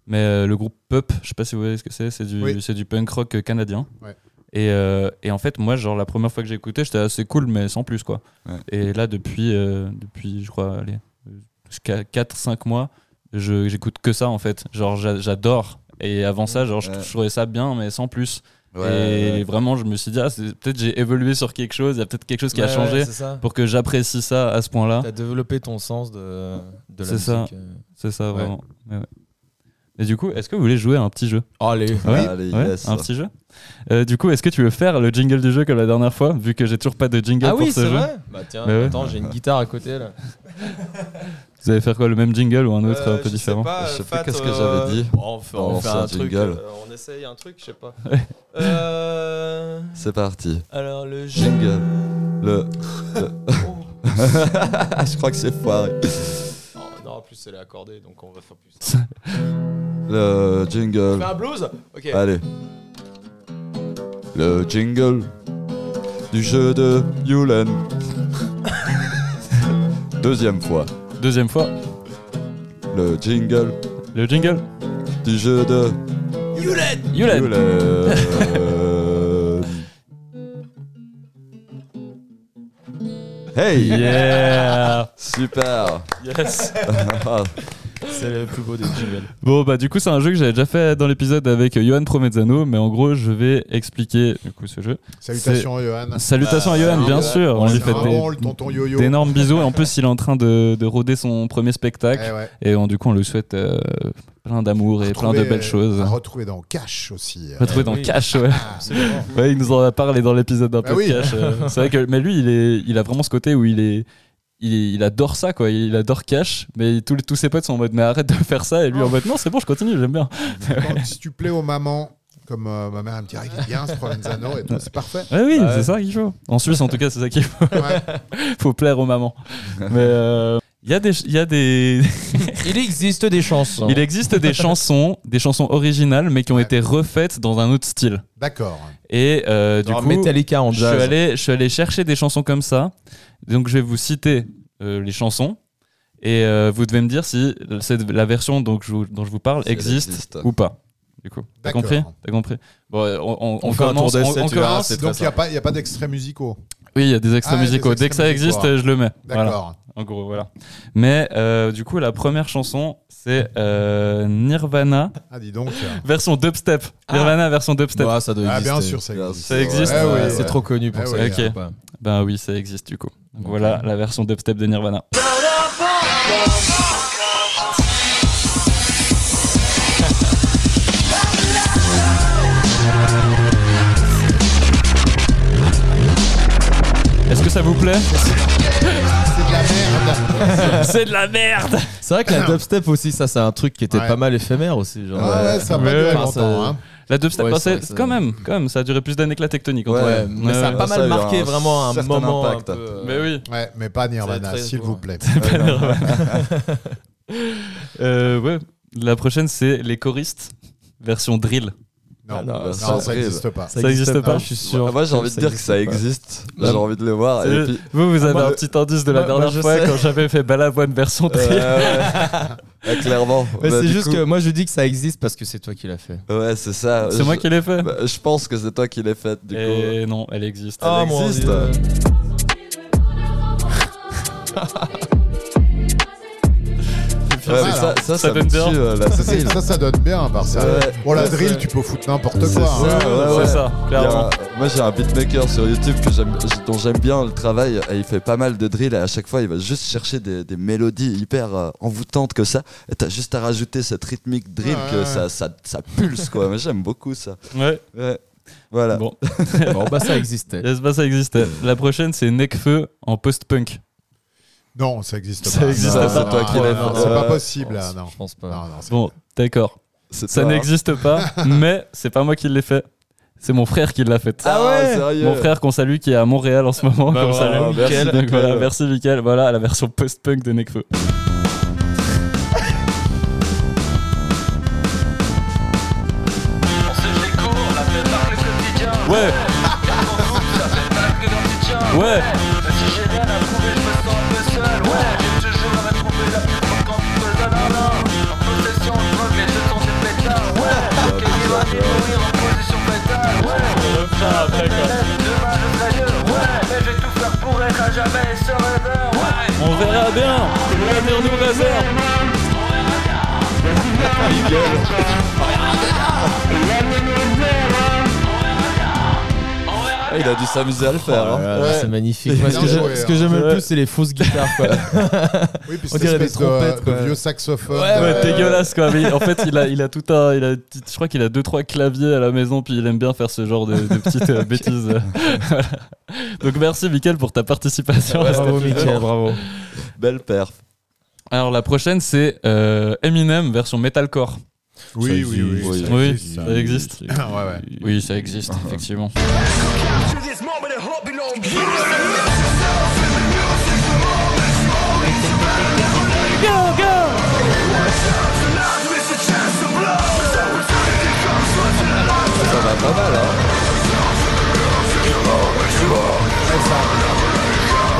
Speaker 2: mais euh, le groupe Pup je sais pas si vous voyez ce que c'est c'est du,
Speaker 4: Oui.
Speaker 2: c'est du punk rock euh, canadien
Speaker 4: Ouais.
Speaker 2: et, euh, et en fait moi genre la première fois que j'ai écouté j'étais assez cool mais sans plus quoi
Speaker 3: Ouais.
Speaker 2: et là depuis euh, depuis je crois allez jusqu'à 4-5 mois je- j'écoute que ça en fait genre j'a- j'adore et avant ça genre je,
Speaker 3: Ouais.
Speaker 2: je trouvais ça bien mais sans plus
Speaker 3: Ouais,
Speaker 2: et
Speaker 3: ouais.
Speaker 2: vraiment je me suis dit ah, c'est- peut-être j'ai évolué sur quelque chose il y a peut-être quelque chose qui a changé pour que j'apprécie ça à ce point là
Speaker 1: T'as développé ton sens de, de la
Speaker 2: C'est ça.
Speaker 1: musique.
Speaker 2: c'est ça
Speaker 1: Ouais.
Speaker 2: vraiment. Et du coup est-ce que vous voulez jouer à un petit jeu
Speaker 1: Allez.
Speaker 2: Ouais,
Speaker 3: Allez,
Speaker 2: ouais,
Speaker 3: yes.
Speaker 2: un petit jeu Euh, du coup est-ce que tu veux faire le jingle du jeu comme la dernière fois vu que j'ai toujours pas de jingle
Speaker 1: Ah
Speaker 2: pour
Speaker 1: oui,
Speaker 2: ce
Speaker 1: c'est
Speaker 2: jeu
Speaker 1: vrai Bah tiens,
Speaker 2: ouais.
Speaker 1: attends, j'ai une guitare à côté là.
Speaker 2: vous allez faire quoi le même jingle ou un autre
Speaker 1: Euh,
Speaker 2: un peu
Speaker 1: je sais
Speaker 2: différent
Speaker 1: pas,
Speaker 3: Je sais
Speaker 1: Fat,
Speaker 3: plus qu'est-ce que
Speaker 1: euh,
Speaker 3: j'avais dit.
Speaker 1: bon, on fait, on
Speaker 3: On
Speaker 1: fait
Speaker 3: lance
Speaker 1: un,
Speaker 3: un
Speaker 1: truc,
Speaker 3: jingle.
Speaker 1: euh, on essaye un truc, je sais pas. Euh,
Speaker 3: C'est parti.
Speaker 1: alors le
Speaker 3: Jingle. Le.
Speaker 1: Oh.
Speaker 3: je crois que c'est foiré.
Speaker 1: Plus c'est les accordé, donc on va faire plus.
Speaker 3: Le jingle.
Speaker 1: fait un blues Ok.
Speaker 3: Allez. Le jingle du jeu de Yulen. Deuxième fois.
Speaker 2: deuxième fois
Speaker 3: Le jingle
Speaker 2: le jingle
Speaker 3: du jeu de
Speaker 1: Yulen
Speaker 2: Yulen
Speaker 3: Yulen. Hey.
Speaker 2: Yeah.
Speaker 3: Super.
Speaker 2: Yes
Speaker 1: C'est le plus beau des jingles.
Speaker 2: Bon bah du coup c'est un jeu que j'avais déjà fait dans l'épisode avec Johan Promezzano mais en gros je vais expliquer du coup ce jeu.
Speaker 4: Salutations Johan.
Speaker 2: Salutations à
Speaker 1: Bah,
Speaker 2: Johan bien sûr, on lui fait d'énormes bisous et en plus il est en train de, de roder son premier spectacle
Speaker 4: Eh ouais.
Speaker 2: et on- du coup on lui souhaite euh, plein d'amour et plein de
Speaker 4: Retrouvé,
Speaker 2: belles choses.
Speaker 4: à retrouver dans Cash aussi. euh.
Speaker 2: Retrouvé dans
Speaker 1: oui.
Speaker 2: Cash ouais.
Speaker 1: Absolument.
Speaker 2: ouais il nous en a parlé dans l'épisode d'un
Speaker 4: Bah
Speaker 2: peu de
Speaker 4: oui.
Speaker 2: Cash. euh. C'est vrai que mais lui il est il a vraiment ce côté où il est il, il adore ça quoi, il adore Cash, mais tous, ses potes sont en mode mais arrête de faire ça et lui en mode non c'est bon je continue j'aime bien.
Speaker 4: Quand- si tu plais aux mamans, comme euh, ma mère elle me dirait qu'il est bien ce Provenzano et tout, c'est parfait.
Speaker 2: Ouais, oui, c'est ça qu'il faut. En Suisse, en tout cas, c'est ça qu'il faut.
Speaker 4: Ouais.
Speaker 2: faut plaire aux mamans. Mais euh, il y a des, il y a des,
Speaker 1: Il existe des chansons.
Speaker 2: il existe des chansons, des chansons originales, mais qui ont
Speaker 4: Ouais.
Speaker 2: été refaites dans un autre style.
Speaker 4: D'accord.
Speaker 2: Et euh, du coup,
Speaker 1: Metallica en
Speaker 2: je suis
Speaker 1: jazz.
Speaker 2: allé, je suis allé chercher des chansons comme ça. Donc, je vais vous citer euh, les chansons. Et euh, vous devez me dire si cette, la version dont je, vous- dont je vous parle
Speaker 3: Si
Speaker 2: existe,
Speaker 3: existe.
Speaker 2: ou pas. Du coup, t'as
Speaker 4: D'accord.
Speaker 2: compris? T'as compris? Bon, on, on,
Speaker 1: On
Speaker 2: on
Speaker 1: fait un
Speaker 2: commence.
Speaker 1: tour d'essai,
Speaker 2: on- on commence.
Speaker 4: Donc il n'y a pas, il y a pas d'extraits musicaux.
Speaker 2: Oui, il y a des extraits
Speaker 4: Ah, des
Speaker 2: musicaux. Dès que ça existe, je le mets.
Speaker 4: D'accord.
Speaker 2: Voilà. En gros, voilà. Mais euh, du coup, la première chanson, c'est euh, Nirvana,
Speaker 4: Ah, dis donc.
Speaker 2: version dubstep.
Speaker 1: Ah.
Speaker 2: Nirvana, version dubstep.
Speaker 1: Bah, ça doit
Speaker 4: Ah,
Speaker 1: exister.
Speaker 4: bien sûr, ça existe.
Speaker 2: Ça existe.
Speaker 4: Eh oui,
Speaker 1: Ouais,
Speaker 4: ouais.
Speaker 1: C'est trop connu pour
Speaker 4: Eh
Speaker 1: ça.
Speaker 2: Ok.
Speaker 1: Pas.
Speaker 2: Ben oui, ça existe du coup. Donc voilà la version dubstep de Nirvana. Ça vous plaît
Speaker 4: C'est de la merde.
Speaker 2: C'est de la merde
Speaker 1: C'est vrai que la dubstep aussi, ça, c'est un truc qui était
Speaker 4: Ouais.
Speaker 1: pas mal éphémère aussi. Genre,
Speaker 4: Ah ouais, ça a pas
Speaker 2: Ouais,
Speaker 4: duré
Speaker 2: ouais.
Speaker 4: longtemps.
Speaker 1: Enfin, ça-
Speaker 4: hein.
Speaker 2: La dubstep,
Speaker 1: Ouais,
Speaker 2: bah,
Speaker 1: c'est
Speaker 2: c'est
Speaker 1: vrai que ça-
Speaker 2: quand même, quand même, ça a duré plus d'années que la tectonique. en
Speaker 3: Ouais,
Speaker 1: mais ça a pas mal marqué
Speaker 3: un
Speaker 1: vraiment un moment.
Speaker 3: impact.
Speaker 1: Un peu, euh,
Speaker 2: Mais oui.
Speaker 4: Ouais, mais pas Nirvana,
Speaker 1: très
Speaker 4: s'il vous plaît.
Speaker 2: Euh, ouais. La prochaine, c'est les choristes, version drill.
Speaker 4: Non,
Speaker 1: Ah, non,
Speaker 4: non,
Speaker 3: ça,
Speaker 4: n'existe pas.
Speaker 2: Ça existe pas
Speaker 1: Je suis sûr.
Speaker 3: Moi, j'ai envie de dire que ça existe. J'ai envie de le voir. Et puis,
Speaker 2: Vous, vous avez
Speaker 1: moi,
Speaker 2: un petit indice de la
Speaker 1: moi-
Speaker 2: dernière fois
Speaker 1: sais.
Speaker 2: quand j'avais fait Balavoine version
Speaker 3: ouais. Ouais, clairement.
Speaker 1: Mais
Speaker 3: Bah,
Speaker 1: c'est juste
Speaker 3: coup-
Speaker 1: que moi je dis que ça existe parce que c'est toi qui l'as fait.
Speaker 3: Ouais, c'est ça.
Speaker 2: C'est moi qui l'ai fait.
Speaker 3: bah, je pense que c'est toi qui l'as fait, du coup.
Speaker 2: Et non, elle existe.
Speaker 3: Ah,
Speaker 1: mon
Speaker 3: existe. Ça, ça,
Speaker 2: Ça
Speaker 3: ça, me
Speaker 2: donne bien.
Speaker 3: tue, euh, la
Speaker 4: Ça, ça, ça donne bien, par ça.
Speaker 3: Ouais.
Speaker 4: Bon, la drill, tu peux foutre n'importe
Speaker 3: C'est
Speaker 4: quoi.
Speaker 3: ça,
Speaker 4: hein.
Speaker 3: ouais, ouais.
Speaker 2: C'est ça,
Speaker 3: a-
Speaker 2: clairement.
Speaker 3: moi j'ai un beatmaker sur YouTube que dont j'aime bien le travail et il fait pas mal de drill et à chaque fois il va juste chercher des, des mélodies hyper euh, envoûtantes que ça et t'as juste à rajouter cette rythmique drill
Speaker 4: Ouais,
Speaker 3: que
Speaker 4: ouais.
Speaker 3: ça, ça, ça pulse quoi. J'aime beaucoup ça.
Speaker 2: Ouais.
Speaker 3: Ouais. Voilà.
Speaker 2: Bon,
Speaker 1: Bon bah ça existait.
Speaker 2: pas, ça existait. La prochaine, c'est Necfeu en post-punk.
Speaker 4: Non, ça n'existe
Speaker 2: Ça
Speaker 4: pas.
Speaker 2: existe
Speaker 4: Non,
Speaker 3: pas. toi qui l'as.
Speaker 4: C'est pas
Speaker 3: Ouais.
Speaker 4: possible, là, non.
Speaker 1: Je pense pas.
Speaker 4: Non, non, c'est-
Speaker 2: Bon, d'accord. Ça
Speaker 3: hein.
Speaker 2: n'existe pas, mais c'est pas moi qui l'ai fait. C'est mon frère qui l'a fait.
Speaker 3: Ah ouais, sérieux.
Speaker 2: Mon frère qu'on salue qui est à Montréal en ce moment.
Speaker 1: Bah
Speaker 2: qu'on
Speaker 1: voilà,
Speaker 2: salue.
Speaker 3: merci,
Speaker 2: Donc
Speaker 3: Mickaël.
Speaker 2: voilà, merci Mickaël. Voilà la version post-punk de Necfeu.
Speaker 3: Ah, il a dû s'amuser à le faire. hein.
Speaker 4: Ouais.
Speaker 1: C'est magnifique. Moi, ce, que j'ai-
Speaker 4: joué,
Speaker 1: ce que
Speaker 4: hein.
Speaker 1: j'aime le
Speaker 2: Ouais.
Speaker 1: plus, c'est les fausses guitares. Quoi.
Speaker 4: Oui, puis
Speaker 1: On
Speaker 4: cette
Speaker 1: dirait des
Speaker 4: espèce de-
Speaker 1: trompettes,
Speaker 4: de
Speaker 1: quoi.
Speaker 4: vieux saxophone.
Speaker 1: Ouais,
Speaker 4: euh,
Speaker 2: Ouais, dégueulasse quoi. Mais en fait, il a, il a tout un, il a, je crois qu'il a deux trois claviers à la maison, puis il aime bien faire ce genre de, de petites euh, bêtises. Voilà. Donc merci Mickaël pour ta participation. à cet
Speaker 1: bravo. Mickaël, bravo.
Speaker 3: Belle perf.
Speaker 2: Alors la prochaine c'est euh, Eminem version metalcore.
Speaker 4: Oui, oui, oui.
Speaker 3: Oui.
Speaker 4: ça
Speaker 2: Oui,
Speaker 4: existe,
Speaker 2: ça existe.
Speaker 4: Ouais, ouais.
Speaker 2: Oui, ça existe effectivement.
Speaker 3: Ça va pas mal, hein.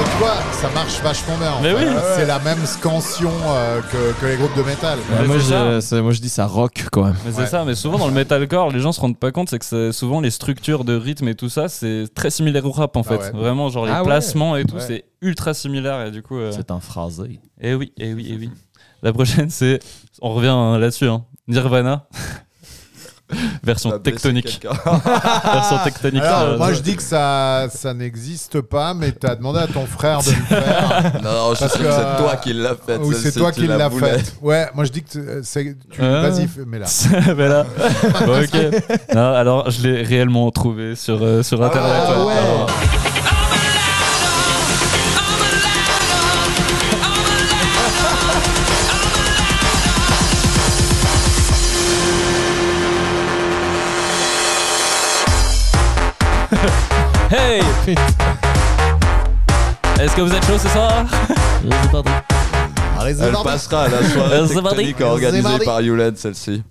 Speaker 4: Tu vois, ça marche vachement bien.
Speaker 2: Mais oui.
Speaker 4: C'est la même scansion euh, que, que les groupes de métal.
Speaker 2: Ouais,
Speaker 1: moi,
Speaker 2: c'est
Speaker 1: je, c'est- moi je dis ça rock quand même.
Speaker 2: Mais c'est
Speaker 4: Ouais.
Speaker 2: ça, mais souvent dans le metalcore, les gens se rendent pas compte, c'est que souvent les structures de rythme et tout ça, c'est très similaire au rap en
Speaker 4: Ah
Speaker 2: fait.
Speaker 4: ouais.
Speaker 2: Vraiment, genre les
Speaker 1: Ah ouais.
Speaker 2: placements et tout,
Speaker 1: Ouais.
Speaker 2: c'est ultra similaire et du coup. euh,
Speaker 1: C'est un phrasé.
Speaker 2: Eh oui, eh oui, eh oui. La prochaine, c'est. On revient hein, là-dessus, hein. Nirvana. Version tectonique. Version tectonique.
Speaker 4: Alors,
Speaker 2: euh,
Speaker 4: moi, je dis que ça, ça n'existe pas, mais t'as demandé à ton frère de le faire.
Speaker 3: Non, non, je suis sûr
Speaker 4: que,
Speaker 3: que c'est toi qui l'as fait.
Speaker 4: ou c'est toi qui l'as fait. Ouais, moi, je dis que tu- c'est. tu-
Speaker 2: Ah.
Speaker 4: Vas-y, fais- mets là.
Speaker 2: mais là. Bon, ok. Non, alors, je l'ai réellement trouvé sur, euh, sur internet.
Speaker 4: Ah ouais.
Speaker 2: Alors, Hey! Est-ce que vous êtes chaud ce soir?
Speaker 4: Allez,
Speaker 3: Elle passera à la soirée tectonique organisée par Yulen, celle-ci.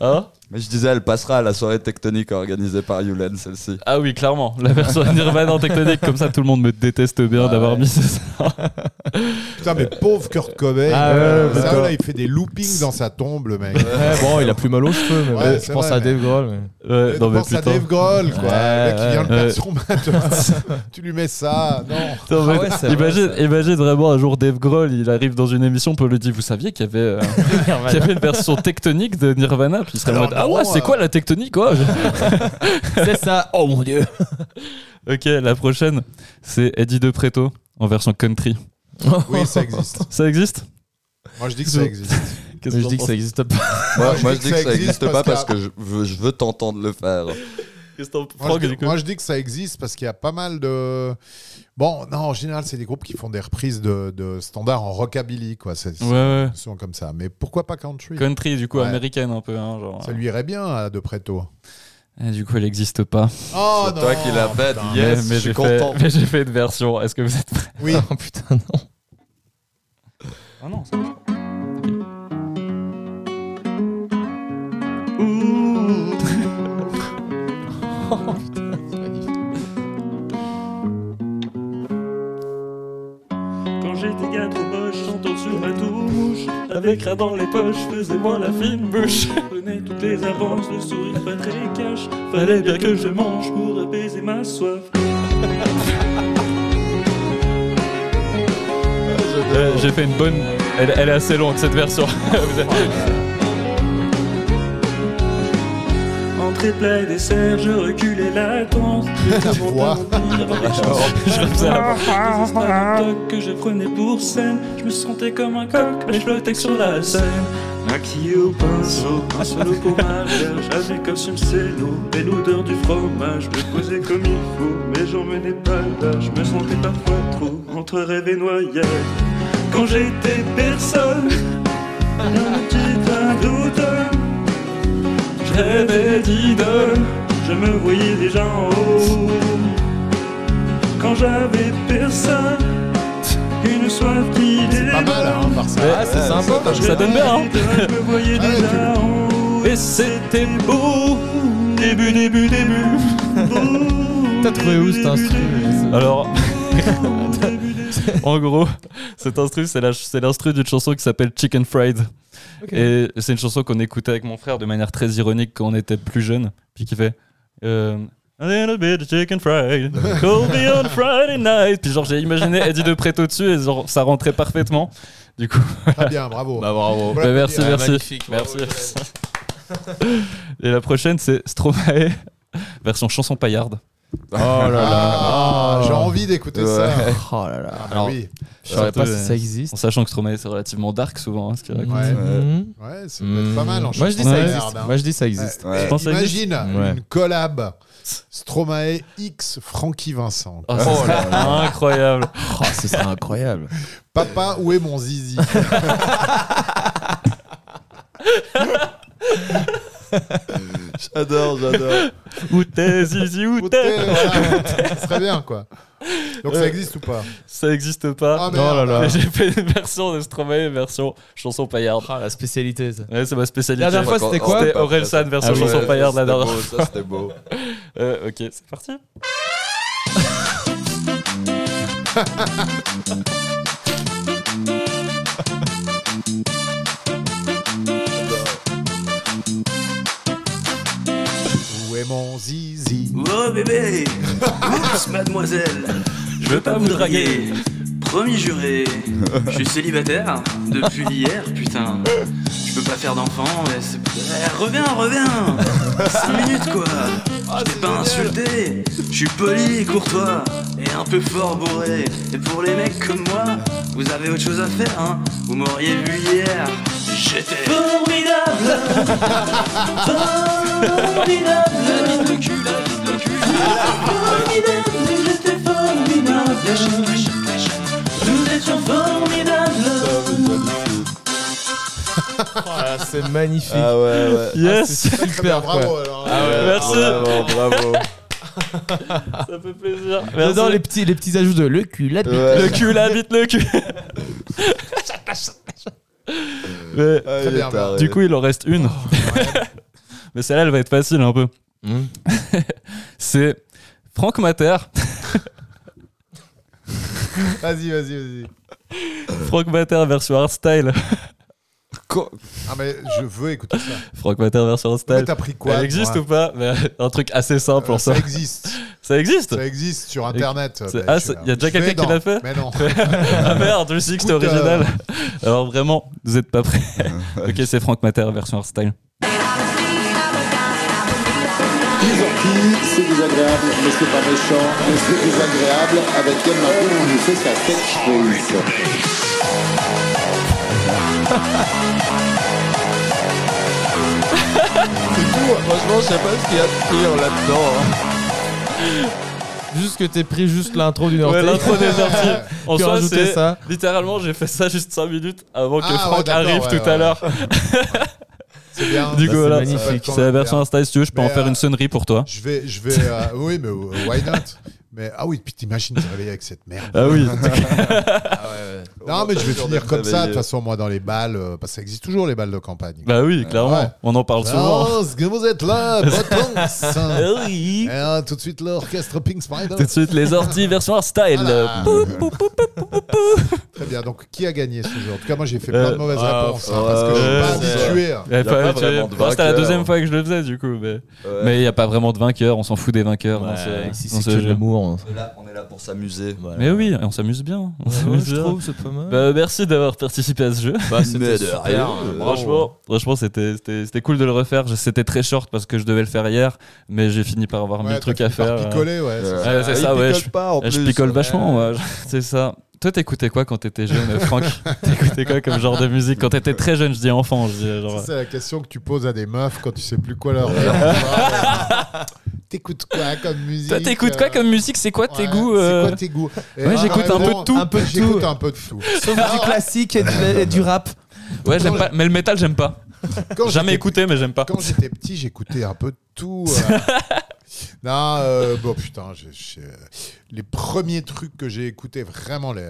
Speaker 2: Hein?
Speaker 3: Mais je disais, elle passera à la soirée tectonique organisée par Yulen, celle-ci.
Speaker 2: Ah oui, clairement. La version Nirvana en tectonique, comme ça tout le monde me déteste bien d'avoir mis ça.
Speaker 4: Putain, mais pauvre Kurt Cobain.
Speaker 1: Ah ouais,
Speaker 4: euh,
Speaker 1: ouais,
Speaker 4: ça, là, il fait des loopings dans sa tombe, le mec.
Speaker 1: Ouais, bon, il a plus mal aux cheveux, mais
Speaker 4: Ouais,
Speaker 1: ouais, je pense
Speaker 4: vrai,
Speaker 1: à Dave Grohl. mais-
Speaker 2: Ouais, non mais
Speaker 4: penses à. Dave Grohl, quoi.
Speaker 1: Ouais,
Speaker 4: le mec qui vient de
Speaker 2: ouais.
Speaker 4: perdre son tu lui mets ça. Non.
Speaker 1: Ah ouais,
Speaker 2: imagine,
Speaker 1: vrai, ça.
Speaker 2: imagine vraiment un jour Dave Grohl, il arrive dans une émission, on lui dit Vous saviez qu'il y avait, euh, qu'il y avait une version tectonique de Nirvana Puis il serait en
Speaker 4: Alors
Speaker 2: mode Ah ouais, c'est
Speaker 4: euh,
Speaker 2: quoi la tectonique quoi
Speaker 1: C'est ça. Oh mon dieu.
Speaker 2: Ok, la prochaine, c'est Eddie De Preto en version country.
Speaker 4: Oui, ça existe.
Speaker 2: Ça existe
Speaker 4: Moi, je dis que ça existe.
Speaker 2: Qu'est-ce que
Speaker 1: je dis que ça existe pas.
Speaker 3: Moi,
Speaker 4: je
Speaker 3: moi,
Speaker 4: dis
Speaker 3: je dis que ça existe pas
Speaker 4: parce
Speaker 3: que je veux, je veux t'entendre le faire.
Speaker 4: Moi, je, dis que ça existe parce qu'il y a pas mal de. Bon, non, en général, c'est des groupes qui font des reprises de, standards en rockabilly, quoi.
Speaker 2: Ouais, ouais.
Speaker 4: souvent comme ça. Mais pourquoi pas country?
Speaker 2: Country, du coup, américaine un peu. Hein, genre,
Speaker 4: ça euh. lui irait bien De Preto.
Speaker 2: Et du coup, elle n'existe pas.
Speaker 4: Oh,
Speaker 3: toi qui la
Speaker 4: bête,
Speaker 3: yes,
Speaker 2: mais, j'ai. Fait, mais j'ai fait une version. Est-ce que vous êtes prêts?
Speaker 4: Oui.
Speaker 1: Oh, putain, non.
Speaker 2: Ah oh, non, ça pas. Okay.
Speaker 7: Quand j'étais gars trop moche, j'entends sur ma tour mouche. Avec rat dans les poches, faisais-moi la fine bouche. Prenais toutes les avances, le sourire pas très cash. Fallait bien que je mange pour apaiser ma soif.
Speaker 2: Euh, j'ai fait une bonne. Elle, est assez longue cette version. Vous avez-
Speaker 7: Entrée et dessert, je reculais la tente.
Speaker 2: Je refaisais la-
Speaker 7: que je prenais pour scène. Je me sentais comme un coq, mais je flottais sur la scène. Maquillé au pinceau, un solo pour ma verge, avec costume cello et l'odeur du fromage. Je me posais comme il faut, mais j'en menais pas là. Je me sentais parfois trop entre rêve et noyade. Quand j'étais personne, un petit d'automne. Je rêvais d'idole, je me voyais déjà en haut? Quand j'avais personne, une soif qui
Speaker 4: Pas mal, hein.
Speaker 1: Ah, c'est sympa.
Speaker 2: Ça donne bien, hein.
Speaker 7: Je me voyais
Speaker 4: Ouais,
Speaker 7: déjà en haut. Et c'était beau. Début, début, début.
Speaker 1: T'as trouvé où cet instru
Speaker 2: Alors, en gros, cet instru, c'est la- c'est l'instru d'une chanson qui s'appelle Chicken Fried. Et c'est une chanson qu'on écoutait avec mon frère de manière très ironique quand on était plus jeune. Puis qui fait. euh, A little bit of chicken fried, call me on Friday night. Puis genre j'ai imaginé Eddie de Preto dessus et genre ça rentrait parfaitement. Du coup,
Speaker 4: Très bien, bravo.
Speaker 1: Bah bravo.
Speaker 4: Voilà.
Speaker 2: bah, merci,
Speaker 4: Ah,
Speaker 2: merci,
Speaker 1: magnifique, bravo,
Speaker 2: merci. Et la prochaine c'est Stromae, version chanson paillarde.
Speaker 1: Oh là là.
Speaker 4: Ah, J'ai envie d'écouter ça.
Speaker 1: Oh là là.
Speaker 4: Ah,
Speaker 1: Alors,
Speaker 4: oui.
Speaker 1: je saurais pas si ça
Speaker 2: euh,
Speaker 1: existe.
Speaker 2: En sachant que Stromae c'est relativement dark souvent. hein, ce qui est
Speaker 4: Ouais. Ouais, c'est peut-être pas mal en
Speaker 1: Moi je dis ça existe.
Speaker 4: merde, hein.
Speaker 1: Moi je dis ça existe.
Speaker 4: Ouais.
Speaker 3: Ouais.
Speaker 2: Pense que ça
Speaker 4: Imagine une collab Stromae X Frankie Vincent.
Speaker 2: Oh, ça serait incroyable.
Speaker 1: Oh, ce serait incroyable.
Speaker 4: Papa, où est mon zizi?
Speaker 3: J'adore, j'adore.
Speaker 2: Où t'es, Zizi, où
Speaker 4: Où
Speaker 2: t'es
Speaker 4: serait bien quoi. Donc ça
Speaker 2: Ouais.
Speaker 4: existe ou pas
Speaker 2: Ça existe pas.
Speaker 4: Ah,
Speaker 1: Oh là là.
Speaker 2: J'ai fait une version de Stromae, une version chanson paillarde.
Speaker 1: Ah, la spécialité ça.
Speaker 2: Ouais, c'est ma spécialité.
Speaker 1: La dernière fois, c'était quoi
Speaker 2: C'était Aurel San, version
Speaker 1: Ah oui.
Speaker 2: chanson
Speaker 3: Ouais,
Speaker 2: paillarde la
Speaker 3: ça, c'était
Speaker 2: dernière
Speaker 3: beau, Ça, c'était beau.
Speaker 2: Euh, ok, c'est parti.
Speaker 4: est mon zizi.
Speaker 7: Oh bébé. Oups, mademoiselle. Je veux pas vous draguer Promis juré. Je suis célibataire depuis hier, putain. Je peux pas faire d'enfant, mais c'est... Eh, reviens, reviens. 5 minutes quoi. Je t'ai pas insulté. Je suis poli courtois Et un peu fort bourré. Et pour les mecs comme moi Vous avez autre chose à faire, hein. Vous m'auriez vu hier. J'étais formidable. Formidable. La bite de cul, la bite de cul Formidable, j'étais formidable étions formidables
Speaker 1: Ah, c'est magnifique.
Speaker 3: Ah ouais, ouais.
Speaker 2: Yes
Speaker 1: C'est
Speaker 4: bien,
Speaker 1: super quoi.
Speaker 4: bravo alors.
Speaker 2: Merci
Speaker 3: Bravo, bravo.
Speaker 2: Ça fait plaisir.
Speaker 1: J'adore
Speaker 2: Merci.
Speaker 1: les petits, les petits ajouts de le cul, la bite.
Speaker 3: Ouais.
Speaker 2: Le cul, la bite, le cul Mais,
Speaker 3: Ah,
Speaker 4: bien.
Speaker 2: Du coup, il en reste une. Mais celle-là, elle va être facile un peu.
Speaker 1: Mhm.
Speaker 2: C'est Franck Mater.
Speaker 4: Vas-y, vas-y, vas-y.
Speaker 2: Franck Mater version hardstyle.
Speaker 3: Quoi?
Speaker 4: Ah mais je veux écouter ça.
Speaker 2: Franck Mater version
Speaker 4: Mais
Speaker 2: hardstyle.
Speaker 4: t'as pris quoi
Speaker 2: Elle existe ou pas? Mais Un truc assez simple
Speaker 4: Euh,
Speaker 2: en ça.
Speaker 4: Ça existe.
Speaker 2: Ça existe?
Speaker 4: Ça existe sur internet.
Speaker 2: C'est-
Speaker 4: Mais
Speaker 2: ah, c'est- y a déjà quelqu'un qui l'a fait?
Speaker 4: Mais non.
Speaker 2: Ah merde, je me suis dit que c'était
Speaker 4: Écoute, euh,
Speaker 2: original. Alors vraiment, vous êtes pas prêts. ok, c'est Franck Mater version hardstyle.
Speaker 8: Orties, c'est désagréable, mais c'est pas méchant, mais c'est désagréable. Avec Ken Martin, on nous fait sa catchphrase.
Speaker 3: Franchement, je sais pas ce qu'il y a de pire là-dedans. hein.
Speaker 1: Juste que t'aies pris juste l'intro d'une
Speaker 2: Ouais,
Speaker 1: ortie.
Speaker 2: l'intro des orties. En
Speaker 1: Puis
Speaker 2: soi, c'est
Speaker 1: ça.
Speaker 2: littéralement, j'ai fait ça juste 5 minutes avant que
Speaker 4: Ah, ouais,
Speaker 2: Franck arrive
Speaker 4: ouais,
Speaker 2: tout
Speaker 4: ouais.
Speaker 2: à l'heure.
Speaker 4: C'est bien.
Speaker 2: Du
Speaker 1: Bah,
Speaker 2: coup,
Speaker 1: c'est
Speaker 2: voilà,
Speaker 1: magnifique.
Speaker 2: c'est la version Insta. Si tu veux, je peux
Speaker 4: Mais,
Speaker 2: en faire
Speaker 4: euh,
Speaker 2: une sonnerie pour toi.
Speaker 4: Je vais, je vais. euh, oui, mais euh, why not? Mais ah oui, puis t'imagines te réveiller avec cette merde.
Speaker 2: Ah oui.
Speaker 4: Non, mais je vais finir comme ça. De toute façon, moi, dans les balles, euh, parce que ça existe toujours les balles de campagne.
Speaker 2: bah oui, clairement.
Speaker 4: Ouais.
Speaker 2: On en parle souvent.
Speaker 4: Oh, est-ce que vous êtes là, Botons
Speaker 2: Oui.
Speaker 4: Et, euh, Tout de suite l'orchestre Pink Spider.
Speaker 2: Tout de suite, les orties version.
Speaker 4: Voilà.
Speaker 2: Poup, poup.
Speaker 4: Très bien. Donc, qui a gagné ce jeu? En tout cas, moi, j'ai fait plein de
Speaker 2: Euh,
Speaker 4: mauvaises
Speaker 1: ah,
Speaker 4: réponses. hein, parce que je suis
Speaker 2: euh,
Speaker 4: pas
Speaker 2: c'est-
Speaker 4: habitué. hein.
Speaker 2: Il y a
Speaker 3: Y a
Speaker 2: pas-
Speaker 3: pas
Speaker 2: tu-
Speaker 3: vraiment de
Speaker 2: enfin, C'était la deuxième fois que je le faisais du coup. Mais
Speaker 3: Ouais.
Speaker 2: mais il n'y a pas vraiment de vainqueur, on s'en fout des vainqueurs dans
Speaker 1: Ouais,
Speaker 2: ce,
Speaker 1: ici,
Speaker 2: dans
Speaker 1: c'est
Speaker 2: ce
Speaker 1: que de
Speaker 2: jeu.
Speaker 1: l'amour. hein.
Speaker 3: On est là- on est là pour s'amuser.
Speaker 1: Voilà.
Speaker 2: Mais oui, on s'amuse bien. On s'amuse bien.
Speaker 1: Trouve, c'est pas mal.
Speaker 2: Bah, merci d'avoir participé à ce jeu.
Speaker 1: Bah, c'était
Speaker 3: Mais de
Speaker 1: super.
Speaker 3: rien.
Speaker 1: Euh,
Speaker 2: Franchement, franchement c'était, c'était, c'était cool de le refaire. C'était très short parce que je devais le faire hier, mais j'ai fini par avoir
Speaker 4: Ouais,
Speaker 2: mille
Speaker 4: t'as
Speaker 2: trucs à faire.
Speaker 4: picoler, ouais. c'est ça.
Speaker 2: Ouais, c'est
Speaker 3: il
Speaker 2: ça, ouais,
Speaker 3: picole
Speaker 2: je- picole vachement, c'est ça. Toi, t'écoutais quoi quand t'étais jeune, Franck T'écoutais quoi comme genre de musique Quand t'étais très jeune, je dis enfant, je dis genre.
Speaker 4: Ça, C'est la question que tu poses à des meufs quand tu sais plus quoi leur dire. T'écoutes quoi comme musique
Speaker 2: Toi, t'écoutes quoi
Speaker 4: euh,
Speaker 2: comme musique C'est quoi tes
Speaker 4: ouais,
Speaker 2: goûts
Speaker 4: C'est
Speaker 2: euh
Speaker 4: quoi tes goûts Et
Speaker 2: Ouais,
Speaker 4: en
Speaker 2: j'écoute un peu de tout.
Speaker 1: un peu de
Speaker 4: J'écoute
Speaker 1: tout.
Speaker 4: un peu de tout.
Speaker 1: Sauf du classique et du, et du rap.
Speaker 2: Ouais, j'aime pas. Mais le métal, j'aime pas.
Speaker 4: Quand
Speaker 2: Jamais écouté, mais j'aime pas.
Speaker 4: Quand j'étais petit, j'écoutais un peu de tout. euh. non, euh, bon putain, je- je- les premiers trucs que j'ai écoutés, vraiment, les-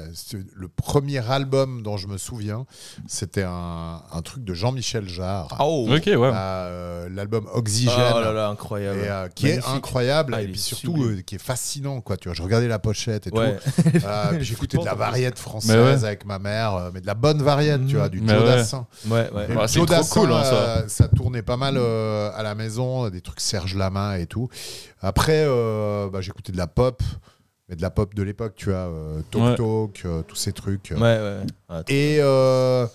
Speaker 4: le premier album dont je me souviens, c'était un, un truc de Jean-Michel Jarre.
Speaker 1: Oh,
Speaker 2: Ok, ouais.
Speaker 4: Euh, L'album Oxygène.
Speaker 1: Oh là là, incroyable.
Speaker 4: Et, euh, qui est incroyable
Speaker 1: Ah,
Speaker 4: et puis surtout euh, qui est fascinant quoi tu vois je regardais la pochette et
Speaker 1: Ouais.
Speaker 4: tout Euh, j'écoutais de la variette française
Speaker 2: ouais.
Speaker 4: avec ma mère euh, mais de la bonne variette tu vois du
Speaker 2: Mais
Speaker 4: Joe
Speaker 2: ouais.
Speaker 4: Dassin
Speaker 1: Ouais, ouais.
Speaker 2: c'est
Speaker 4: Joe
Speaker 2: trop
Speaker 4: Dassin,
Speaker 2: cool, hein, ça.
Speaker 4: euh, ça tournait pas mal euh, à la maison, des trucs Serge Lama et tout. Après, euh, bah, j'écoutais de la pop, mais de la pop de l'époque, tu vois, euh, Talk
Speaker 2: Ouais.
Speaker 4: Talk, euh, tous ces trucs.
Speaker 1: Ouais, ouais. Ouais,
Speaker 4: Et euh,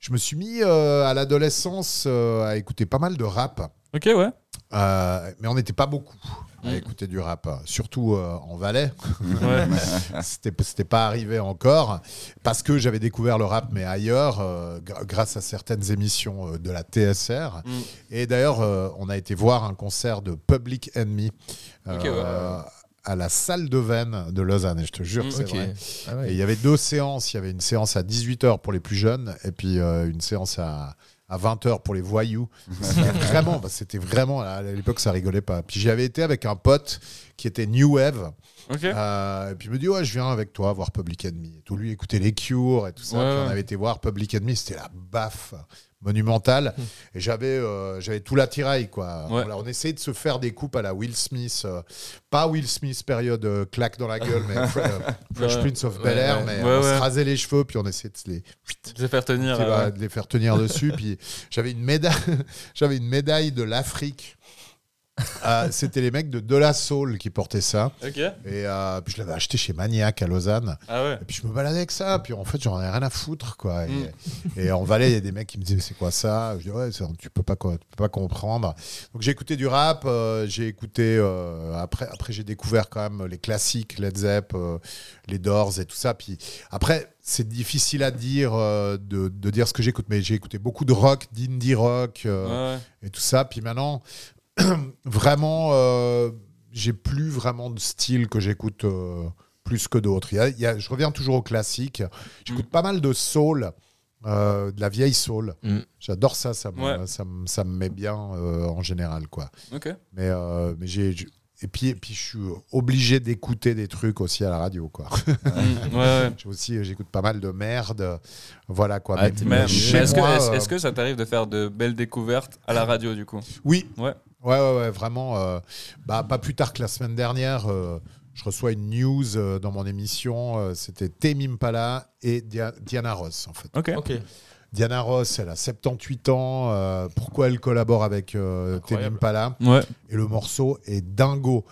Speaker 4: je me suis mis euh, à l'adolescence euh, à écouter pas mal de rap.
Speaker 2: Ok, ouais.
Speaker 4: Euh, mais on n'était pas beaucoup à
Speaker 2: Mm.
Speaker 4: écouter du rap, surtout euh, en Valais. C'était c'était pas arrivé encore parce que j'avais découvert le rap mais ailleurs euh, grâce à certaines émissions euh, de la TSR
Speaker 2: Mm.
Speaker 4: et d'ailleurs euh, on a été voir un concert de Public Enemy euh,
Speaker 2: ouais.
Speaker 4: À la salle de Vennes de Lausanne et je te jure c'est vrai
Speaker 1: Ah
Speaker 4: et il y avait deux séances il y avait une séance à 18h pour les plus jeunes et puis euh, une séance à à 20h pour les voyous. C'était vraiment, bah, c'était vraiment, à l'époque, ça rigolait pas. Puis j'y avais été avec un pote qui était New Wave. Euh, et puis il me dit ouais je viens avec toi voir Public Enemy et tout lui écouter les Cure et tout ça
Speaker 2: Ouais,
Speaker 4: Puis on avait été voir Public Enemy c'était la baffe monumentale et j'avais euh, j'avais tout l'attirail quoi
Speaker 2: Ouais.
Speaker 4: Voilà, on essayait de se faire des coupes à la Will Smith euh, pas Will Smith période claque dans la gueule mais Fre- Fresh. Prince of Bel Air mais on se rasait les cheveux puis on essayait de se les
Speaker 2: faire tenir.
Speaker 4: tu sais, de les faire tenir dessus. Puis j'avais une médaille, j'avais une médaille de l'Afrique. Euh, C'était les mecs de De La Soul qui portaient ça. Et euh, puis je l'avais acheté chez Maniac à Lausanne.
Speaker 2: Ah ouais.
Speaker 4: Et puis je me baladais avec ça. Puis en fait, j'en ai rien à foutre. Quoi. Et,
Speaker 2: Mm.
Speaker 4: et en Valais, il y a des mecs qui me disaient C'est quoi ça? Je dis Ouais, ça, tu peux pas, tu peux pas comprendre. Donc j'ai écouté du rap. euh, j'ai écouté. euh, après, après j'ai découvert quand même les classiques, Led Zepp, les Doors et tout ça. Puis après, c'est difficile à dire de, de dire ce que j'écoute. Mais j'ai écouté beaucoup de rock, d'indie rock.
Speaker 2: ouais.
Speaker 4: et tout ça. Puis maintenant, vraiment, euh, j'ai plus vraiment de style que j'écoute euh, plus que d'autres. Je reviens toujours au classique. J'écoute pas mal de soul, euh, de la vieille soul.
Speaker 1: Mm.
Speaker 4: J'adore ça, ça me,
Speaker 2: Ouais.
Speaker 4: ça, me, ça me met bien en général. quoi. Mais, mais j'ai. Et puis, et puis, je suis obligé d'écouter des trucs aussi à la radio, quoi.
Speaker 2: Mm, ouais, ouais.
Speaker 4: J'ai aussi, j'écoute pas mal de merde, voilà quoi.
Speaker 2: Est-ce que, est-ce que ça t'arrive de faire de belles découvertes à la radio du coup?
Speaker 4: Oui.
Speaker 2: Ouais.
Speaker 4: Ouais, ouais, ouais, vraiment. euh, bah, pas plus tard que la semaine dernière, euh, je reçois une news euh, dans mon émission. euh, C'était Tame Impala et Dia- Diana Ross, en fait.
Speaker 2: Ok.
Speaker 4: Diana Ross, elle a 78 ans. euh, pourquoi elle collabore avec euh. Impala
Speaker 2: Ouais.
Speaker 4: Et le morceau est dingo.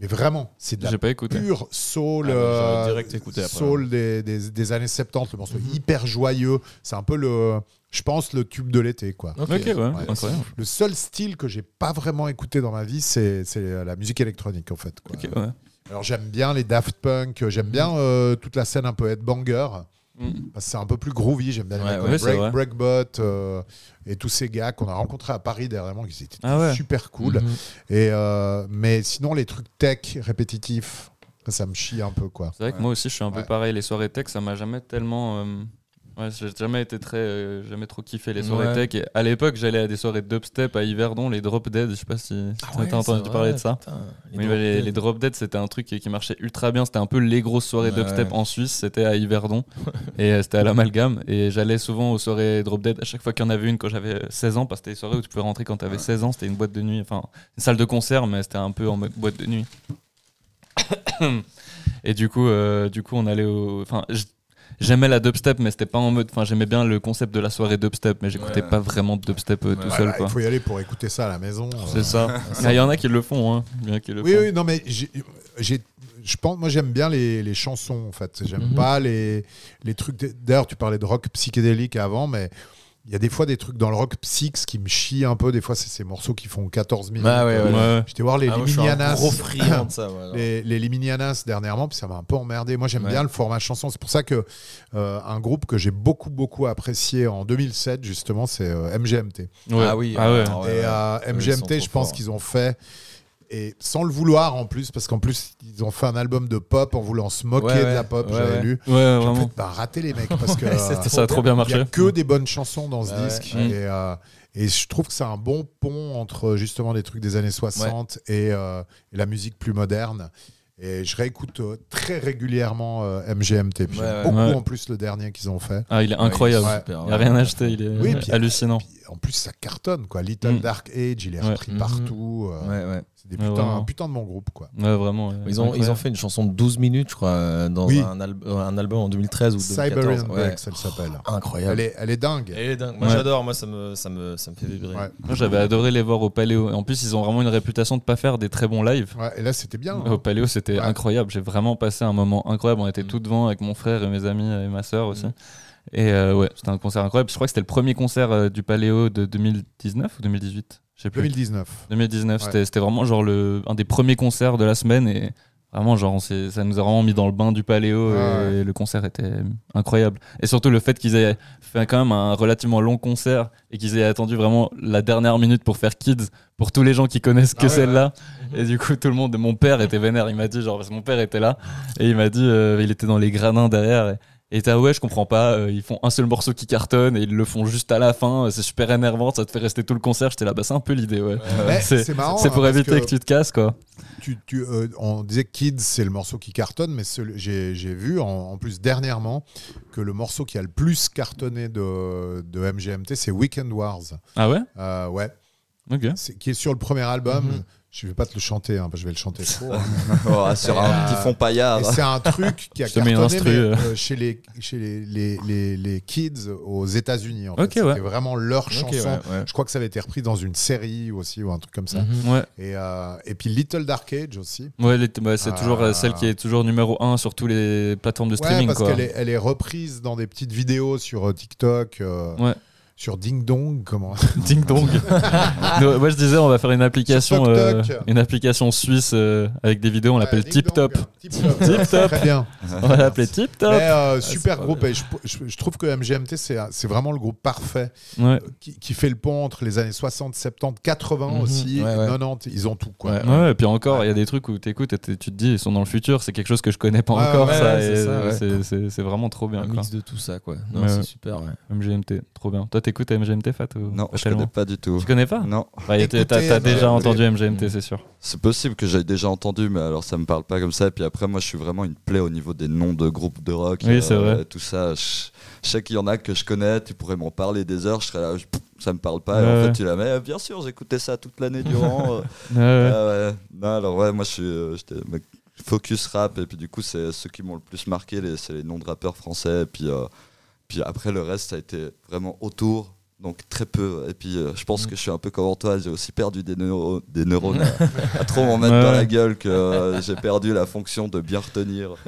Speaker 4: Mais vraiment, c'est de la
Speaker 2: pas écouté.
Speaker 4: pure soul,
Speaker 1: Ah, bah,
Speaker 4: euh,
Speaker 1: direct après.
Speaker 4: soul des, des- des années 70. Le morceau est hyper joyeux. C'est un peu le, je pense, le tube de l'été, quoi.
Speaker 1: Ok.
Speaker 2: Ok, ouais.
Speaker 4: Ouais.
Speaker 2: Incroyable.
Speaker 4: Le seul style que j'ai pas vraiment écouté dans ma vie, c'est c'est la musique électronique, en fait. quoi.
Speaker 2: Ok, ouais.
Speaker 4: Alors j'aime bien les Daft Punk, j'aime bien euh, toute la scène un peu headbanger.
Speaker 2: Mm.
Speaker 4: C'est un peu plus groovy, j'aime bien les Break-. Breakbot euh, et tous ces gars qu'on a rencontrés à Paris dernièrement, qui étaient
Speaker 2: Ah ouais.
Speaker 4: super cool.
Speaker 1: Mhm.
Speaker 4: Et, euh, mais sinon, les trucs tech répétitifs, ça, me chie un peu. quoi.
Speaker 2: C'est vrai que moi aussi je suis un peu pareil. Les soirées tech, ça m'a jamais tellement. Euh, Ouais, j'ai jamais été très. euh, jamais trop kiffé les soirées
Speaker 1: Ouais.
Speaker 2: tech. Et à l'époque, j'allais à des soirées dubstep à Yverdon, les Drop Dead. Je sais pas si, si
Speaker 1: Ah
Speaker 2: t'as
Speaker 1: ouais,
Speaker 2: entendu parler de ça.
Speaker 1: putain, les
Speaker 2: Oui,
Speaker 1: Drop
Speaker 2: les,
Speaker 1: Dead.
Speaker 2: les Drop Dead, c'était un truc qui, qui marchait ultra bien. C'était un peu les grosses soirées
Speaker 1: Ouais,
Speaker 2: dubstep en Suisse. C'était à Yverdon. et euh, c'était à l'amalgame. Et j'allais souvent aux soirées Drop Dead. À chaque fois qu'il y en avait une quand j'avais 16 ans, parce que c'était des soirées où tu pouvais rentrer quand t'avais 16 ans. C'était une boîte de nuit. Enfin, une salle de concert, mais c'était un peu en mode boîte de nuit. et du coup, euh, du coup, on allait au. Enfin, j'aimais la dubstep, mais c'était pas en mode. Enfin, j'aimais bien le concept de la soirée dubstep, mais j'écoutais
Speaker 1: Ouais.
Speaker 2: pas vraiment de dubstep euh, tout seul,
Speaker 4: Bah,
Speaker 2: quoi.
Speaker 4: il faut y aller pour écouter ça à la maison.
Speaker 2: C'est
Speaker 4: euh.
Speaker 2: ça. Il y en a qui le font, hein. Qui le
Speaker 4: Oui,
Speaker 2: font.
Speaker 4: oui, non, mais j'ai, je pense, moi j'aime bien les, les chansons en fait. J'aime
Speaker 1: Mhm.
Speaker 4: pas les, les trucs. D'ailleurs, tu parlais de rock psychédélique avant, mais il y a des fois des trucs dans le rock psyx qui me chient un peu. Des fois, c'est ces morceaux qui font 14 minutes.
Speaker 1: Ah ouais, ouais,
Speaker 2: Ouais.
Speaker 4: J'étais voir les
Speaker 1: Ah, moi, je suis un
Speaker 4: Liminianas.
Speaker 1: gros friand de ça. ouais.
Speaker 4: les, les Liminianas dernièrement, puis ça m'a un peu emmerdé. Moi, j'aime
Speaker 1: Ouais.
Speaker 4: bien le format chanson. C'est pour ça que euh, un groupe que j'ai beaucoup, beaucoup apprécié en 2007, justement, c'est euh, MGMT.
Speaker 2: Ouais.
Speaker 1: Ah oui,
Speaker 2: Ah
Speaker 1: ah
Speaker 4: et euh,
Speaker 1: sont
Speaker 4: MGMT, je pense qu'ils ont fait, et sans le vouloir en plus, parce qu'en plus, ils ont fait un album de pop en voulant se moquer
Speaker 1: Ouais,
Speaker 4: de la pop,
Speaker 1: Ouais,
Speaker 4: j'avais
Speaker 1: ouais.
Speaker 4: lu. En
Speaker 2: vraiment.
Speaker 4: fait, bah, raté les mecs, parce que euh,
Speaker 2: Ça a trop bien
Speaker 4: il y
Speaker 2: marché.
Speaker 4: a que des bonnes chansons dans ce disque. Et, euh, et je trouve que c'est un bon pont entre justement des trucs des années 60 et, euh, et la musique plus moderne. Et je réécoute euh, très régulièrement euh, MGMT. Beaucoup en plus le dernier qu'ils ont fait.
Speaker 2: Ah, il est incroyable. Il n'y a
Speaker 1: ouais.
Speaker 2: rien à acheter, il est
Speaker 4: puis-
Speaker 2: hallucinant.
Speaker 4: Puis, en plus, ça cartonne. quoi. Little
Speaker 2: Mm.
Speaker 4: Dark Age, il est
Speaker 2: Ouais.
Speaker 4: repris
Speaker 1: Mhm.
Speaker 4: partout. euh,
Speaker 1: Ouais, ouais.
Speaker 4: C'est des putains, un putain de bon groupe. quoi.
Speaker 2: Ouais, vraiment. ouais.
Speaker 1: Ils ont, ils ont fait une chanson de 12 minutes, je crois, euh, dans
Speaker 4: Oui.
Speaker 1: un, al- euh, un album en 2013 ou 2014.
Speaker 4: Cyber. Breaks, elle s'appelle.
Speaker 1: Incroyable.
Speaker 4: Elle est, elle est dingue.
Speaker 1: Elle est dingue. Moi,
Speaker 2: Ouais.
Speaker 1: j'adore. Moi, ça me, ça, me, ça me fait vibrer.
Speaker 4: Ouais.
Speaker 2: Moi, j'avais adoré les voir au Paléo. En plus, ils ont vraiment une réputation de pas faire des très bons lives.
Speaker 4: Ouais, et là, c'était bien. hein.
Speaker 2: Au Paléo, c'était
Speaker 4: Ouais.
Speaker 2: incroyable. J'ai vraiment passé un moment incroyable. On était
Speaker 1: Mm.
Speaker 2: tout devant avec mon frère et mes amis et ma sœur aussi. Et euh, ouais, c'était un concert incroyable. Je crois que c'était le premier concert euh, du Paléo de 2019 ou 2018. Je sais plus.
Speaker 4: 2019.
Speaker 2: 2019.
Speaker 4: Ouais.
Speaker 2: C'était, vraiment genre le, un des premiers concerts de la semaine et vraiment genre on ça nous a vraiment mis dans le bain du Paléo
Speaker 4: Ouais,
Speaker 2: et le concert était incroyable. Et surtout le fait qu'ils aient fait quand même un relativement long concert et qu'ils aient attendu vraiment la dernière minute pour faire Kids pour tous les gens qui connaissent que
Speaker 4: Ah ouais,
Speaker 2: celle-là. Et du coup tout le monde, mon père était vénère. Il m'a dit genre parce que mon père était là et il m'a dit euh, il était dans les gradins derrière. Et, t'as ouais je comprends pas euh, ils font un seul morceau qui cartonne et ils le font juste à la fin c'est super énervant ça te fait rester tout le concert j'étais là bah c'est un peu l'idée ouais c'est-
Speaker 4: c'est marrant.
Speaker 2: c'est
Speaker 4: hein,
Speaker 2: pour éviter que... tu te casses, quoi.
Speaker 4: tu, tu, euh, on disait que Kids, c'est le morceau qui cartonne, mais j'ai j'ai vu en, en plus dernièrement que le morceau qui a le plus cartonné de, de MGMT, c'est Weekend Wars.
Speaker 2: Ah ouais?
Speaker 4: Euh, ouais,
Speaker 2: Ok.
Speaker 4: c'est- qui est sur le premier album.
Speaker 1: Mhm.
Speaker 4: Je vais pas te le chanter, hein, parce que je vais le chanter trop. hein.
Speaker 3: Oh, sur un
Speaker 4: Euh,
Speaker 3: petit fond paillard.
Speaker 4: Et c'est un truc qui a cartonné mais,
Speaker 2: euh.
Speaker 4: euh, chez, les, chez les, les, les, les kids aux États-Unis. En fait.
Speaker 2: Ok,
Speaker 4: C'était
Speaker 2: ouais.
Speaker 4: vraiment leur
Speaker 1: Ok,
Speaker 4: chanson.
Speaker 1: ouais, ouais.
Speaker 4: Je crois que ça avait été repris dans une série aussi ou un truc comme ça.
Speaker 2: Ouais,
Speaker 4: Et, euh, et puis Little Dark Age aussi.
Speaker 2: ouais, les- bah, c'est
Speaker 4: Ah.
Speaker 2: toujours euh, celle qui est toujours numéro 1 sur toutes les plateformes de
Speaker 4: Ouais,
Speaker 2: streaming,
Speaker 4: parce
Speaker 2: quoi.
Speaker 4: qu'elle est, elle est reprise dans des petites vidéos sur euh, TikTok, euh,
Speaker 2: Ouais.
Speaker 4: Sur Ding Dong, comment
Speaker 2: Ding dong. Moi, je disais, on va faire une application, euh, une application suisse euh, avec des vidéos. On l'appelle
Speaker 4: Ouais,
Speaker 2: Tip Top.
Speaker 4: Tip Top.
Speaker 2: Tip Top.
Speaker 4: Très bien.
Speaker 2: On va l'appeler Tip Top.
Speaker 4: Mais, euh,
Speaker 2: c'est
Speaker 4: super groupe. Et je, je- je trouve que MGMT, c'est vraiment le groupe parfait
Speaker 2: Ouais.
Speaker 4: qui, qui fait le pont entre les années 60, 70, 80
Speaker 1: Mhm.
Speaker 4: aussi,
Speaker 1: Ouais, ouais.
Speaker 4: 90. Ils ont tout. Quoi.
Speaker 1: Ouais.
Speaker 2: Ouais, et puis encore, il y a des trucs où t'écoutes et t'es- tu te dis, ils sont dans le futur, c'est quelque chose que je connais pas
Speaker 4: Ouais,
Speaker 2: encore,
Speaker 1: ouais,
Speaker 2: ça,
Speaker 1: ouais,
Speaker 2: et
Speaker 1: c'est
Speaker 2: vraiment trop bien.
Speaker 1: Un
Speaker 2: quoi.
Speaker 1: mix de tout ça, quoi. Non,
Speaker 2: Ouais,
Speaker 1: c'est
Speaker 2: ouais.
Speaker 1: super, ouais.
Speaker 2: MGMT, trop bien. Toi, t'écoutes MGMT, Fat ou
Speaker 3: Non,
Speaker 2: pas
Speaker 3: je connais pas du tout.
Speaker 2: Tu connais pas
Speaker 3: Non,
Speaker 4: Écoutez,
Speaker 2: T'as
Speaker 4: euh,
Speaker 2: déjà
Speaker 4: euh,
Speaker 2: entendu. MGMT, c'est sûr.
Speaker 3: c'est possible que j'aie déjà entendu, mais alors ça me parle pas comme ça. Et puis après, moi, je suis vraiment une plaie au niveau des noms de groupes de rock.
Speaker 2: Oui, c'est vrai.
Speaker 3: Tout ça. Je, je sais qu'il y en a que je connais. Tu pourrais m'en parler des heures. Je serais là, je- ça me parle pas. Et en fait, tu la mets. Bien sûr, j'écoutais ça toute l'année durant. euh.
Speaker 2: Ouais.
Speaker 3: Ah ouais. Non, alors ouais, moi je suis euh, focus rap et puis du coup c'est ceux qui m'ont le plus marqué, c'est les noms de rappeurs français et puis euh, puis après le reste ça a été vraiment autour. Donc très peu. Et puis euh, je pense
Speaker 2: Mm.
Speaker 3: que je suis un peu comme Antoine, j'ai aussi perdu des, neuro- des neurones à, à trop m'en mettre
Speaker 2: Ouais.
Speaker 3: dans la gueule que euh, j'ai perdu la fonction de bien retenir.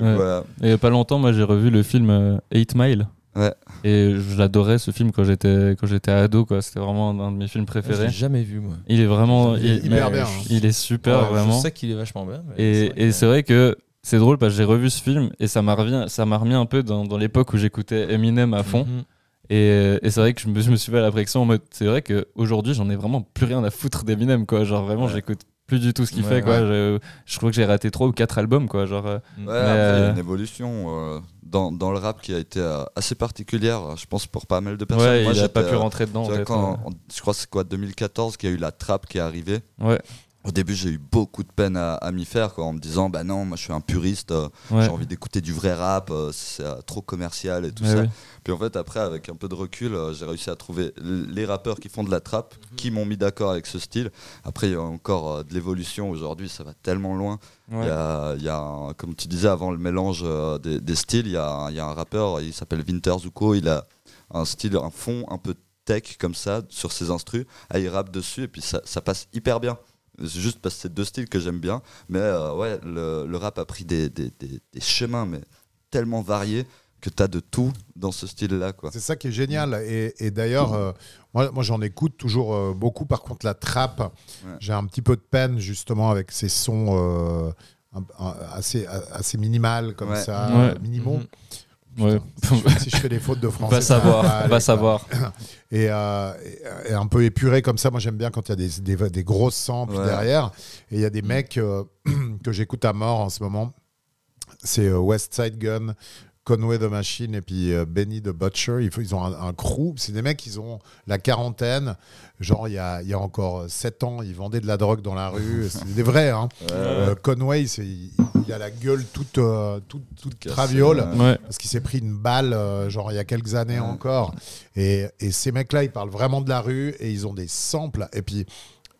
Speaker 2: Ouais.
Speaker 3: Voilà.
Speaker 2: Et il y a pas longtemps, moi, j'ai revu le film euh, 8 Mile.
Speaker 3: Ouais.
Speaker 2: Et je l'adorais ce film quand j'étais quand j'étais ado quoi. C'était vraiment un de mes films
Speaker 1: Je
Speaker 2: préférés.
Speaker 1: l'ai jamais vu, moi.
Speaker 2: Il est vraiment,
Speaker 4: Il est
Speaker 2: il,
Speaker 4: hyper
Speaker 2: mais
Speaker 4: bien, hein.
Speaker 2: Il est super
Speaker 1: Ouais,
Speaker 2: vraiment.
Speaker 1: Je sais qu'il est vachement bien. c'est
Speaker 2: Et,
Speaker 1: vrai
Speaker 2: et
Speaker 1: que-
Speaker 2: c'est vrai que c'est drôle parce que j'ai revu ce film et ça m'a remis, ça m'a remis un peu dans, dans l'époque où j'écoutais Eminem à fond.
Speaker 1: Mhm.
Speaker 2: Et, et c'est vrai que je me, je me suis fait la réflexion en mode, c'est vrai qu'aujourd'hui j'en ai vraiment plus rien à foutre d'Eminem quoi. Genre vraiment,
Speaker 1: Ouais.
Speaker 2: j'écoute plus du tout ce qu'il
Speaker 1: Ouais,
Speaker 2: fait quoi.
Speaker 1: ouais.
Speaker 2: Je, je crois que j'ai raté trois ou quatre albums quoi. Genre, euh.
Speaker 3: Ouais, après, il y a une évolution euh, dans, dans le rap qui a été euh, assez particulière, je pense, pour pas mal de personnes.
Speaker 2: ouais,
Speaker 3: Moi,
Speaker 2: il a pas pu rentrer dedans.
Speaker 3: tu vois,
Speaker 2: peut-être,
Speaker 3: quand, en- je crois que c'est quoi 2014 qu'il y a eu la trappe qui est arrivée.
Speaker 2: Ouais.
Speaker 3: Au début, j'ai eu beaucoup de peine à, à m'y faire, quoi, en me disant, bah non, moi je suis un puriste, euh,
Speaker 2: Ouais.
Speaker 3: j'ai envie d'écouter du vrai rap, euh, c'est euh, trop commercial et tout
Speaker 2: Ouais,
Speaker 3: ça. Puis en fait, après, avec un peu de recul, euh, j'ai réussi à trouver les rappeurs qui font de la trap, qui m'ont mis d'accord avec ce style. Après, il y a encore euh, de l'évolution. Aujourd'hui, ça va tellement loin. Il
Speaker 2: Ouais.
Speaker 3: y a, il y a un- comme tu disais avant le mélange euh, des, des styles, il y, a, y a un rappeur, il s'appelle Winter Zuko, il a un style, un fond un peu tech comme ça sur ses instrus, ah, il rappe dessus et puis ça, ça passe hyper bien. C'est juste parce que c'est deux styles que j'aime bien, mais euh, ouais, le, le rap a pris des, des- des- des chemins mais tellement variés que tu as de tout dans ce style-là. quoi.
Speaker 4: C'est ça qui est génial. Et, et d'ailleurs, euh, moi, moi j'en écoute toujours euh, beaucoup. Par contre, la trappe,
Speaker 3: Ouais.
Speaker 4: j'ai un petit peu de peine justement avec ces sons euh, un- un- assez, assez minimal comme
Speaker 3: Ouais.
Speaker 4: ça,
Speaker 2: Ouais.
Speaker 4: euh, minimaux. Si je, si je fais des fautes de français,
Speaker 2: Va savoir, va savoir.
Speaker 4: Et, euh, et- et un peu épuré comme ça. Moi, j'aime bien quand il y a des, des, des grosses samples
Speaker 3: Ouais.
Speaker 4: derrière. Et il y a des mecs euh, que j'écoute à mort en ce moment. C'est euh, West Side Gun, Conway the Machine et puis euh, Benny the Butcher. Ils, ont un, un crew. C'est des mecs, ils ont la quarantaine. Genre, il y a, il y a encore 7 ans, ils vendaient de la drogue dans la rue. C'est des vrais. Hein. Euh, Conway, il, il a la gueule toute, euh, toute, toute
Speaker 3: Cassé,
Speaker 4: traviole
Speaker 3: ouais.
Speaker 4: Parce qu'il s'est pris une balle, euh, genre il y a quelques années
Speaker 3: Ouais.
Speaker 4: encore. Et, et ces mecs-là, ils parlent vraiment de la rue et ils ont des samples. Et puis,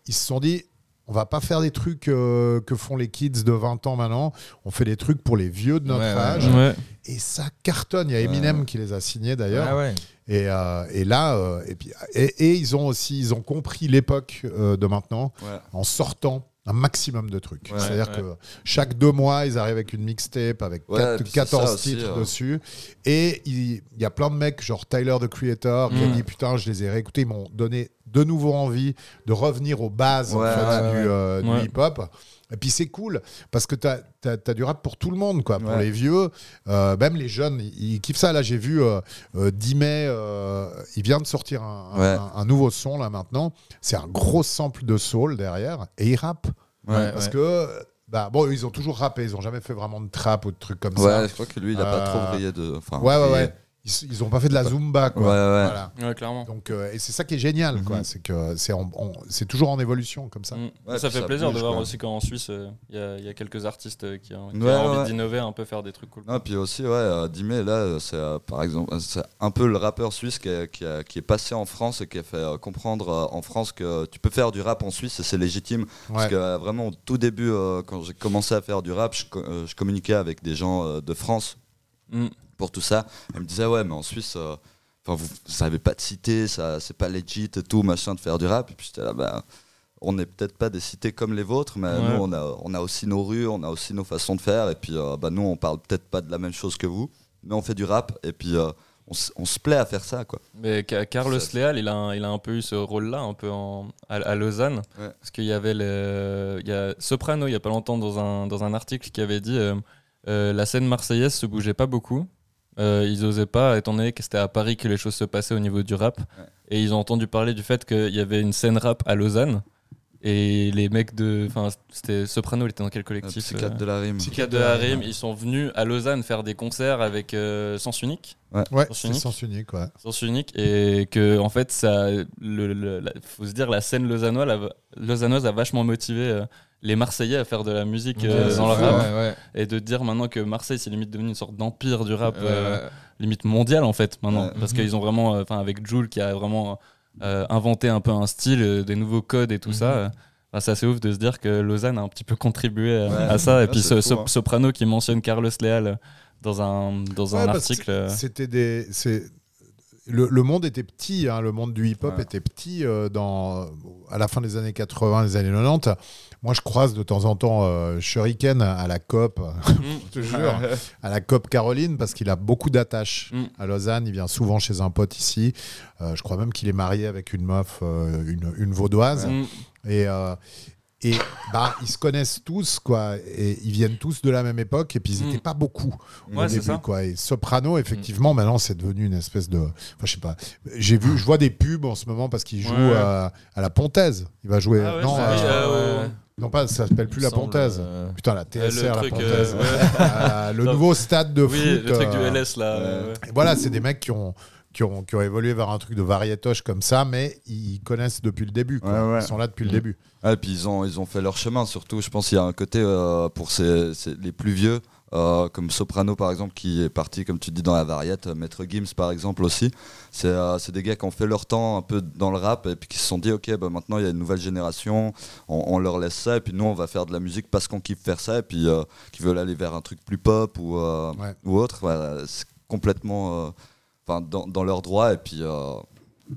Speaker 4: ils se sont dit, on va pas faire des trucs euh, que font les kids de 20 ans maintenant. On fait des trucs pour les vieux de notre
Speaker 1: Ouais,
Speaker 4: âge.
Speaker 2: Ouais.
Speaker 4: Et ça cartonne. Il y a Eminem qui les a signés d'ailleurs.
Speaker 1: Ouais.
Speaker 4: Et, euh, et là, euh, et, puis, et, et ils ont aussi, ils ont compris l'époque euh, de maintenant
Speaker 3: Ouais.
Speaker 4: en sortant un maximum de trucs.
Speaker 3: Ouais,
Speaker 4: C'est-à-dire
Speaker 2: ouais.
Speaker 4: que chaque deux mois, ils arrivent avec une mixtape avec
Speaker 3: Ouais,
Speaker 4: quatre-
Speaker 3: et puis c'est
Speaker 4: 14
Speaker 3: ça aussi,
Speaker 4: titres
Speaker 3: euh.
Speaker 4: dessus. Et il il y a plein de mecs, genre Tyler the Creator, qui a
Speaker 2: Mm.
Speaker 4: dit Putain, je les ai réécoutés, ils m'ont donné de nouveau envie de revenir aux bases en
Speaker 3: Ouais,
Speaker 4: fait,
Speaker 3: ouais,
Speaker 4: du,
Speaker 1: ouais.
Speaker 4: euh, du hip-hop. Et puis c'est cool parce que tu as, du rap pour tout le monde, quoi. Pour
Speaker 3: Ouais.
Speaker 4: les vieux, euh, même les jeunes, ils, ils kiffent ça. Là, j'ai vu euh, euh, 10 mai, euh, il vient de sortir un, un-
Speaker 3: Ouais.
Speaker 4: un- un nouveau son là maintenant. C'est un gros sample de soul derrière et il rappe.
Speaker 3: Ouais.
Speaker 4: Parce que, bah, bon, ils ont toujours rappé, ils ont jamais fait vraiment de trap ou de trucs comme
Speaker 3: Ouais,
Speaker 4: ça.
Speaker 3: je crois que lui, il a pas trop brillé de. enfin,
Speaker 4: Ouais, ouais, ouais. Ils, ils ont pas fait de la zumba, quoi.
Speaker 3: Ouais, ouais.
Speaker 4: Voilà.
Speaker 2: Ouais, clairement.
Speaker 4: Donc, euh, et c'est ça qui est génial, quoi.
Speaker 3: Mhm.
Speaker 4: C'est que c'est en- en- c'est toujours en évolution comme ça.
Speaker 2: Mm.
Speaker 3: Ouais,
Speaker 2: ça fait
Speaker 3: ça
Speaker 2: plaisir
Speaker 3: bouge,
Speaker 2: de voir
Speaker 3: quoi.
Speaker 2: aussi qu'en Suisse, euh, il y, a- il y a quelques artistes qui, ont, qui
Speaker 3: Ouais,
Speaker 2: ont envie d'innover, un peu faire des trucs cool.
Speaker 3: Non, puis aussi, ouais, euh, Dimé, là, c'est par exemple, c'est un peu le rappeur suisse qui, est- qui a- qui est passé en France et qui a fait comprendre en France que tu peux faire du rap en Suisse et c'est légitime. Parce que vraiment, au tout début, quand j'ai commencé à faire du rap, je, co- je communiquais avec des gens de France
Speaker 2: Mm.
Speaker 3: Pour tout ça. Ils me disaient, ouais, mais en Suisse, euh, vous savez pas de citer, ça, c'est pas legit et tout, machin, de faire du rap. Et puis j'étais là, bah, on n'est peut-être pas des cités comme les vôtres, mais
Speaker 2: Ouais.
Speaker 3: nous, on a, on a aussi nos rues, on a aussi nos façons de faire. Et puis, euh, bah, nous, on parle peut-être pas de la même chose que vous, mais on fait du rap. Et puis, euh, on, se plaît à faire ça, quoi.
Speaker 2: Mais Ca- Carlos Leal, il a, un- il a un peu eu ce rôle-là, un peu en, à, à Lausanne.
Speaker 3: Ouais.
Speaker 2: Parce qu'il y avait le, il y a Soprano, il y a pas longtemps, dans un, dans un article qui avait dit euh, euh, la scène marseillaise se bougeait pas beaucoup. Euh, ils osaient pas, étant donné que c'était à Paris que les choses se passaient au niveau du rap.
Speaker 3: Ouais.
Speaker 2: Et ils ont entendu parler du fait qu'il y avait une scène rap à Lausanne. Et les mecs de. Enfin, c'était Soprano, il était dans quel
Speaker 3: Le
Speaker 2: collectif
Speaker 3: psychiatre
Speaker 2: euh,
Speaker 3: de la rime.
Speaker 2: Psychiatre de la Rime, ils sont venus à Lausanne faire des concerts avec euh, Sens Unique.
Speaker 4: Ouais,
Speaker 2: Sens
Speaker 4: c'est
Speaker 2: unique.
Speaker 4: sens unique, ouais.
Speaker 2: Sens unique et que en fait ça le, le- la- faut se dire la scène lausannoise a, lausannoise a vachement motivé euh, les Marseillais à faire de la musique euh, dans le rap.
Speaker 1: fou, ouais, ouais.
Speaker 2: et de dire maintenant que Marseille c'est limite devenu une sorte d'empire du rap euh, limite mondial en fait maintenant. Parce qu'ils ont vraiment euh, enfin avec Jules qui a vraiment inventé un peu un style des nouveaux codes et tout ça euh, enfin, c'est assez ouf de se dire que Lausanne a un petit peu contribué à, ça. Et puis ce,
Speaker 3: fou, hein.
Speaker 2: Soprano qui mentionne Carlos Leal dans un dans un article
Speaker 4: C'était des. Le, le monde était petit, hein, le monde du hip-hop était petit euh, dans, à la fin des années 80, les années 90. Moi, je croise de temps en temps euh, Shuriken à la COP, je te jure, à la COP Caroline, parce qu'il a beaucoup d'attaches
Speaker 2: Mm.
Speaker 4: à Lausanne. Il vient souvent chez un pote ici. Euh, je crois même qu'il est marié avec une meuf, euh, une, une vaudoise.
Speaker 2: mm,
Speaker 4: Et, et bah, ils se connaissent tous, quoi. Et ils viennent tous de la même époque, et puis ils n'étaient pas beaucoup au
Speaker 2: Ouais,
Speaker 4: début,
Speaker 2: ça.
Speaker 4: quoi. Et Soprano, effectivement, maintenant, c'est devenu une espèce de. Enfin, je sais pas. J'ai vu, je vois des pubs en ce moment parce qu'il joue
Speaker 2: Ouais.
Speaker 4: à, à la Pontaise. Il va jouer.
Speaker 2: Ah ouais,
Speaker 4: non, euh,
Speaker 2: euh,
Speaker 4: non, pas, ça s'appelle plus la Pontaise.
Speaker 1: euh,
Speaker 4: Putain, la TSR, la Pontaise.
Speaker 2: euh.
Speaker 4: Euh, le nouveau stade de
Speaker 2: oui,
Speaker 4: foot.
Speaker 2: le truc du
Speaker 4: euh,
Speaker 2: LS là.
Speaker 4: et voilà, c'est des mecs qui ont qui ont, qui ont évolué vers un truc de variétoche comme ça, mais ils connaissent depuis le début. quoi.
Speaker 3: Ouais, ouais.
Speaker 4: Ils sont là depuis le début.
Speaker 3: Et puis ils ont, ils ont fait leur chemin, surtout. Je pense qu'il y a un côté euh, pour ces, ces- les plus vieux, euh, comme Soprano par exemple, qui est parti, comme tu dis, dans la variette. euh, Maître Gims par exemple aussi. C'est euh, des gars qui ont fait leur temps un peu dans le rap et puis qui se sont dit, ok, bah, maintenant il y a une nouvelle génération, on, on leur laisse ça et puis nous on va faire de la musique parce qu'on kiffe faire ça et puis euh, qui veulent aller vers un truc plus pop ou,
Speaker 4: Ouais.
Speaker 3: ou autre. Voilà, c'est complètement enfin, dans, dans leur droit et puis. euh,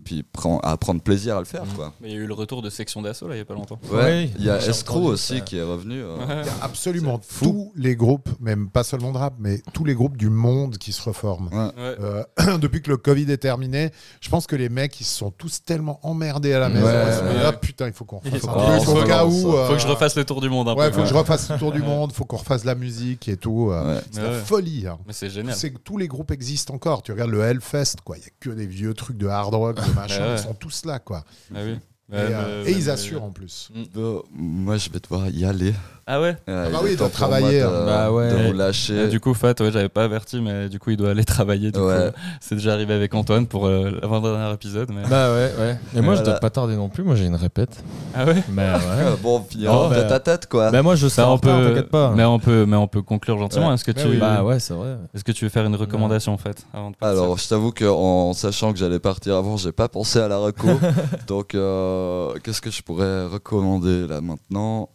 Speaker 3: puis prend- à prendre plaisir à le faire quoi.
Speaker 2: Mais il y a eu le retour de section d'assaut là il y a pas longtemps.
Speaker 3: Ouais,
Speaker 1: Oui,
Speaker 3: il y a
Speaker 1: entendu
Speaker 3: aussi
Speaker 1: ça.
Speaker 3: qui est revenu. euh.
Speaker 4: Il y a absolument tous les groupes, même pas seulement de rap, mais tous les groupes du monde qui se reforment.
Speaker 3: Ouais.
Speaker 2: Ouais.
Speaker 4: Euh, depuis que le Covid est terminé, je pense que les mecs, ils se sont tous tellement emmerdés à la maison.
Speaker 3: Ouais,
Speaker 4: ils se sont dit,
Speaker 2: ouais.
Speaker 4: ah putain, il faut qu'on refasse
Speaker 2: Il
Speaker 4: un
Speaker 2: faut
Speaker 4: truc au cas où.
Speaker 2: Faut
Speaker 4: euh,
Speaker 2: que je refasse le tour du monde un
Speaker 4: Ouais,
Speaker 2: peu.
Speaker 4: faut que je refasse le tour du monde, faut qu'on refasse la musique et tout. euh,
Speaker 3: Ouais.
Speaker 4: C'est
Speaker 2: Ouais,
Speaker 4: la folie. hein.
Speaker 2: Mais c'est génial.
Speaker 4: C'est que tous les groupes existent encore. Tu regardes le Hellfest, quoi. Il y a que des vieux trucs de hard rock, de machin.
Speaker 2: Ouais, ouais.
Speaker 4: Ils sont tous là, quoi.
Speaker 2: Ah oui.
Speaker 4: Et,
Speaker 2: Ouais,
Speaker 4: euh,
Speaker 2: mais-
Speaker 4: et ils
Speaker 2: mais-
Speaker 4: assurent en plus.
Speaker 3: Bah, moi, je vais devoir y aller.
Speaker 2: Ah ouais
Speaker 3: Euh,
Speaker 4: bah
Speaker 3: il
Speaker 4: oui,
Speaker 3: pour
Speaker 4: travaillé,
Speaker 3: moi de,
Speaker 4: hein.
Speaker 1: Bah ouais.
Speaker 3: de vous
Speaker 2: Et
Speaker 3: lâcher.
Speaker 2: du coup, Fat, ouais, j'avais pas averti, mais du coup, il doit aller travailler. Du
Speaker 3: Ouais.
Speaker 2: coup, c'est déjà arrivé avec Antoine pour euh, l'avant-dernier épisode. Mais...
Speaker 1: Bah ouais, ouais. Mais moi, je dois pas tarder non plus. Moi, j'ai une répète.
Speaker 2: ah ouais
Speaker 1: Bah ouais.
Speaker 3: bon, on finira
Speaker 1: Oh,
Speaker 3: tête
Speaker 1: bah.
Speaker 3: à tête, quoi.
Speaker 1: Bah moi, je sais
Speaker 2: Ça,
Speaker 1: en
Speaker 2: on peut,
Speaker 1: pas.
Speaker 2: mais on peut, mais on peut conclure gentiment.
Speaker 1: Ouais.
Speaker 2: Est-ce que
Speaker 4: Mais
Speaker 2: tu,
Speaker 4: oui.
Speaker 1: Bah ouais, c'est vrai.
Speaker 2: est-ce que tu veux faire une recommandation en fait avant de partir
Speaker 3: Alors, je t'avoue qu'en sachant que j'allais partir avant, j'ai pas pensé à la reco. Donc, euh, qu'est-ce que je pourrais recommander là maintenant?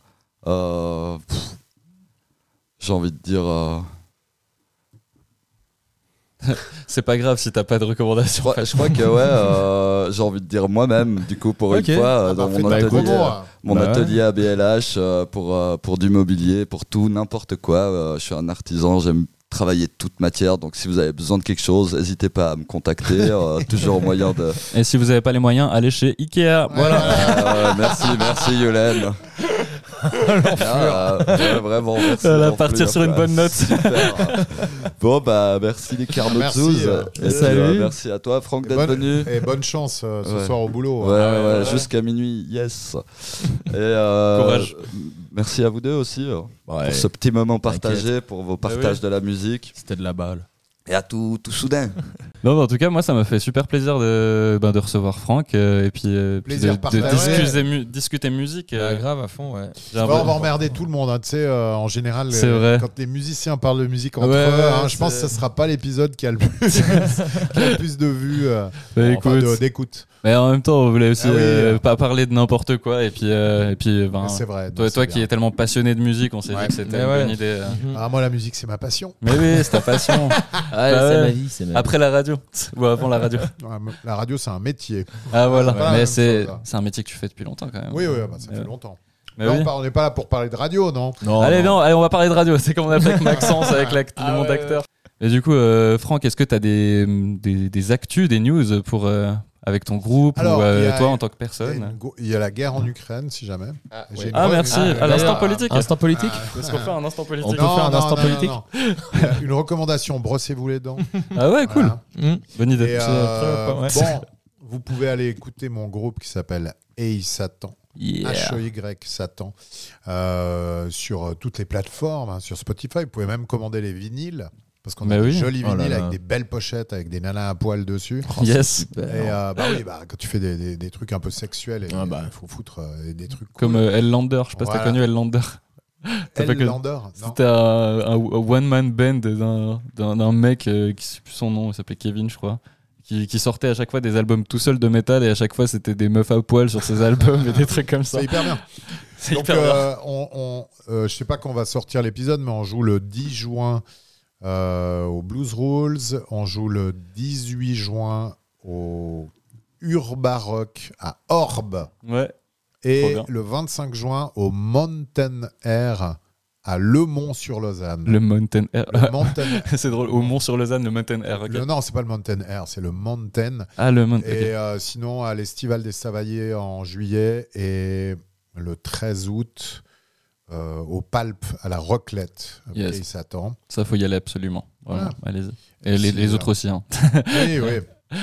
Speaker 3: Euh, J'ai envie de dire. euh,
Speaker 2: c'est pas grave si t'as pas de
Speaker 3: je,
Speaker 2: recommandation.
Speaker 3: crois, je crois que ouais, euh, j'ai envie de dire moi-même, du coup, pour une fois,
Speaker 4: Ah bah,
Speaker 3: dans
Speaker 4: fais
Speaker 3: mon atelier. Mon
Speaker 1: Bah ouais.
Speaker 3: atelier à BLH euh, pour, euh, pour du mobilier, pour tout, n'importe quoi. Euh, je suis un artisan, j'aime travailler toute matière. Donc si vous avez besoin de quelque chose, n'hésitez pas à me contacter. euh, toujours moyen de.
Speaker 2: Et si vous avez pas les moyens, allez chez Ikea. Voilà.
Speaker 3: Euh, merci, merci Yolène. Ah, ouais, vraiment, merci.
Speaker 2: Elle va partir sur une bonne note.
Speaker 3: Super. Bon, bah, merci les Carnotzous.
Speaker 4: Merci, euh,
Speaker 3: Et
Speaker 1: salut.
Speaker 3: euh, merci à toi, Franck, d'être venu.
Speaker 4: et bonne chance euh, ce
Speaker 3: Ouais.
Speaker 4: soir au boulot.
Speaker 3: Ouais,
Speaker 4: hein.
Speaker 3: ouais,
Speaker 2: ouais.
Speaker 3: jusqu'à minuit, yes. Et euh,
Speaker 2: Courage.
Speaker 3: Merci à vous deux aussi euh,
Speaker 1: Ouais.
Speaker 3: pour ce petit moment partagé, pour vos partages
Speaker 2: oui.
Speaker 3: de la musique.
Speaker 1: C'était de la balle.
Speaker 3: Et à tout, tout soudain.
Speaker 2: Non, mais en tout cas, moi, ça m'a fait super plaisir de, ben, de recevoir Franck euh, et puis, euh, puis de, discuter, mu- discuter musique. euh,
Speaker 1: Bah, grave à fond, ouais.
Speaker 4: on va emmerder tout le monde. hein. Tu sais, euh, en général,
Speaker 2: C'est
Speaker 4: euh,
Speaker 2: vrai.
Speaker 4: quand les musiciens parlent de musique entre
Speaker 1: Ouais,
Speaker 4: eux,
Speaker 1: ouais,
Speaker 4: hein, je pense que ce sera pas l'épisode qui a le plus, qui a le plus de vues, euh,
Speaker 2: Bah,
Speaker 4: enfin, d'écoute.
Speaker 2: Mais en même temps, on voulait aussi
Speaker 4: Ah oui,
Speaker 2: euh,
Speaker 4: euh.
Speaker 2: pas parler de n'importe quoi. Et puis, euh, et puis ben,
Speaker 4: C'est vrai.
Speaker 2: toi, qui es tellement passionné de musique, on s'est
Speaker 4: Ouais.
Speaker 2: dit que c'était une
Speaker 1: ouais.
Speaker 2: bonne idée. euh.
Speaker 4: Ah, moi, la musique, c'est ma passion.
Speaker 2: Mais oui, c'est ta passion.
Speaker 1: Ah,
Speaker 2: Bah
Speaker 1: c'est
Speaker 2: ouais.
Speaker 1: ma vie, c'est ma vie.
Speaker 2: Après la radio ou avant la radio.
Speaker 4: La radio, c'est un métier.
Speaker 2: Ah voilà. Mais c'est un métier que tu fais depuis longtemps quand même.
Speaker 4: Oui, oui, bah, ça fait
Speaker 2: Ouais.
Speaker 4: longtemps.
Speaker 2: Mais oui.
Speaker 4: on n'est pas là pour parler de radio, non?
Speaker 1: Non,
Speaker 2: allez,
Speaker 1: non.
Speaker 2: non, allez, on va parler de radio. C'est comme on a fait avec Maxence, avec l'act-
Speaker 1: Ah
Speaker 2: le monde
Speaker 1: ouais,
Speaker 2: acteur. Et du coup, euh, Franck, est-ce que tu as des, des, des actus, des news pour, euh, avec ton groupe
Speaker 4: Alors,
Speaker 2: ou euh,
Speaker 4: a-
Speaker 2: toi en tant que personne
Speaker 4: il y a la guerre en Ukraine, si jamais.
Speaker 2: Ah,
Speaker 4: re-
Speaker 2: merci.
Speaker 4: d'ailleurs,
Speaker 2: l'instant politique.
Speaker 1: Instant politique
Speaker 2: Est-ce qu'on fait un instant politique
Speaker 1: On peut faire un instant politique
Speaker 4: non. Une recommandation, brossez-vous les dents.
Speaker 2: Ah ouais, cool.
Speaker 4: Voilà.
Speaker 1: Hmm.
Speaker 2: Bonne idée.
Speaker 4: Euh,
Speaker 1: ouais.
Speaker 4: Bon, vous pouvez aller écouter mon groupe qui s'appelle Hey Satan.
Speaker 2: Yeah.
Speaker 4: H-E-Y Satan. euh, sur toutes les plateformes, hein, sur Spotify. Vous pouvez même commander les vinyles. Parce qu'on
Speaker 2: Bah
Speaker 4: a des
Speaker 2: oui.
Speaker 4: jolis
Speaker 1: Oh là
Speaker 4: vinyles
Speaker 1: là.
Speaker 4: avec des belles pochettes, avec des nanas à poil dessus.
Speaker 2: Yes.
Speaker 4: Et euh, bah oui, bah, quand tu fais des, des- des trucs un peu sexuels, il
Speaker 1: Ah bah.
Speaker 4: faut foutre euh, des trucs
Speaker 2: Comme
Speaker 4: cool.
Speaker 2: euh, Lander. Je sais pas si t'as
Speaker 4: Voilà.
Speaker 2: connu Lander. t'as
Speaker 4: Elle
Speaker 2: que-
Speaker 4: Lander, non
Speaker 2: C'était un, un one-man band d'un- mec euh, qui sait plus son nom, il s'appelait Kevin, je crois. Qui, qui sortait à chaque fois des albums tout seul de métal et à chaque fois c'était des meufs à poil sur ses albums et des trucs comme ça.
Speaker 4: C'est hyper bien. Donc,
Speaker 2: hyper bien.
Speaker 4: on, on- euh, je sais pas quand on va sortir l'épisode, mais on joue le 10 juin euh, au Blues Rules. On joue le 18 juin au Urbarock à Orbe.
Speaker 2: Ouais.
Speaker 4: Et le 25 juin au Mountain Air à Le Mont-sur-Lausanne.
Speaker 2: Le Mountain Air.
Speaker 4: Le Mountain
Speaker 2: c'est drôle. Au Mont sur Lausanne, le Mountain Air. ok.
Speaker 4: le- non, c'est pas le Mountain Air, c'est le Mountain.
Speaker 2: Ah, le Mountain.
Speaker 4: Et euh, sinon, à l'Estival des Savaliers en juillet et le 13 août euh, au Palp à la Roclette.
Speaker 2: Yes.
Speaker 4: Il s'attend.
Speaker 2: Ça, faut y aller absolument.
Speaker 4: Voilà.
Speaker 2: allez-y. Et les, autres aussi. hein.
Speaker 4: Oui, oui.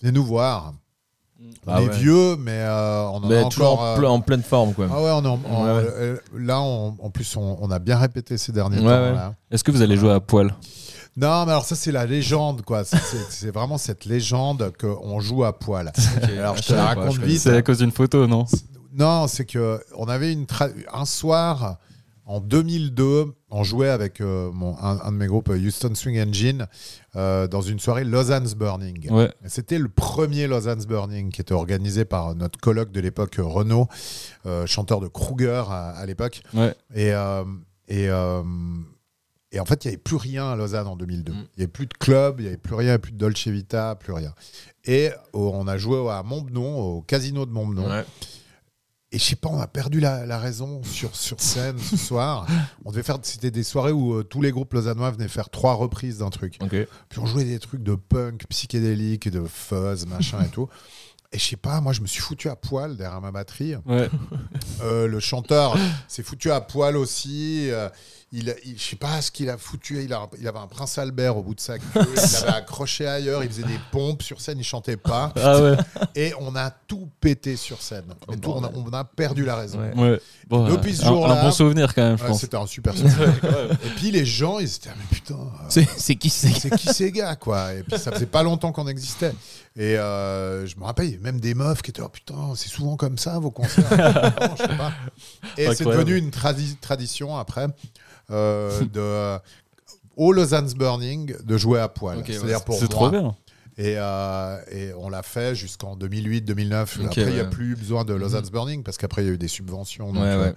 Speaker 4: Venez nous voir.
Speaker 1: Ah
Speaker 4: on est
Speaker 1: ouais.
Speaker 4: vieux, mais euh, on en
Speaker 1: Mais
Speaker 4: a
Speaker 1: toujours
Speaker 4: encore.
Speaker 1: en,
Speaker 4: euh,
Speaker 1: en pleine forme, quoi.
Speaker 4: Ah ouais, on en-
Speaker 1: Ouais, ouais.
Speaker 4: euh, là, on- en plus, on, on a bien répété ces derniers
Speaker 1: Ouais,
Speaker 4: temps.
Speaker 2: Est-ce que vous allez jouer à poil?
Speaker 4: Non, mais alors ça, c'est la légende, quoi. C'est vraiment cette légende qu'on joue à poil. Alors, je te la raconte vite.
Speaker 2: C'est à cause d'une photo, non?
Speaker 4: Non, c'est que on avait une tra- un soir en 2002, on jouait avec euh, mon, un, un de mes groupes, Houston Swing Engine, euh, dans une soirée Lausanne's Burning.
Speaker 2: Ouais.
Speaker 4: C'était le premier Lausanne's Burning qui était organisé par notre colloque de l'époque, Renaud, euh, chanteur de Kruger à, à l'époque.
Speaker 2: Ouais.
Speaker 4: Et, et, et en fait, il n'y avait plus rien à Lausanne en 2002.
Speaker 1: Mm.
Speaker 4: Il n'y avait plus de club, il n'y avait plus rien, plus de Dolce Vita, plus rien. Et oh, on a joué à Montbenon, au casino de Montbenon.
Speaker 1: Ouais.
Speaker 4: Et je sais pas, on a perdu la, la raison sur, sur scène ce soir. On devait faire, c'était des soirées où euh, tous les groupes lausannois venaient faire trois reprises d'un truc. Puis on jouait des trucs de punk, psychédélique, de fuzz, machin et tout. Et je sais pas, moi je me suis foutu à poil derrière ma batterie.
Speaker 2: Ouais.
Speaker 4: Euh, le chanteur s'est foutu à poil aussi. Euh, il, il- je sais pas ce qu'il a foutu. Il, a- il avait un Prince Albert au bout de sa queue. il l'avait accroché ailleurs. Il faisait des pompes sur scène. Il chantait pas.
Speaker 2: Ah ouais.
Speaker 4: Et on a tout pété sur scène. Tout, on, a, on a perdu la raison.
Speaker 1: Ouais.
Speaker 2: Ouais. Bon,
Speaker 4: Depuis ce
Speaker 2: un-
Speaker 4: jour-là-
Speaker 2: Un bon souvenir quand même, je
Speaker 4: Ouais,
Speaker 2: pense.
Speaker 4: C'était un super souvenir. Et puis les gens, ils étaient, ah, mais putain, euh,
Speaker 1: C'est qui c'est?
Speaker 4: c'est qui ces gars, quoi? Et puis ça faisait pas longtemps qu'on existait. Et euh, je me rappelle, il y avait même des meufs qui étaient, oh putain, c'est souvent comme ça vos concerts. Non, je sais pas. Et c'est devenu une tradi- tradition après euh, de au Lausanne's Burning de jouer à poil.
Speaker 1: Ok, ouais,
Speaker 4: C'est-à-dire pour
Speaker 2: C'est trop bien.
Speaker 4: Et, euh, et on l'a fait jusqu'en 2008-2009.
Speaker 1: Ok,
Speaker 4: après, il n'y a
Speaker 1: ouais.
Speaker 4: plus besoin de Lausanne's Burning parce qu'après, il y a eu des subventions. Donc,
Speaker 1: Ouais,
Speaker 4: euh,
Speaker 1: ouais.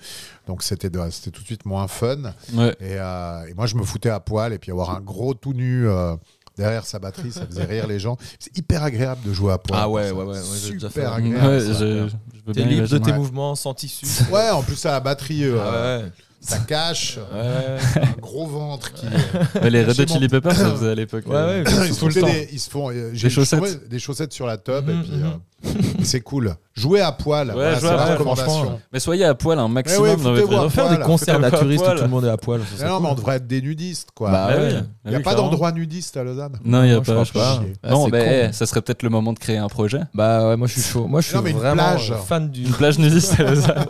Speaker 4: donc c'était de- c'était tout de suite moins fun.
Speaker 2: Ouais.
Speaker 4: Et, euh, et moi, je me foutais à poil et puis avoir un gros tout nu euh, derrière sa batterie, ça faisait rire les gens. C'est hyper agréable de jouer à poil.
Speaker 1: Ah ouais, ouais, ouais, ouais, fait.
Speaker 4: Super
Speaker 1: Ouais,
Speaker 4: agréable.
Speaker 2: Ouais, je, je veux
Speaker 1: T'es
Speaker 2: bien
Speaker 1: libre de tes
Speaker 4: Ouais.
Speaker 1: mouvements sans tissu.
Speaker 4: Ouais, en plus, à la batterie, euh,
Speaker 1: Ah ouais.
Speaker 4: Ça cache.
Speaker 1: Ouais, ouais.
Speaker 4: Un gros ventre qui.
Speaker 2: Ouais, les Red Hot Chili Peppers, ça faisait à l'époque.
Speaker 1: Ouais,
Speaker 2: euh,
Speaker 1: ouais,
Speaker 4: ils, se font des, ils se font euh, j'ai-
Speaker 2: chaussettes.
Speaker 4: des chaussettes sur la tub et
Speaker 1: Mhm,
Speaker 4: puis
Speaker 1: mhm.
Speaker 4: euh, c'est cool. Jouer à poil, voilà,
Speaker 2: jouer
Speaker 4: c'est la recommandation.
Speaker 1: franchement.
Speaker 2: Mais soyez à poil un maximum
Speaker 4: ouais,
Speaker 2: dans votre vie.
Speaker 1: On va faire des concerts naturistes où tout le monde est à poil.
Speaker 4: Mais non, mais on devrait être des nudistes, quoi.
Speaker 1: Bah
Speaker 2: Ah
Speaker 1: ouais.
Speaker 2: oui.
Speaker 4: Il n'y a
Speaker 2: oui,
Speaker 4: pas d'endroit nudiste à Lausanne.
Speaker 2: Non, il n'y a pas. je
Speaker 1: pas. Ah,
Speaker 2: Non, bah,
Speaker 1: con.
Speaker 2: eh, ça serait peut-être le moment de créer un projet.
Speaker 1: Bah ouais, moi je suis chaud. Moi je suis
Speaker 4: mais
Speaker 1: vraiment
Speaker 4: plage.
Speaker 1: fan du.
Speaker 2: Une plage nudiste à Lausanne.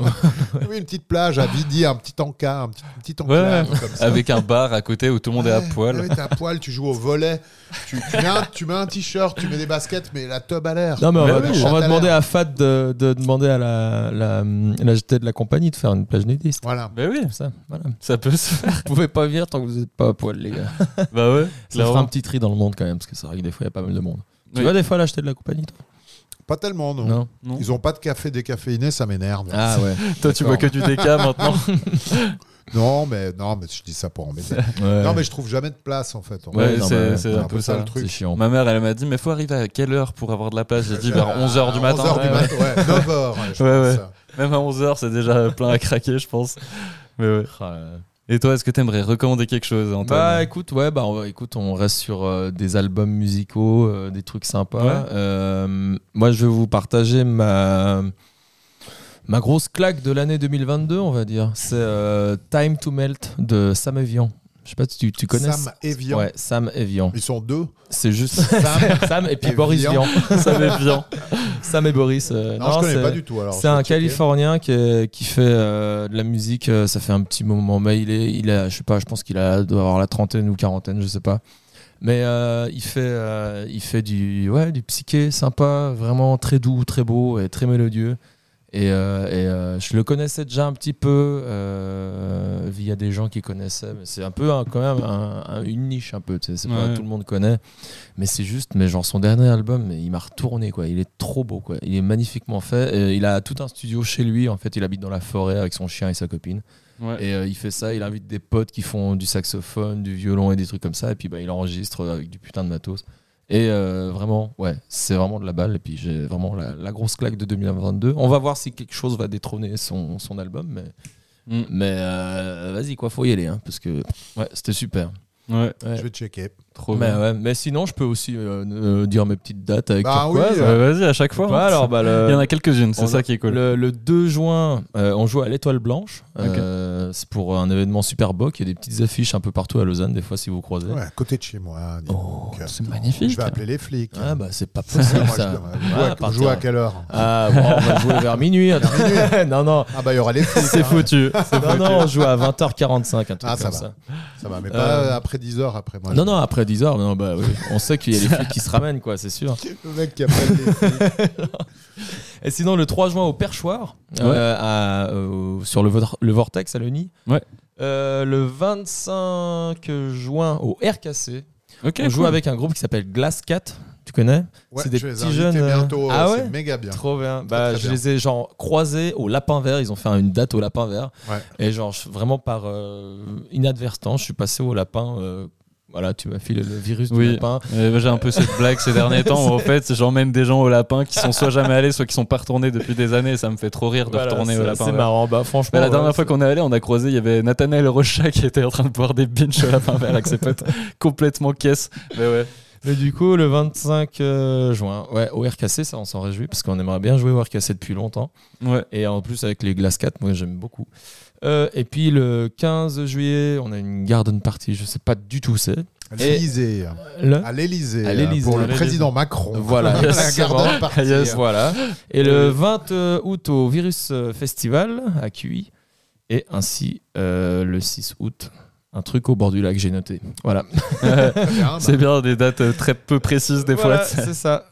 Speaker 4: Oui, une petite plage à Vidi, un petit encas, un petit, une petite enclave comme ça.
Speaker 2: Avec un bar à côté où tout le monde est à
Speaker 4: Ouais,
Speaker 2: poil.
Speaker 4: ouais, t'es à poil, tu joues au volet, tu, tu mets, un, tu mets un t-shirt, tu mets des baskets, mais la tub à l'air.
Speaker 1: Non mais on va,
Speaker 2: oui,
Speaker 1: on
Speaker 4: chatte
Speaker 1: va
Speaker 4: à
Speaker 1: demander à Fat de, de demander à la, la, la GT de la compagnie de faire une plage nudiste.
Speaker 4: Voilà.
Speaker 2: Bah oui,
Speaker 1: ça, voilà.
Speaker 2: ça peut se faire.
Speaker 1: Vous pouvez pas venir tant que vous n'êtes pas à poil, les gars.
Speaker 2: Bah ouais,
Speaker 1: Ça fera un petit tri dans le monde quand même, parce que c'est vrai que des fois il y a pas mal de monde. Tu
Speaker 2: Oui.
Speaker 1: vas des fois l'acheter de la compagnie, toi?
Speaker 4: Pas tellement, non.
Speaker 1: Non.
Speaker 2: Non.
Speaker 4: Ils ont pas de café décaféiné, ça m'énerve.
Speaker 1: Ah ouais.
Speaker 2: Toi, tu bois que du DK maintenant.
Speaker 4: Non, mais non, mais je dis ça pour embêter.
Speaker 1: Ouais.
Speaker 4: Non, mais je trouve jamais de place en fait.
Speaker 1: Ouais,
Speaker 2: c'est
Speaker 1: bah,
Speaker 2: un
Speaker 4: un
Speaker 2: peu
Speaker 4: ça,
Speaker 2: ça.
Speaker 4: le truc.
Speaker 1: chiant.
Speaker 2: Ma mère, elle m'a dit, mais faut arriver à quelle heure pour avoir de la place? J'ai dit vers 11h du matin.
Speaker 4: 11h du
Speaker 2: Ouais,
Speaker 4: matin, ouais, 9h. Ouais, je
Speaker 2: Ouais,
Speaker 4: pense
Speaker 2: ouais.
Speaker 4: ça.
Speaker 2: Même à 11h, c'est déjà plein à craquer, je pense. Mais ouais. Et toi, est-ce que t'aimerais recommander quelque chose, Antoine
Speaker 1: Bah écoute, ouais, bah on, écoute, on reste sur euh, des albums musicaux, euh, des trucs sympas.
Speaker 2: Ouais.
Speaker 1: Euh, moi, je vais vous partager ma ma grosse claque de l'année 2022, on va dire. C'est Time to Melt de Sam Evian. Je sais pas si tu, tu connais.
Speaker 4: Sam Evian.
Speaker 1: Ouais, Sam Evian.
Speaker 4: Ils sont deux.
Speaker 1: C'est juste
Speaker 4: Sam.
Speaker 1: Sam et puis Boris
Speaker 4: Vian.
Speaker 1: Vian.
Speaker 2: Ça m'est bien.
Speaker 1: Sam et Boris. euh,
Speaker 4: Non, je connais
Speaker 1: c'est-
Speaker 4: pas du tout. alors.
Speaker 1: C'est un
Speaker 4: checker.
Speaker 1: Californien qui, est- qui fait euh, de la musique. euh, ça fait un petit moment, mais il est, il a, je sais pas, je pense qu'il a doit avoir la trentaine ou quarantaine, je sais pas. Mais euh, il fait, euh, il fait du, ouais, du psyché sympa, vraiment très doux, très beau et très mélodieux. Et, euh, et, euh, je le connaissais déjà un petit peu euh, via des gens qui connaissaient. Mais c'est un peu un- quand même un- un- une niche un peu. pas tout le monde connaît. Mais c'est juste, mais genre son dernier album, il m'a retourné quoi. Il est trop beau quoi. Il est magnifiquement fait. Et il a tout un studio chez lui. En fait, il habite dans la forêt avec son chien et sa copine.
Speaker 2: Ouais.
Speaker 1: Et euh, il fait ça. Il invite des potes qui font du saxophone, du violon et des trucs comme ça. Et puis bah, il enregistre avec du putain de matos. Et euh, vraiment, ouais, c'est vraiment de la balle. Et puis j'ai vraiment la, la grosse claque de 2022. On va voir si quelque chose va détrôner son, son album. Mais,
Speaker 2: Mm.
Speaker 1: mais euh, vas-y, quoi, faut y aller. hein, parce que ouais, c'était super.
Speaker 2: Ouais,
Speaker 1: Ouais.
Speaker 4: Je vais checker.
Speaker 2: Trop
Speaker 1: Mais,
Speaker 2: bien.
Speaker 1: ouais, mais sinon, je peux aussi euh, euh, dire mes petites dates avec
Speaker 4: Bah oui.
Speaker 2: Ouais, Vas-y, à chaque fois. Hein.
Speaker 1: alors, bah, le-
Speaker 2: Il y en a quelques-unes, c'est
Speaker 1: on
Speaker 2: ça qui est cool.
Speaker 1: Le, le 2 juin, euh, on joue à l'Étoile Blanche. Euh, c'est pour un événement super boc. Il y a des petites affiches un peu partout à Lausanne, des fois, si vous croisez.
Speaker 4: Ouais, à côté de chez moi.
Speaker 1: Oh,
Speaker 2: c'est magnifique.
Speaker 4: Je vais appeler les flics.
Speaker 1: Ah, bah, c'est pas possible, ça.
Speaker 4: vous
Speaker 1: Ouais,
Speaker 4: jouez
Speaker 1: à
Speaker 4: quelle heure
Speaker 1: Ah, bon, on va jouer vers minuit. non, non.
Speaker 4: Ah bah il y aura les flics.
Speaker 2: C'est
Speaker 4: hein.
Speaker 2: foutu.
Speaker 1: Non, non, on joue à 20h45, un truc
Speaker 4: Ah, ça
Speaker 1: comme
Speaker 4: va.
Speaker 1: ça.
Speaker 4: Ça va, mais pas
Speaker 1: Euh,
Speaker 4: après après 10 heures après moi.
Speaker 1: Non, non, après 10 heures, non, bah, oui. on sait qu'il y a les flics qui se ramènent, quoi, c'est sûr.
Speaker 4: Le mec qui.
Speaker 1: Et sinon, le 3 juin au Perchoir, euh, à, euh, sur le, Vor- le Vortex à Leni.
Speaker 2: Ouais.
Speaker 1: Euh, le 25 juin au RKC, on joue
Speaker 2: cool.
Speaker 1: avec un groupe qui s'appelle Glass Cat. Tu connais
Speaker 4: Ouais,
Speaker 1: C'est des
Speaker 4: je vais les
Speaker 1: petits jeunes,
Speaker 4: bientôt.
Speaker 1: ah ouais
Speaker 4: C'est méga bien.
Speaker 1: Trop bien. Bah,
Speaker 4: très
Speaker 1: je
Speaker 4: bien.
Speaker 1: les ai genre croisés au Lapin Vert. Ils ont fait une date au Lapin Vert.
Speaker 4: Ouais.
Speaker 1: Et genre vraiment par euh, inadvertance, je suis passé au Lapin. euh, voilà, tu m'as filé le virus du
Speaker 2: Oui.
Speaker 1: lapin.
Speaker 2: Euh, J'ai un peu cette blague ces derniers temps où en fait j'emmène des gens au lapin qui sont soit jamais allés soit qui sont pas retournés depuis des années ça me fait trop rire de
Speaker 1: Voilà,
Speaker 2: retourner au lapin
Speaker 1: C'est marrant. Bah franchement.
Speaker 2: Mais la
Speaker 1: ouais,
Speaker 2: dernière fois qu'on est allé on a croisé il y avait Nathanaël Rocha qui était en train de boire des binges au lapin vert avec ses potes complètement caisse mais ouais
Speaker 1: Mais du coup, le 25 euh, juin, ouais, au RKC, ça on s'en réjouit parce qu'on aimerait bien jouer au RKC depuis longtemps.
Speaker 2: ouais
Speaker 1: Et en plus avec les Glass 4, moi j'aime beaucoup. Euh, et puis le 15 juillet, on a une garden party, je sais pas du tout où c'est.
Speaker 4: À
Speaker 1: Et-
Speaker 4: l'Élysée.
Speaker 1: Le
Speaker 4: À l'Élysée. Pour le président Macron.
Speaker 1: Voilà,
Speaker 4: la
Speaker 1: exactement.
Speaker 4: garde partie.
Speaker 2: Yes.
Speaker 1: Voilà. Et le 20 août au Virus euh, Festival à QI. Et ainsi euh, le 6 août, un truc au bord du lac, j'ai noté. Voilà.
Speaker 4: Bien, bah,
Speaker 2: c'est bien des dates euh, très peu précises des
Speaker 1: Voilà,
Speaker 2: fois
Speaker 1: c'est ça.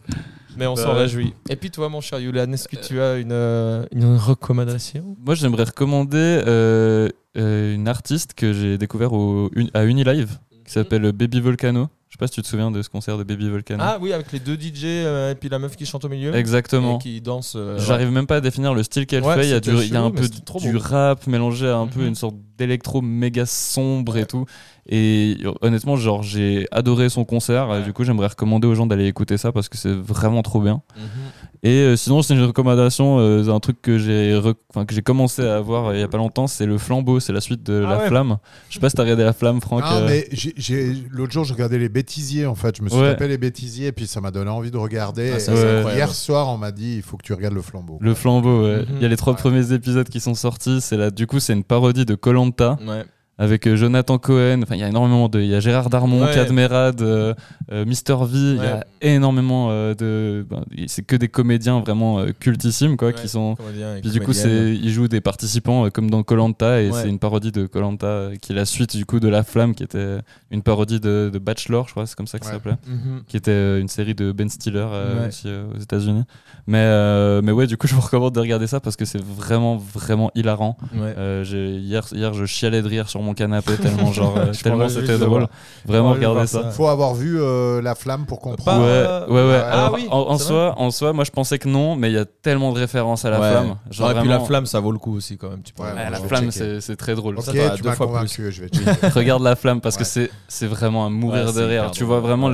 Speaker 1: Mais on
Speaker 2: Bah
Speaker 1: s'en réjouit. Et puis toi, mon cher Yulan, est-ce que tu as une, euh, une recommandation?
Speaker 2: Moi j'aimerais recommander euh, euh, une artiste que j'ai découvert au, à Unilive qui s'appelle Baby Volcano je sais pas si tu te souviens de ce concert de Baby Volcano
Speaker 1: Ah oui, avec les deux DJ euh, et puis la meuf qui chante au milieu.
Speaker 2: exactement
Speaker 1: Et qui danse. euh,
Speaker 2: J'arrive même pas à définir le style qu'elle
Speaker 1: Ouais,
Speaker 2: fait. Il y a, du, y a un peu
Speaker 1: trop
Speaker 2: du rap mélangé à un peu
Speaker 1: Mhm.
Speaker 2: une sorte d'électro méga sombre et tout. Et honnêtement, genre, j'ai adoré son concert. Du coup, j'aimerais recommander aux gens d'aller écouter ça parce que c'est vraiment trop bien.
Speaker 1: Mhm.
Speaker 2: Et euh, sinon, c'est une recommandation. euh, un truc que j'ai enfin, que j'ai commencé à voir euh, il y a pas longtemps. C'est le flambeau. C'est la suite de
Speaker 1: Ah
Speaker 2: La
Speaker 1: ouais.
Speaker 2: Flamme. Je sais pas si t'as regardé La Flamme, Franck.
Speaker 4: Ah, mais l'autre jour, je regardais les bêtisiers en fait. Je me suis
Speaker 2: Ouais.
Speaker 4: tapé les bêtisiers et puis ça m'a donné envie de regarder.
Speaker 1: Ah,
Speaker 4: Et. Hier soir, on m'a dit il faut que tu regardes le flambeau.
Speaker 2: Le flambeau, ouais.
Speaker 1: Mhm.
Speaker 2: Il y a les trois
Speaker 4: Ouais.
Speaker 2: premiers épisodes qui sont sortis. C'est là, du coup, c'est une parodie de Colanta.
Speaker 1: Ouais.
Speaker 2: Avec euh, Jonathan Cohen. Enfin, il y a énormément de. Il y a Gérard Darmon,
Speaker 1: Ouais.
Speaker 2: Cadmerade, euh, euh, Mister V. Il y a énormément euh, de. ben, c'est que des comédiens vraiment euh, cultissimes, quoi,
Speaker 1: Ouais,
Speaker 2: qui sont. Puis du coup, c'est, ils jouent des participants euh, comme dans Colanta et
Speaker 1: Ouais.
Speaker 2: c'est une parodie de Colanta qui est la suite du coup de La Flamme, qui était une parodie de, de Bachelor, je crois, c'est comme ça que ça s'appelait,
Speaker 1: Mhm.
Speaker 2: qui était euh, une série de Ben Stiller euh,
Speaker 1: Ouais.
Speaker 2: aussi euh, aux États-Unis. Mais euh, mais ouais, du coup, je vous recommande de regarder ça parce que c'est vraiment vraiment hilarant.
Speaker 1: Ouais.
Speaker 2: Euh, j'ai- hier, hier, je chialais de rire sur mon canapé tellement, genre, euh, tellement c'était drôle. Vraiment,
Speaker 1: voir
Speaker 2: ça.
Speaker 4: Faut avoir vu euh, La Flamme pour
Speaker 1: Pas-
Speaker 4: comprendre.
Speaker 2: Ouais, ouais, ouais.
Speaker 1: Ah
Speaker 2: Alors,
Speaker 1: oui,
Speaker 2: en, soi, en soi, moi je pensais que non, mais il y a tellement de références à la
Speaker 1: Ouais.
Speaker 2: flamme. Genre
Speaker 1: Ouais, et puis la flamme, ça vaut le coup aussi quand même.
Speaker 2: La flamme, c'est très drôle.
Speaker 4: Ok, tu
Speaker 1: deux
Speaker 4: m'as
Speaker 1: fois
Speaker 4: convaincu, je vais.
Speaker 2: Regarde la flamme parce que c'est c'est vraiment à mourir
Speaker 1: Ouais,
Speaker 2: de rire. Tu vois vraiment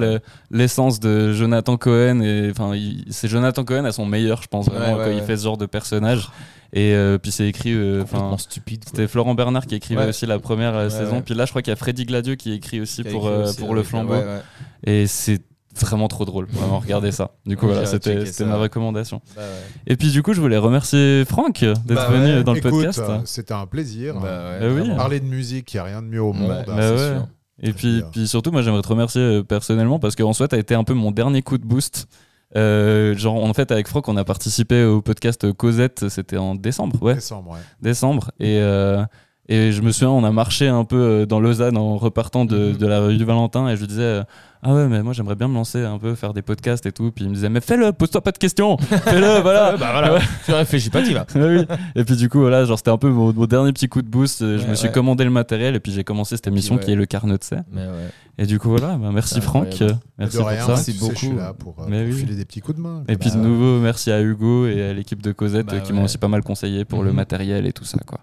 Speaker 2: l'essence de Jonathan Cohen et enfin c'est Jonathan Cohen à son meilleur, je pense vraiment quand il fait ce genre de personnage. Et euh, puis c'est écrit, euh, enfin
Speaker 1: complètement stupide.
Speaker 2: c'était Florent Bernard qui écrivait
Speaker 1: Ouais.
Speaker 2: aussi la première euh,
Speaker 1: Ouais,
Speaker 2: saison.
Speaker 1: ouais.
Speaker 2: puis là, je crois qu'il y a Freddy Gladieux qui écrit aussi
Speaker 1: Qui
Speaker 2: pour
Speaker 1: écrit
Speaker 2: euh,
Speaker 1: aussi
Speaker 2: pour le flambeau.
Speaker 1: ouais, ouais.
Speaker 2: Et c'est vraiment trop drôle. Vraiment, regardez ça. Du coup, voilà, c'était ma recommandation.
Speaker 1: Bah ouais.
Speaker 2: Et puis, du coup, je voulais remercier Franck d'être
Speaker 1: Bah
Speaker 2: venu
Speaker 1: ouais.
Speaker 2: dans le
Speaker 4: Écoute,
Speaker 2: podcast.
Speaker 4: euh, c'était un plaisir.
Speaker 1: Bah ouais,
Speaker 2: oui.
Speaker 1: vraiment.
Speaker 4: Parler de musique, il n'y a rien de mieux au monde. Hein,
Speaker 2: bah
Speaker 4: c'est
Speaker 2: ouais.
Speaker 4: sûr.
Speaker 2: Et puis, puis surtout, moi, j'aimerais te remercier personnellement parce qu'en soi, tu as été un peu mon dernier coup de boost. Euh, genre, en fait, avec Franck, on a participé au podcast Cosette, c'était en décembre, ouais,
Speaker 4: Décembre, ouais.
Speaker 2: décembre. Et, euh, et je me souviens, on a marché un peu euh, dans Lausanne en repartant de,
Speaker 1: Mhm.
Speaker 2: de la rue du Valentin et je lui disais, ah ouais, mais moi, j'aimerais bien me lancer un peu, faire des podcasts et tout. Puis il me disait, mais fais-le, pose-toi pas de questions, fais-le, voilà.
Speaker 1: bah voilà.
Speaker 2: Ouais.
Speaker 1: Tu réfléchis pas, tu vas.
Speaker 2: Oui. Et puis du coup, voilà, genre c'était un peu mon, mon dernier petit coup de boost. Je
Speaker 1: Ouais,
Speaker 2: me suis
Speaker 1: ouais.
Speaker 2: commandé le matériel et puis j'ai commencé cette émission
Speaker 1: ouais.
Speaker 2: qui est le carnet de
Speaker 1: Mais ouais.
Speaker 2: Et du coup, voilà, bah, merci Franck. euh, Merci
Speaker 4: de
Speaker 2: pour
Speaker 4: rien,
Speaker 2: ça.
Speaker 1: Merci
Speaker 4: sais, je suis
Speaker 1: beaucoup.
Speaker 4: là pour, euh,
Speaker 2: Mais
Speaker 4: pour
Speaker 2: oui.
Speaker 4: filer des petits coups de main.
Speaker 2: Et puis de
Speaker 1: Bah,
Speaker 2: nouveau, merci à Hugo et à l'équipe de Cosette
Speaker 1: Bah
Speaker 2: qui m'ont aussi pas mal conseillé pour le
Speaker 1: Mhm.
Speaker 2: matériel et tout ça, quoi.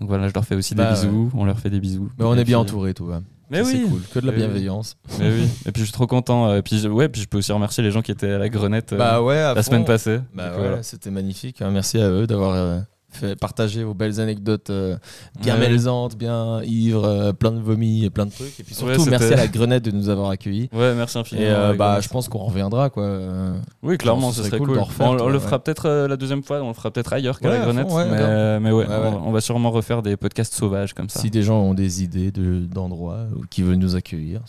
Speaker 2: Donc voilà, je leur fais aussi
Speaker 1: Bah
Speaker 2: des bisous. On leur fait des bisous.
Speaker 1: Mais on est bien entouré, tout va.
Speaker 2: Mais
Speaker 1: Ça,
Speaker 2: oui.
Speaker 1: C'est cool. Que de la bienveillance.
Speaker 2: Mais oui. Et puis je suis trop content. euh, Et puis je- ouais, puis je peux aussi remercier les gens qui étaient à la grenette euh,
Speaker 1: Bah ouais, à
Speaker 2: la
Speaker 1: fond.
Speaker 2: semaine passée.
Speaker 1: Bah ouais,
Speaker 2: voilà.
Speaker 1: c'était magnifique. hein. Merci à eux d'avoir euh, fait partager vos belles anecdotes euh, bien
Speaker 2: Ouais.
Speaker 1: mélisantes, bien ivres, euh, plein de vomi et plein de trucs. Et puis
Speaker 2: Ouais,
Speaker 1: surtout, merci à la Grenette de nous avoir accueillis.
Speaker 2: Ouais, merci infiniment.
Speaker 1: Et euh, bah, je pense qu'on reviendra quoi.
Speaker 2: Oui, clairement,
Speaker 1: ce serait
Speaker 2: serait
Speaker 1: cool
Speaker 2: cool.
Speaker 1: refaire,
Speaker 2: on, le fera peut-être la deuxième fois, on le fera peut-être ailleurs qu'à la
Speaker 1: fond,
Speaker 2: Grenette. mais, mais ouais, on, va sûrement refaire des podcasts sauvages comme ça.
Speaker 1: Si des gens ont des idées de- d'endroits ou qui veulent nous accueillir,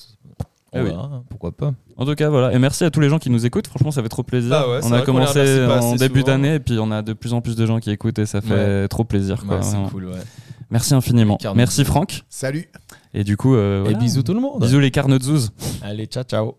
Speaker 1: on
Speaker 2: Eh oui.
Speaker 1: verra, hein, pourquoi pas.
Speaker 2: En tout cas, voilà. Et merci à tous les gens qui nous écoutent. Franchement, ça fait trop plaisir.
Speaker 1: Ouais, c'est
Speaker 2: on a commencé en début d'année et puis on a de plus en plus de gens qui écoutent et ça fait trop plaisir. Quoi,
Speaker 1: Ouais, c'est
Speaker 2: vraiment.
Speaker 1: cool, ouais.
Speaker 2: Merci infiniment. Merci Franck.
Speaker 4: Salut.
Speaker 2: Et du coup, euh,
Speaker 1: Et bisous tout le monde.
Speaker 2: Bisous les carnets de Zouz.
Speaker 1: Allez, ciao, ciao.